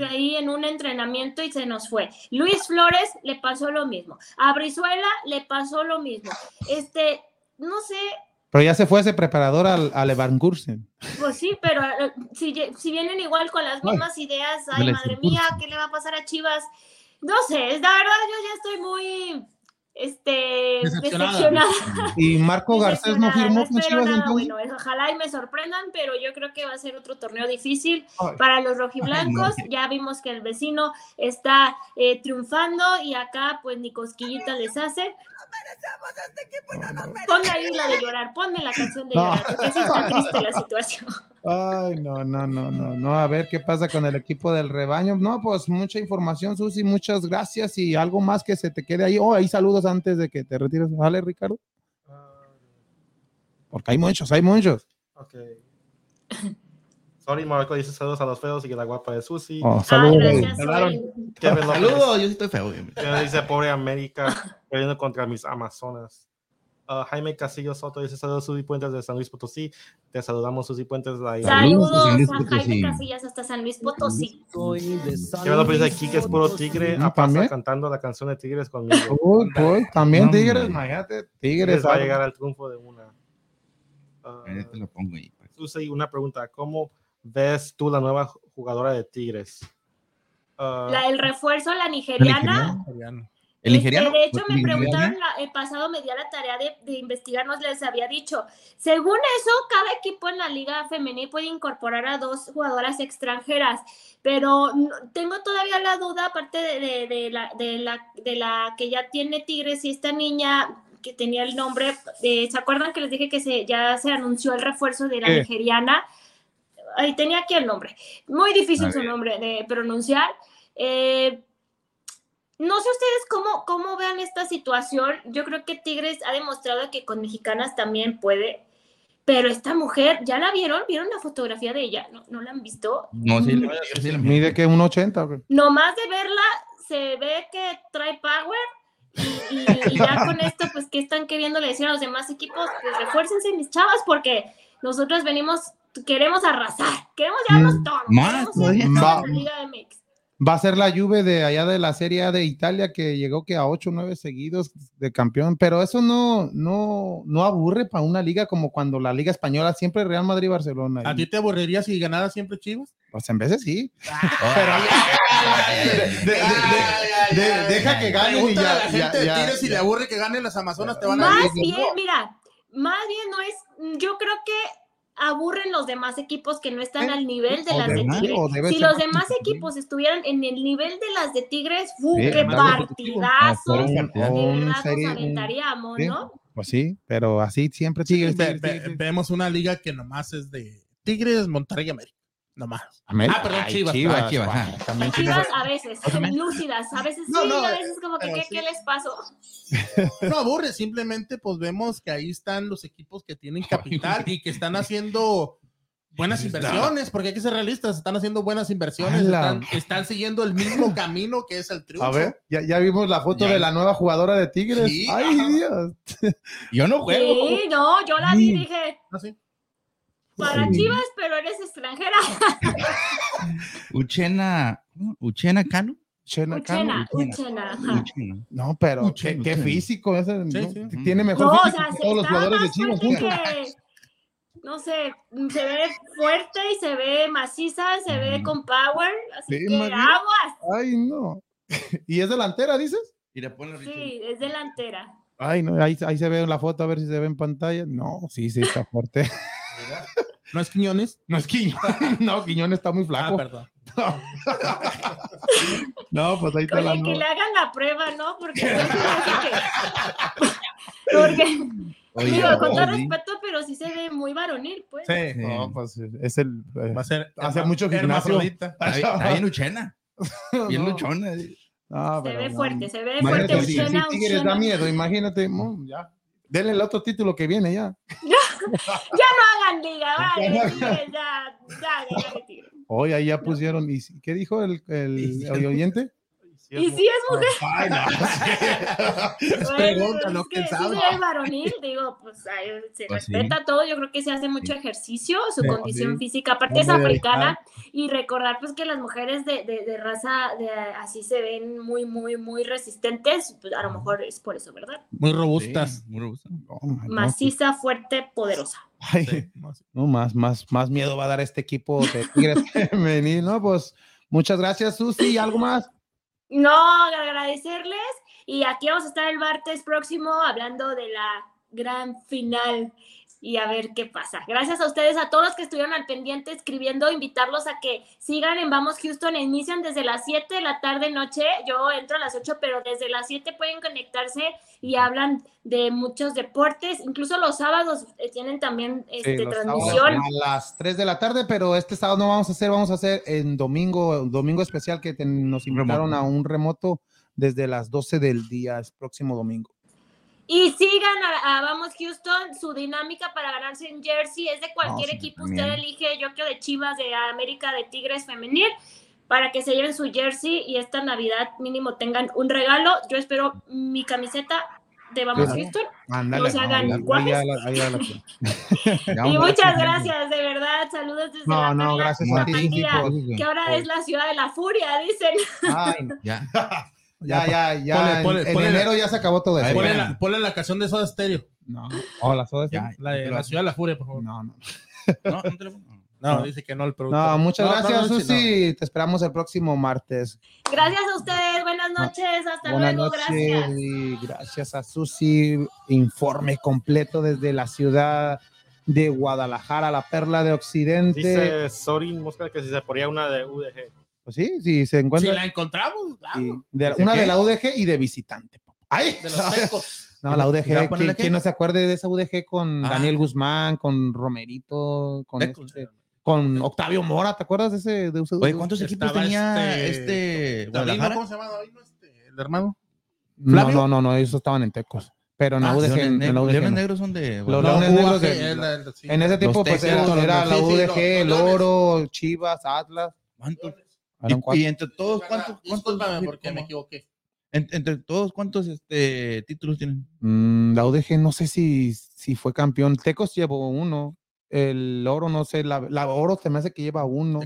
ahí en un entrenamiento y se nos fue. Luis Flores le pasó lo mismo. A Brizuela le pasó lo mismo. Este, no sé, Pero ya se fue ese preparador al, al Leverkusen. pues sí, pero eh, si, si vienen igual con las mismas ideas, ay, madre mía, ¿qué le va a pasar a Chivas? No sé, es la verdad, yo ya estoy muy, este, Decepcionada. decepcionada. Y Marco Garcés no firmó no con Chivas nada entonces. bueno, ojalá y me sorprendan, pero yo creo que va a ser otro torneo difícil Ay. para los rojiblancos. Ya vimos que el vecino está eh, triunfando y acá pues ni cosquillita les hace. Ponme ahí la de llorar, ponme la canción de No. llorar, porque sí está triste la situación. Ay, no, no, no, no, no. A ver qué pasa con el equipo del rebaño. No, pues mucha información, Susi. Muchas gracias. Y algo más que se te quede ahí. Oh, ahí saludos antes de que te retires. Vale, Ricardo. Porque hay muchos, hay muchos. Ok. Sorry, Marco dice saludos a los feos y que la guapa de Susi. Oh, Ah, saludos. gracias, Kevin López Saludos, yo sí estoy feo. dice pobre América perdiendo contra mis Amazonas. Ah, Jaime Casillo Soto dice saludos Susi Puentes de San Luis Potosí. Te saludamos Susi Puentes de ahí. Saludos, Saludos San Luis a Jaime Potosí. Casillas hasta San Luis Potosí. López dice aquí que es puro tigre. A ¿también? cantando la canción de Tigres conmigo. Uy, pues, también No, Tigres, imagínate. Tigres va a llegar al triunfo de una. Ahí te lo pongo ahí. pues. Susi, una pregunta. ¿Cómo ves tú la nueva jugadora de Tigres? Ah, La, el refuerzo, la nigeriana. ¿El Este, nigeriano? de hecho, me ¿El preguntaron la- el pasado, me dio la tarea de, de investigar, nos les había dicho. Según eso, cada equipo en la liga femenil puede incorporar a dos jugadoras extranjeras, pero tengo todavía la duda, aparte de, la, de, la, de la que ya tiene Tigres y esta niña que tenía el nombre, eh, ¿se acuerdan que les dije que se, ya se anunció el refuerzo de la Sí. nigeriana? Ahí tenía aquí el nombre. Muy difícil su nombre de pronunciar. Eh, no sé ustedes cómo, cómo vean esta situación. Yo creo que Tigres ha demostrado que con mexicanas también puede. Pero esta mujer, ¿ya la vieron? ¿Vieron la fotografía de ella? ¿No, no la han visto? No, sí, la- sí la. Mide que un 80. güey. Nomás de verla, se ve que trae power. Y, y- y ya con esto, pues, ¿qué están queriendo le decir a los demás equipos? Pues refuércense, mis chavas, porque nosotros venimos, queremos arrasar, queremos llevarnos Mm, todo. más, queremos la Liga MX. Va a ser la Juve de allá de la Serie A de Italia que llegó que a 8 o 9 seguidos de campeón, pero eso no, no, no aburre para una liga como cuando la Liga Española siempre Real Madrid y Barcelona. ¿A ti te aburriría si ganara siempre Chivas? pues en veces sí. Deja que gane y ya, la gente de si le aburre que ganen las Amazonas, te van a Más bien, mira, más bien no es, yo creo que aburren los demás equipos que no están al nivel de o las de Tigres. Si los más demás equipos estuvieran en el nivel de las de Tigres, ¡fu! Sí, ¡Qué partidazos! O un- De aventaríamos, sí. ¿no? Pues sí, pero así siempre Sí, Tigres. Tigres, Tigres. vemos una liga que nomás es de Tigres, Monterrey y América. Nomás. América. Ah, perdón, Ay, Chivas. Ah, Chivas, ah. también Chivas a veces, lúcidas, a veces No, sí, no, a veces como que ¿qué, sí. qué les pasó? No aburre, simplemente pues vemos que ahí están los equipos que tienen capital y que están haciendo buenas inversiones, porque hay que ser realistas, están haciendo buenas inversiones, están, están siguiendo el mismo camino que es el triunfo. A ver, ya, ya vimos la foto Ya. de la nueva jugadora de Tigres. Sí, Ay, ajá. Dios. Yo no juego. Sí, no, yo la vi y dije, ¿Ah, sí? Para Sí. Chivas, pero eres extranjera. Uchena, Uchena Cano. Chena Cano. Uchena, Uchena. ajá. Uchena. No, pero Uchena, qué, qué Uchena. físico. ese, ¿no? sí. Tiene mejor No, o físico sea, que se- todos los jugadores de Chivas juntos. que- no sé, se ve fuerte y se ve maciza, se ve con power, así Sí, que María. aguas. Ay, no. ¿Y es delantera, dices? Mira, ponlo, Richie. Sí, es delantera. Ay, no, ahí, ahí se ve en la foto, a ver si se ve en pantalla. No, sí, sí, está fuerte. ¿No es Quiñones? No es Quiñón. No, Quiñón está muy Ah, flaco. perdón. no, pues ahí está la que no. le hagan la prueba, ¿no? Porque Porque, Oye, digo, con todo respeto, pero sí se ve muy varonil, pues. Sí, No, pues es el. eh, va a ser Hace herma- mucho gimnasio. Está bien- está bien no, luchona. no, Se pero ve no. fuerte, se ve fuerte. si Tigres da miedo, imagínate. no, ya. Denle el otro título que viene ya. hagan liga, vale, ya, ya, ya, ya. Hoy ahí ya pusieron. ¿y ¿Qué dijo el, el, el oyente? Y si es mujer, Ay, no. bueno, pregunta, ¿no? es que ¿Quién sí sabe? se ve varonil, digo, pues ay, se Pues sí. respeta todo, yo creo que se hace mucho ejercicio, su Sí, condición sí. física, aparte es africana, y recordar pues que las mujeres de, de, de raza de, así se ven muy, muy, muy resistentes, pues, a lo mejor es por eso, ¿verdad? Muy robustas. Sí, muy robusta. No, no, Maciza, fuerte, poderosa. Ay, Sí. no, más, más, más miedo va a dar este equipo de Tigres femenil, ¿no? Pues muchas gracias, Susi. ¿Algo más? No, agradecerles. Y aquí vamos a estar el martes próximo hablando de la gran final y a ver qué pasa. Gracias a ustedes, a todos los que estuvieron al pendiente escribiendo, invitarlos a que sigan en Vamos Houston, inician desde las 7 de la tarde noche, yo entro a las 8, pero desde las 7 pueden conectarse y hablan de muchos deportes, incluso los sábados eh, tienen también este, Sí, transmisión. A las 3 de la tarde, pero este sábado no vamos a hacer, vamos a hacer en domingo, domingo especial que te- nos invitaron Remoto. a un remoto desde las 12 del día, es próximo domingo. Y sigan a, a Vamos Houston, su dinámica para ganarse en jersey es de cualquier sí, equipo. también. Usted elige, yo quiero de Chivas, de América, de Tigres femenil, para que se lleven su jersey y esta Navidad mínimo tengan un regalo. Yo espero mi camiseta de Vamos. Houston. Se hagan guajes. ya ya. Ya Y muchas gracias, de verdad. Saludos desde No, la no, gracias a ti, que ahora es la ciudad de la furia, dicen. Ay, no. Ya. ya, ya, ya. Ponle, en- ponle, en ponle la- enero ya se acabó todo eso. Ponle bueno. la, ponle la canción de Soda Stereo. No. Hola, ¿sabes? Ya. La de la ciudad de la furia, por favor. No, no. No, no te lo pongo. No, No. dice que no el productor. No, muchas No, gracias, no, Susi. Te esperamos el próximo martes. Gracias a ustedes, buenas noches, hasta Buenas luego, noches gracias. y gracias a Susi. Informe completo desde la ciudad de Guadalajara, la perla de Occidente. Dice Sorin Mosca que si se ponía una de UDG. Pues sí, sí, se Si encuentra. la encontramos, claro. de- ¿Dice una qué? de la UDG y de visitante. ¡Ay! de los tecos. No, la ¿Ya UDG. ¿Quién, no se acuerde de esa UDG con Ah. Daniel Guzmán, con Romerito, con, este- con Octavio Mora? ¿Te acuerdas de ese? De ese- Oye, ¿cuántos equipos tenía este- este. ¿Cómo se llama David? no? Este, el hermano. No, no, no, no, esos estaban en Tecos. Pero en la Ah, UDG. Leones en la Negros- UDG Leones no. Negros son de Los. Leones Negros de- el- el- sí. En ese tiempo, pues Tecos, era, la sí, sí, UDG, los- el. Oro, Chivas, Atlas. ¿Cuántos? Y, entre todos, ¿cuántos? cuántos Discúlpame porque cómo? me equivoqué. En- entre todos, ¿cuántos este, títulos tienen? Mm, la UDG no sé si, si fue campeón. Tecos llevó uno. El Oro, no sé. La, la Oro se me hace que lleva uno.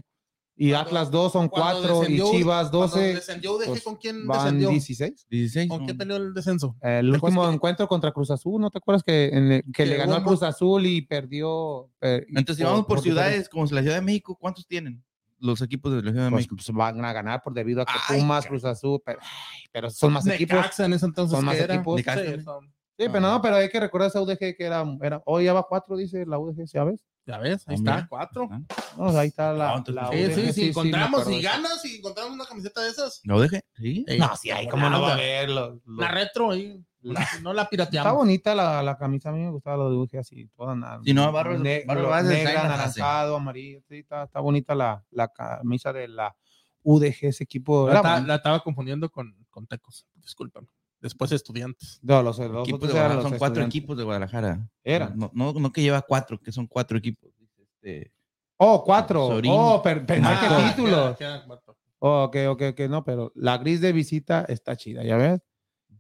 Y Cuando- Atlas dos son Cuando cuatro. Y descendió- Chivas cuando 12. descendió UDG, pues, ¿con quién Van descendió? 16. 16. ¿Con ¿no? quién peleó el descenso? El último que- encuentro contra Cruz Azul, ¿no te acuerdas que, en el- que Que le ganó a Cruz Azul y perdió? per- Entonces, si vamos por diferencia? ciudades como la Ciudad de México, ¿cuántos tienen los equipos de la Ciudad de Pues, México? pues, van a ganar por debido a que Ay, Pumas, Cruz Azul, pero, ay, pero son más equipos. Necaxa en ese entonces. Son más equipos. Sí, Necaxa. son- Sí, pero no, pero hay que recordar esa UDG que era, era hoy ya va cuatro, dice la UDG, ¿sabes? Ya ves, ahí Ah, está, mira. cuatro. Ah, No, ahí está la, No, entonces- la Sí, UDG, sí, encontramos y ganas y encontramos una camiseta de esas. ¿Lo dejé? Sí. No, sí, ahí como no va a ver. La retro ahí, La- no la Está pirateamos. bonita la, la camisa, a mí me gustaba la de UDG así, toda na- Si no, Barros- ne- Vázquez negra, anaranjado, amarillo, sí, está, está bonita la, la camisa de la UDG, ese equipo. La, Era ta- bonito. la estaba confundiendo con, con Tecos, discúlpame. Después estudiantes. No, los, los Equipos de los son cuatro equipos de Guadalajara. Eran. No, no, no que lleva cuatro, que son cuatro equipos. Este, Oh, cuatro. Sorín. Oh, per- pensé Ah, que títulos. queda- queda. Oh, ok, ok, ok, no, pero la gris de visita está chida, ¿ya ves?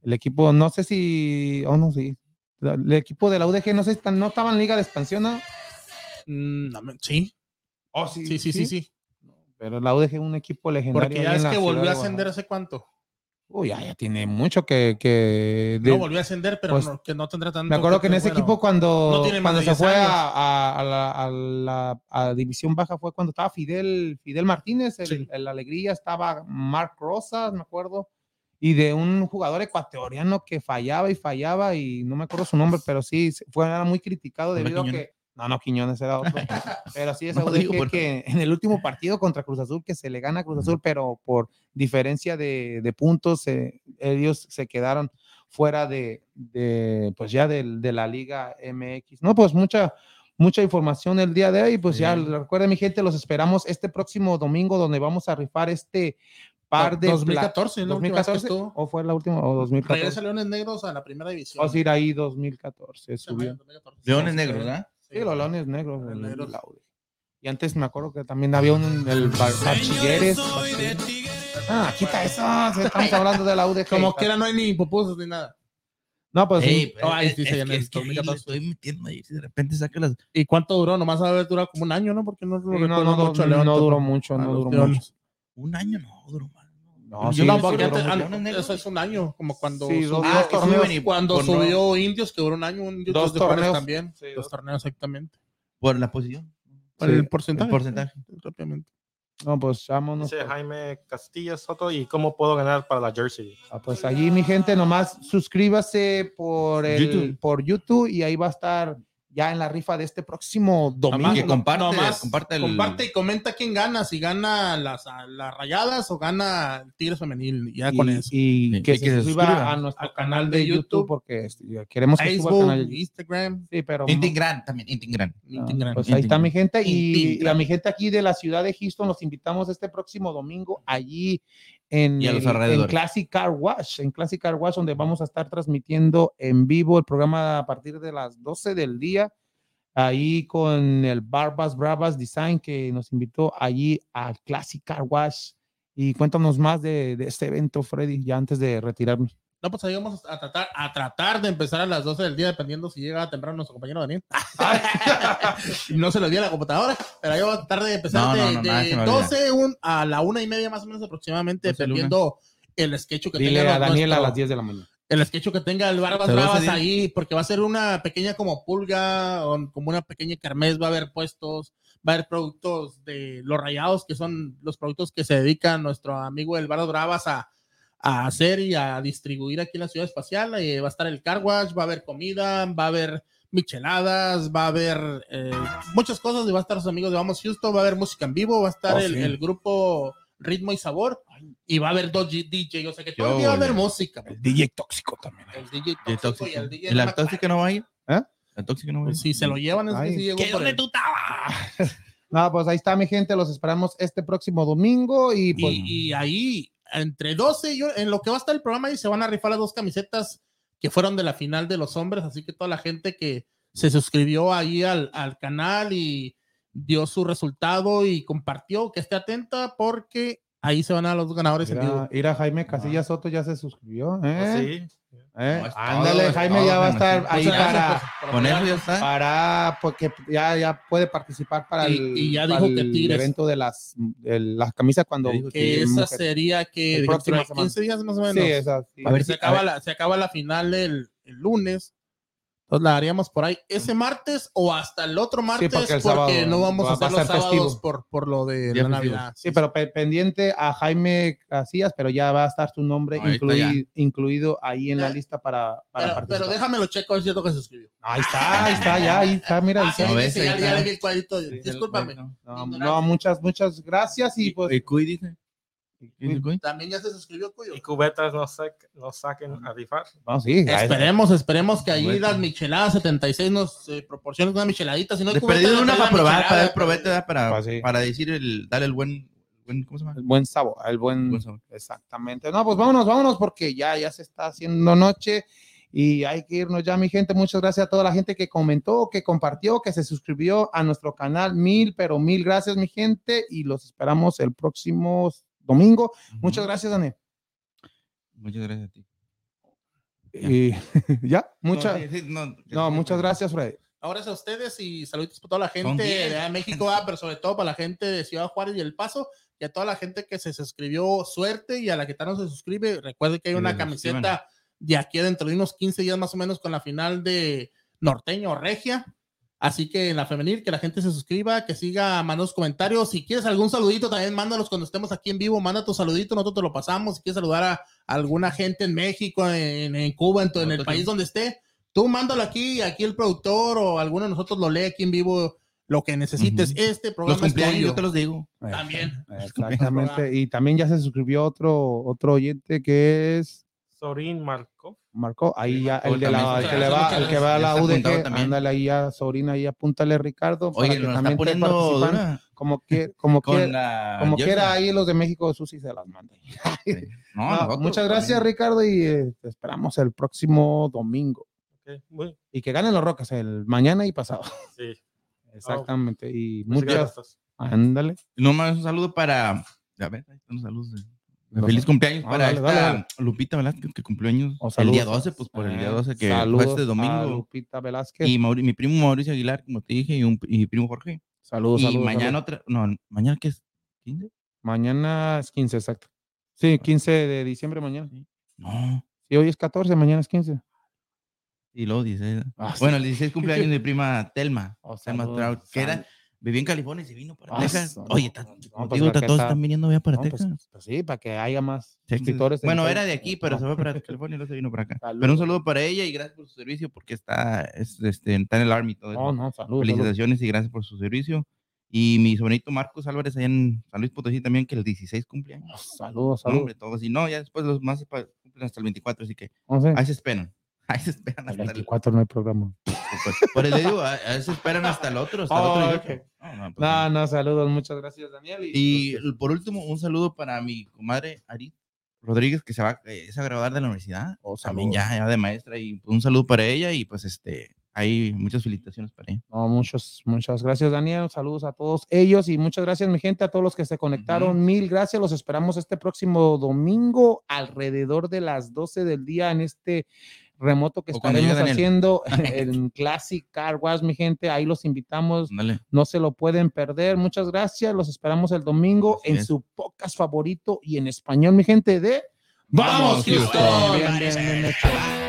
El equipo, no sé si, oh, no, sí. El equipo de la UDG, no sé, no estaba en Liga de Expansión, ¿no? Mm, sí, Oh, sí, sí, sí, sí. Pero la UDG es un equipo legendario. Porque ya es que volvió a ascender hace cuánto. Uy, ya, ya tiene mucho que... que de- No volvió a ascender, pero pues, no, que no tendrá tanto. me acuerdo que en ese bueno, equipo cuando, no cuando se 10 fue a, a- a la, a la- a División Baja fue cuando estaba Fidel, Fidel Martínez, el, Sí. el Alegría, estaba Mark Rosas, me acuerdo, y de un jugador ecuatoriano que fallaba y fallaba, y no me acuerdo su nombre, pero sí, fue era muy criticado ¿No era debido a que... No, no, Quiñones era otro. pero sí, esa No, por- que en el último partido contra Cruz Azul, que se le gana a Cruz Azul, pero por diferencia de, de puntos, eh, ellos se quedaron fuera de, de, pues ya de, la Liga MX. No, pues mucha, mucha información el día de hoy. Pues ya recuerden, mi gente, los esperamos este próximo domingo, donde vamos a rifar este par de. 2014, pla- ¿no? Última vez que 2014 estuvo. o fue la última o 2014. Regresa Leones Negros a la primera división. Vamos a ir ahí 2014. Sí, Subió. 2014. Leones Sí, negros, ¿ah? Sí, los leones negros. El- negros. Y antes me acuerdo que también había un en el bachilleres. Ah, quita eso. sí, Estamos hablando de la UDG. Como quiera, no hay ni pupusas ni nada. No, pues Ey, sí. pero Ay, es, dice es el es que ahí le 2014. estoy metiendo ahí, si de repente saca las... ¿Y cuánto duró? Nomás a ver, dura como un año, ¿no? Porque no Sí, no, no, no, mucho. no, no duró mucho, no los duró mucho. Un año no, duró más. No, Yo sí, no, sí, eso es un año, como cuando Sí, dos- subió, dos torneos. y cuando no- subió Indios, que duró un año, un Dos de Juárez torneos. también. Sí, dos dos. torneos exactamente. Por la posición. Por Sí, el porcentaje. el porcentaje. sí, Rápidamente. No, pues vámonos. Dice Jaime Castilla Soto, ¿y cómo puedo ganar para la jersey? Ah, pues allí, mi gente, nomás suscríbase por, el, YouTube. por YouTube y ahí va a estar ya en la rifa de este próximo domingo. que comparte, Nomás comparte el... comparte y comenta quién gana, si gana las, las rayadas o gana el Tigres Femenil. Ya y, con eso. y Sí, que y se que suscriba a nuestro al canal de YouTube, YouTube, porque este, queremos que suba al Facebook, canal de YouTube. Instagram, Sí, pero Intingran también, Instagram. Pues ahí está mi gente y, y a mi gente aquí de la ciudad de Houston los invitamos este próximo domingo allí en, a el- en. Classic Car Wash, en Classic Car Wash donde vamos a estar transmitiendo en vivo el programa a partir de las 12 del día ahí con el Barbas Bravas Design que nos invitó allí al Classic Car Wash y cuéntanos más de, de este evento Freddy ya antes de retirarnos. No, pues ahí vamos a tratar, a tratar de empezar a las 12 del día, dependiendo si llega temprano nuestro compañero Daniel. y no se lo dio a la computadora, pero ahí vamos a tratar de empezar No, de, no, no, nada de se me olvida. 12 un- a la una y media más o menos aproximadamente, 12 luna. dependiendo el sketch que Dile tenga a Daniel a las 10 de la mañana. el sketch que tenga el Barbas Bravas ahí, porque va a ser una pequeña como pulga, o como una pequeña kermés, va a haber puestos, va a haber productos de los rayados, que son los productos que se dedica nuestro amigo el Barbas Bravas a, a hacer y a distribuir aquí en la ciudad espacial. Eh, va a estar el car wash, va a haber comida, va a haber micheladas, va a haber eh, muchas cosas y va a estar los amigos de Vamos Houston, va a haber música en vivo, va a estar Oh, el, sí. el grupo Ritmo y Sabor y va a haber dos DJ, o sea que todo el día va a haber música. El DJ tóxico también. El DJ tóxico, tóxico. y el DJ ¿Y la no me tóxica no va a ir? ¿Eh? La tóxica no va a ir. Pues si se lo llevan es Ay, que sí ¿Qué, dónde tú estabas? No, pues ahí está mi gente, los esperamos este próximo domingo y pues Y, y ahí, entre 12, yo, en lo que va a estar el programa, y se van a rifar las dos camisetas que fueron de la final de los hombres. Así que toda la gente que se suscribió ahí al, al canal y dio su resultado y compartió, que esté atenta porque ahí se van a los ganadores en vivo. Mira, mira, Jaime Casillas Soto ya se suscribió. ¿eh? Sí. ¿Eh? No, Ándale, todo, Jaime ya va a estar ahí para, por- por Con eso ya está. para, porque ya, ya puede participar para Y- el, y ya para dijo que el evento de las, de las camisas cuando. Que que esa mujer- sería que El próximo de semana. 15 días más o menos. Sí, esa, sí. A ver se, a acaba ver. La, se acaba la final el, el lunes, Entonces la haríamos por ahí ese martes o hasta el otro martes porque el porque sábado no vamos va- a hacer los sábados festivo. por, por lo de la. Navidad. Sí, pero pe- pendiente a Jaime Casillas, pero ya va a estar su nombre incluido ahí en la lista para, para Pero, participar. pero déjame lo checo, es cierto que se suscribió. Ahí está, ahí está, ya, ahí está, mira, Ah, sí, está. No, ves, ya, le vi el cuadrito. Discúlpame. No, no, muchas, muchas gracias y pues ¿Y También ya se suscribió, Cuyo. Y cubetas nos, sac- nos saquen a rifar. vamos, sí, Esperemos, esperemos que ahí Bueno. las micheladas 76 nos eh, proporcionen una micheladita. Si no hay cubeta, una para probar, para dar probeta, ¿verdad? para, Pues sí. para decir el, darle el buen, buen, ¿cómo se llama? el buen sabor, el buen, Buen sabor. exactamente. No, pues vámonos, vámonos porque ya, ya se está haciendo noche y hay que irnos ya, mi gente. Muchas gracias a toda la gente que comentó, que compartió, que se suscribió a nuestro canal. Mil, pero mil gracias, mi gente, y los esperamos el próximo domingo. Muchas gracias, Daniel. Muchas gracias a ti. Y ya, muchas, No, sí, sí, no, no, muchas gracias, Freddy. Ahora es a ustedes y saluditos para toda la gente de México, ah, pero sobre todo para la gente de Ciudad Juárez y El Paso y a toda la gente que se suscribió, suerte y a la que tal no se suscribe, recuerde que hay Que una se camiseta de aquí dentro de unos 15 días más o menos con la final de Norteño o Regia. Así que en la femenil, que la gente se suscriba, que siga, manda los comentarios. Si quieres algún saludito, también mándalos cuando estemos aquí en vivo. Manda tu saludito, nosotros te lo pasamos. Si quieres saludar a, alguna gente en México, en, en Cuba, en, en el país donde esté, tú mándalo aquí. Aquí el productor o alguno de nosotros lo lee aquí en vivo. Lo que necesites. Este Los programa es cumpleaños, tuyo. yo te los digo. También. Exactamente. Y también ya se suscribió otro, otro oyente que es Sorín Marco. Marcó, ahí ya, el, de la, también. el que le va, el que va a la UDG, ándale ahí a Sobrina, ahí apúntale Ricardo. para Oye, que nos está también poniendo. Como, que, como, que, la como quiera ahí los de México, Susi se las manda. Sí. No, No, nosotros muchas gracias, también. Ricardo, y eh, te esperamos el próximo domingo. Y que ganen los Rockets el mañana y pasado. sí. Exactamente. Y Muchas muchas, gracias. ándale. No más un saludo para. A ver, ahí están los saludos. de- Feliz cumpleaños Ah, para dale, esta dale, dale. Lupita Velázquez que cumplió años O el día saludos. 12, pues por el día Ah, 12 que saludos fue este a domingo. Lupita Velázquez. Y Mauri- mi primo Mauricio Aguilar, como te dije, y, un, y mi primo Jorge. saludos, y saludos, mañana saludos. otra. No, mañana que es 15? Mañana es 15, exacto. Sí, 15 de diciembre mañana. No. Si hoy es 14, mañana es 15. Y luego 16. Ah, sí. Bueno, el 16 cumpleaños de mi prima Telma. Oh, Telma Stroud, que era, vivía en California y se vino para Ah, Texas. Oye, está- no, pues digo, que todos está- están viniendo ya para No, Texas. pues, pues sí, para que haya más Texas. suscriptores. en Bueno, era de aquí, pero se fue para California y luego se vino para acá. Saludos. Pero un saludo para ella y gracias por su servicio porque está, es, este, está en el Army todo eso. No, no, saludos. saludos. Felicitaciones y gracias por su servicio. Y mi sobrinito Marcos Álvarez allá en San Luis Potosí también, que el 16 cumpleaños. Saludos, No, saludos. hombre, todos. Y no, ya después los más cumplen hasta el 24, así que ahí se esperan. Ahí se esperan el hasta el, 24 no hay programa. Por eso digo, ahí ahí se esperan hasta el otro. Hasta el Oh, otro ok. 18. No, no, pues, No, no, saludos. Muchas gracias, Daniel. Y por último, un saludo para mi comadre Ari Rodríguez, que se va eh, es a graduar de la universidad. Oh, También ya, ya de maestra. Y un saludo para ella. Y pues este, hay muchas felicitaciones para ella. No, muchos, muchas gracias, Daniel. Saludos a todos ellos y muchas gracias, mi gente, a todos los que se conectaron. Mil gracias. Los esperamos este próximo domingo alrededor de las 12 del día en este remoto que O estaremos haciendo en Classic Car Wash, mi gente. Ahí los invitamos. Ándale. No se lo pueden perder. Muchas gracias. Los esperamos el domingo Así en es. su podcast favorito y en español, mi gente, de Vamos, Houston. Houston. Bien, bien, bien hecho.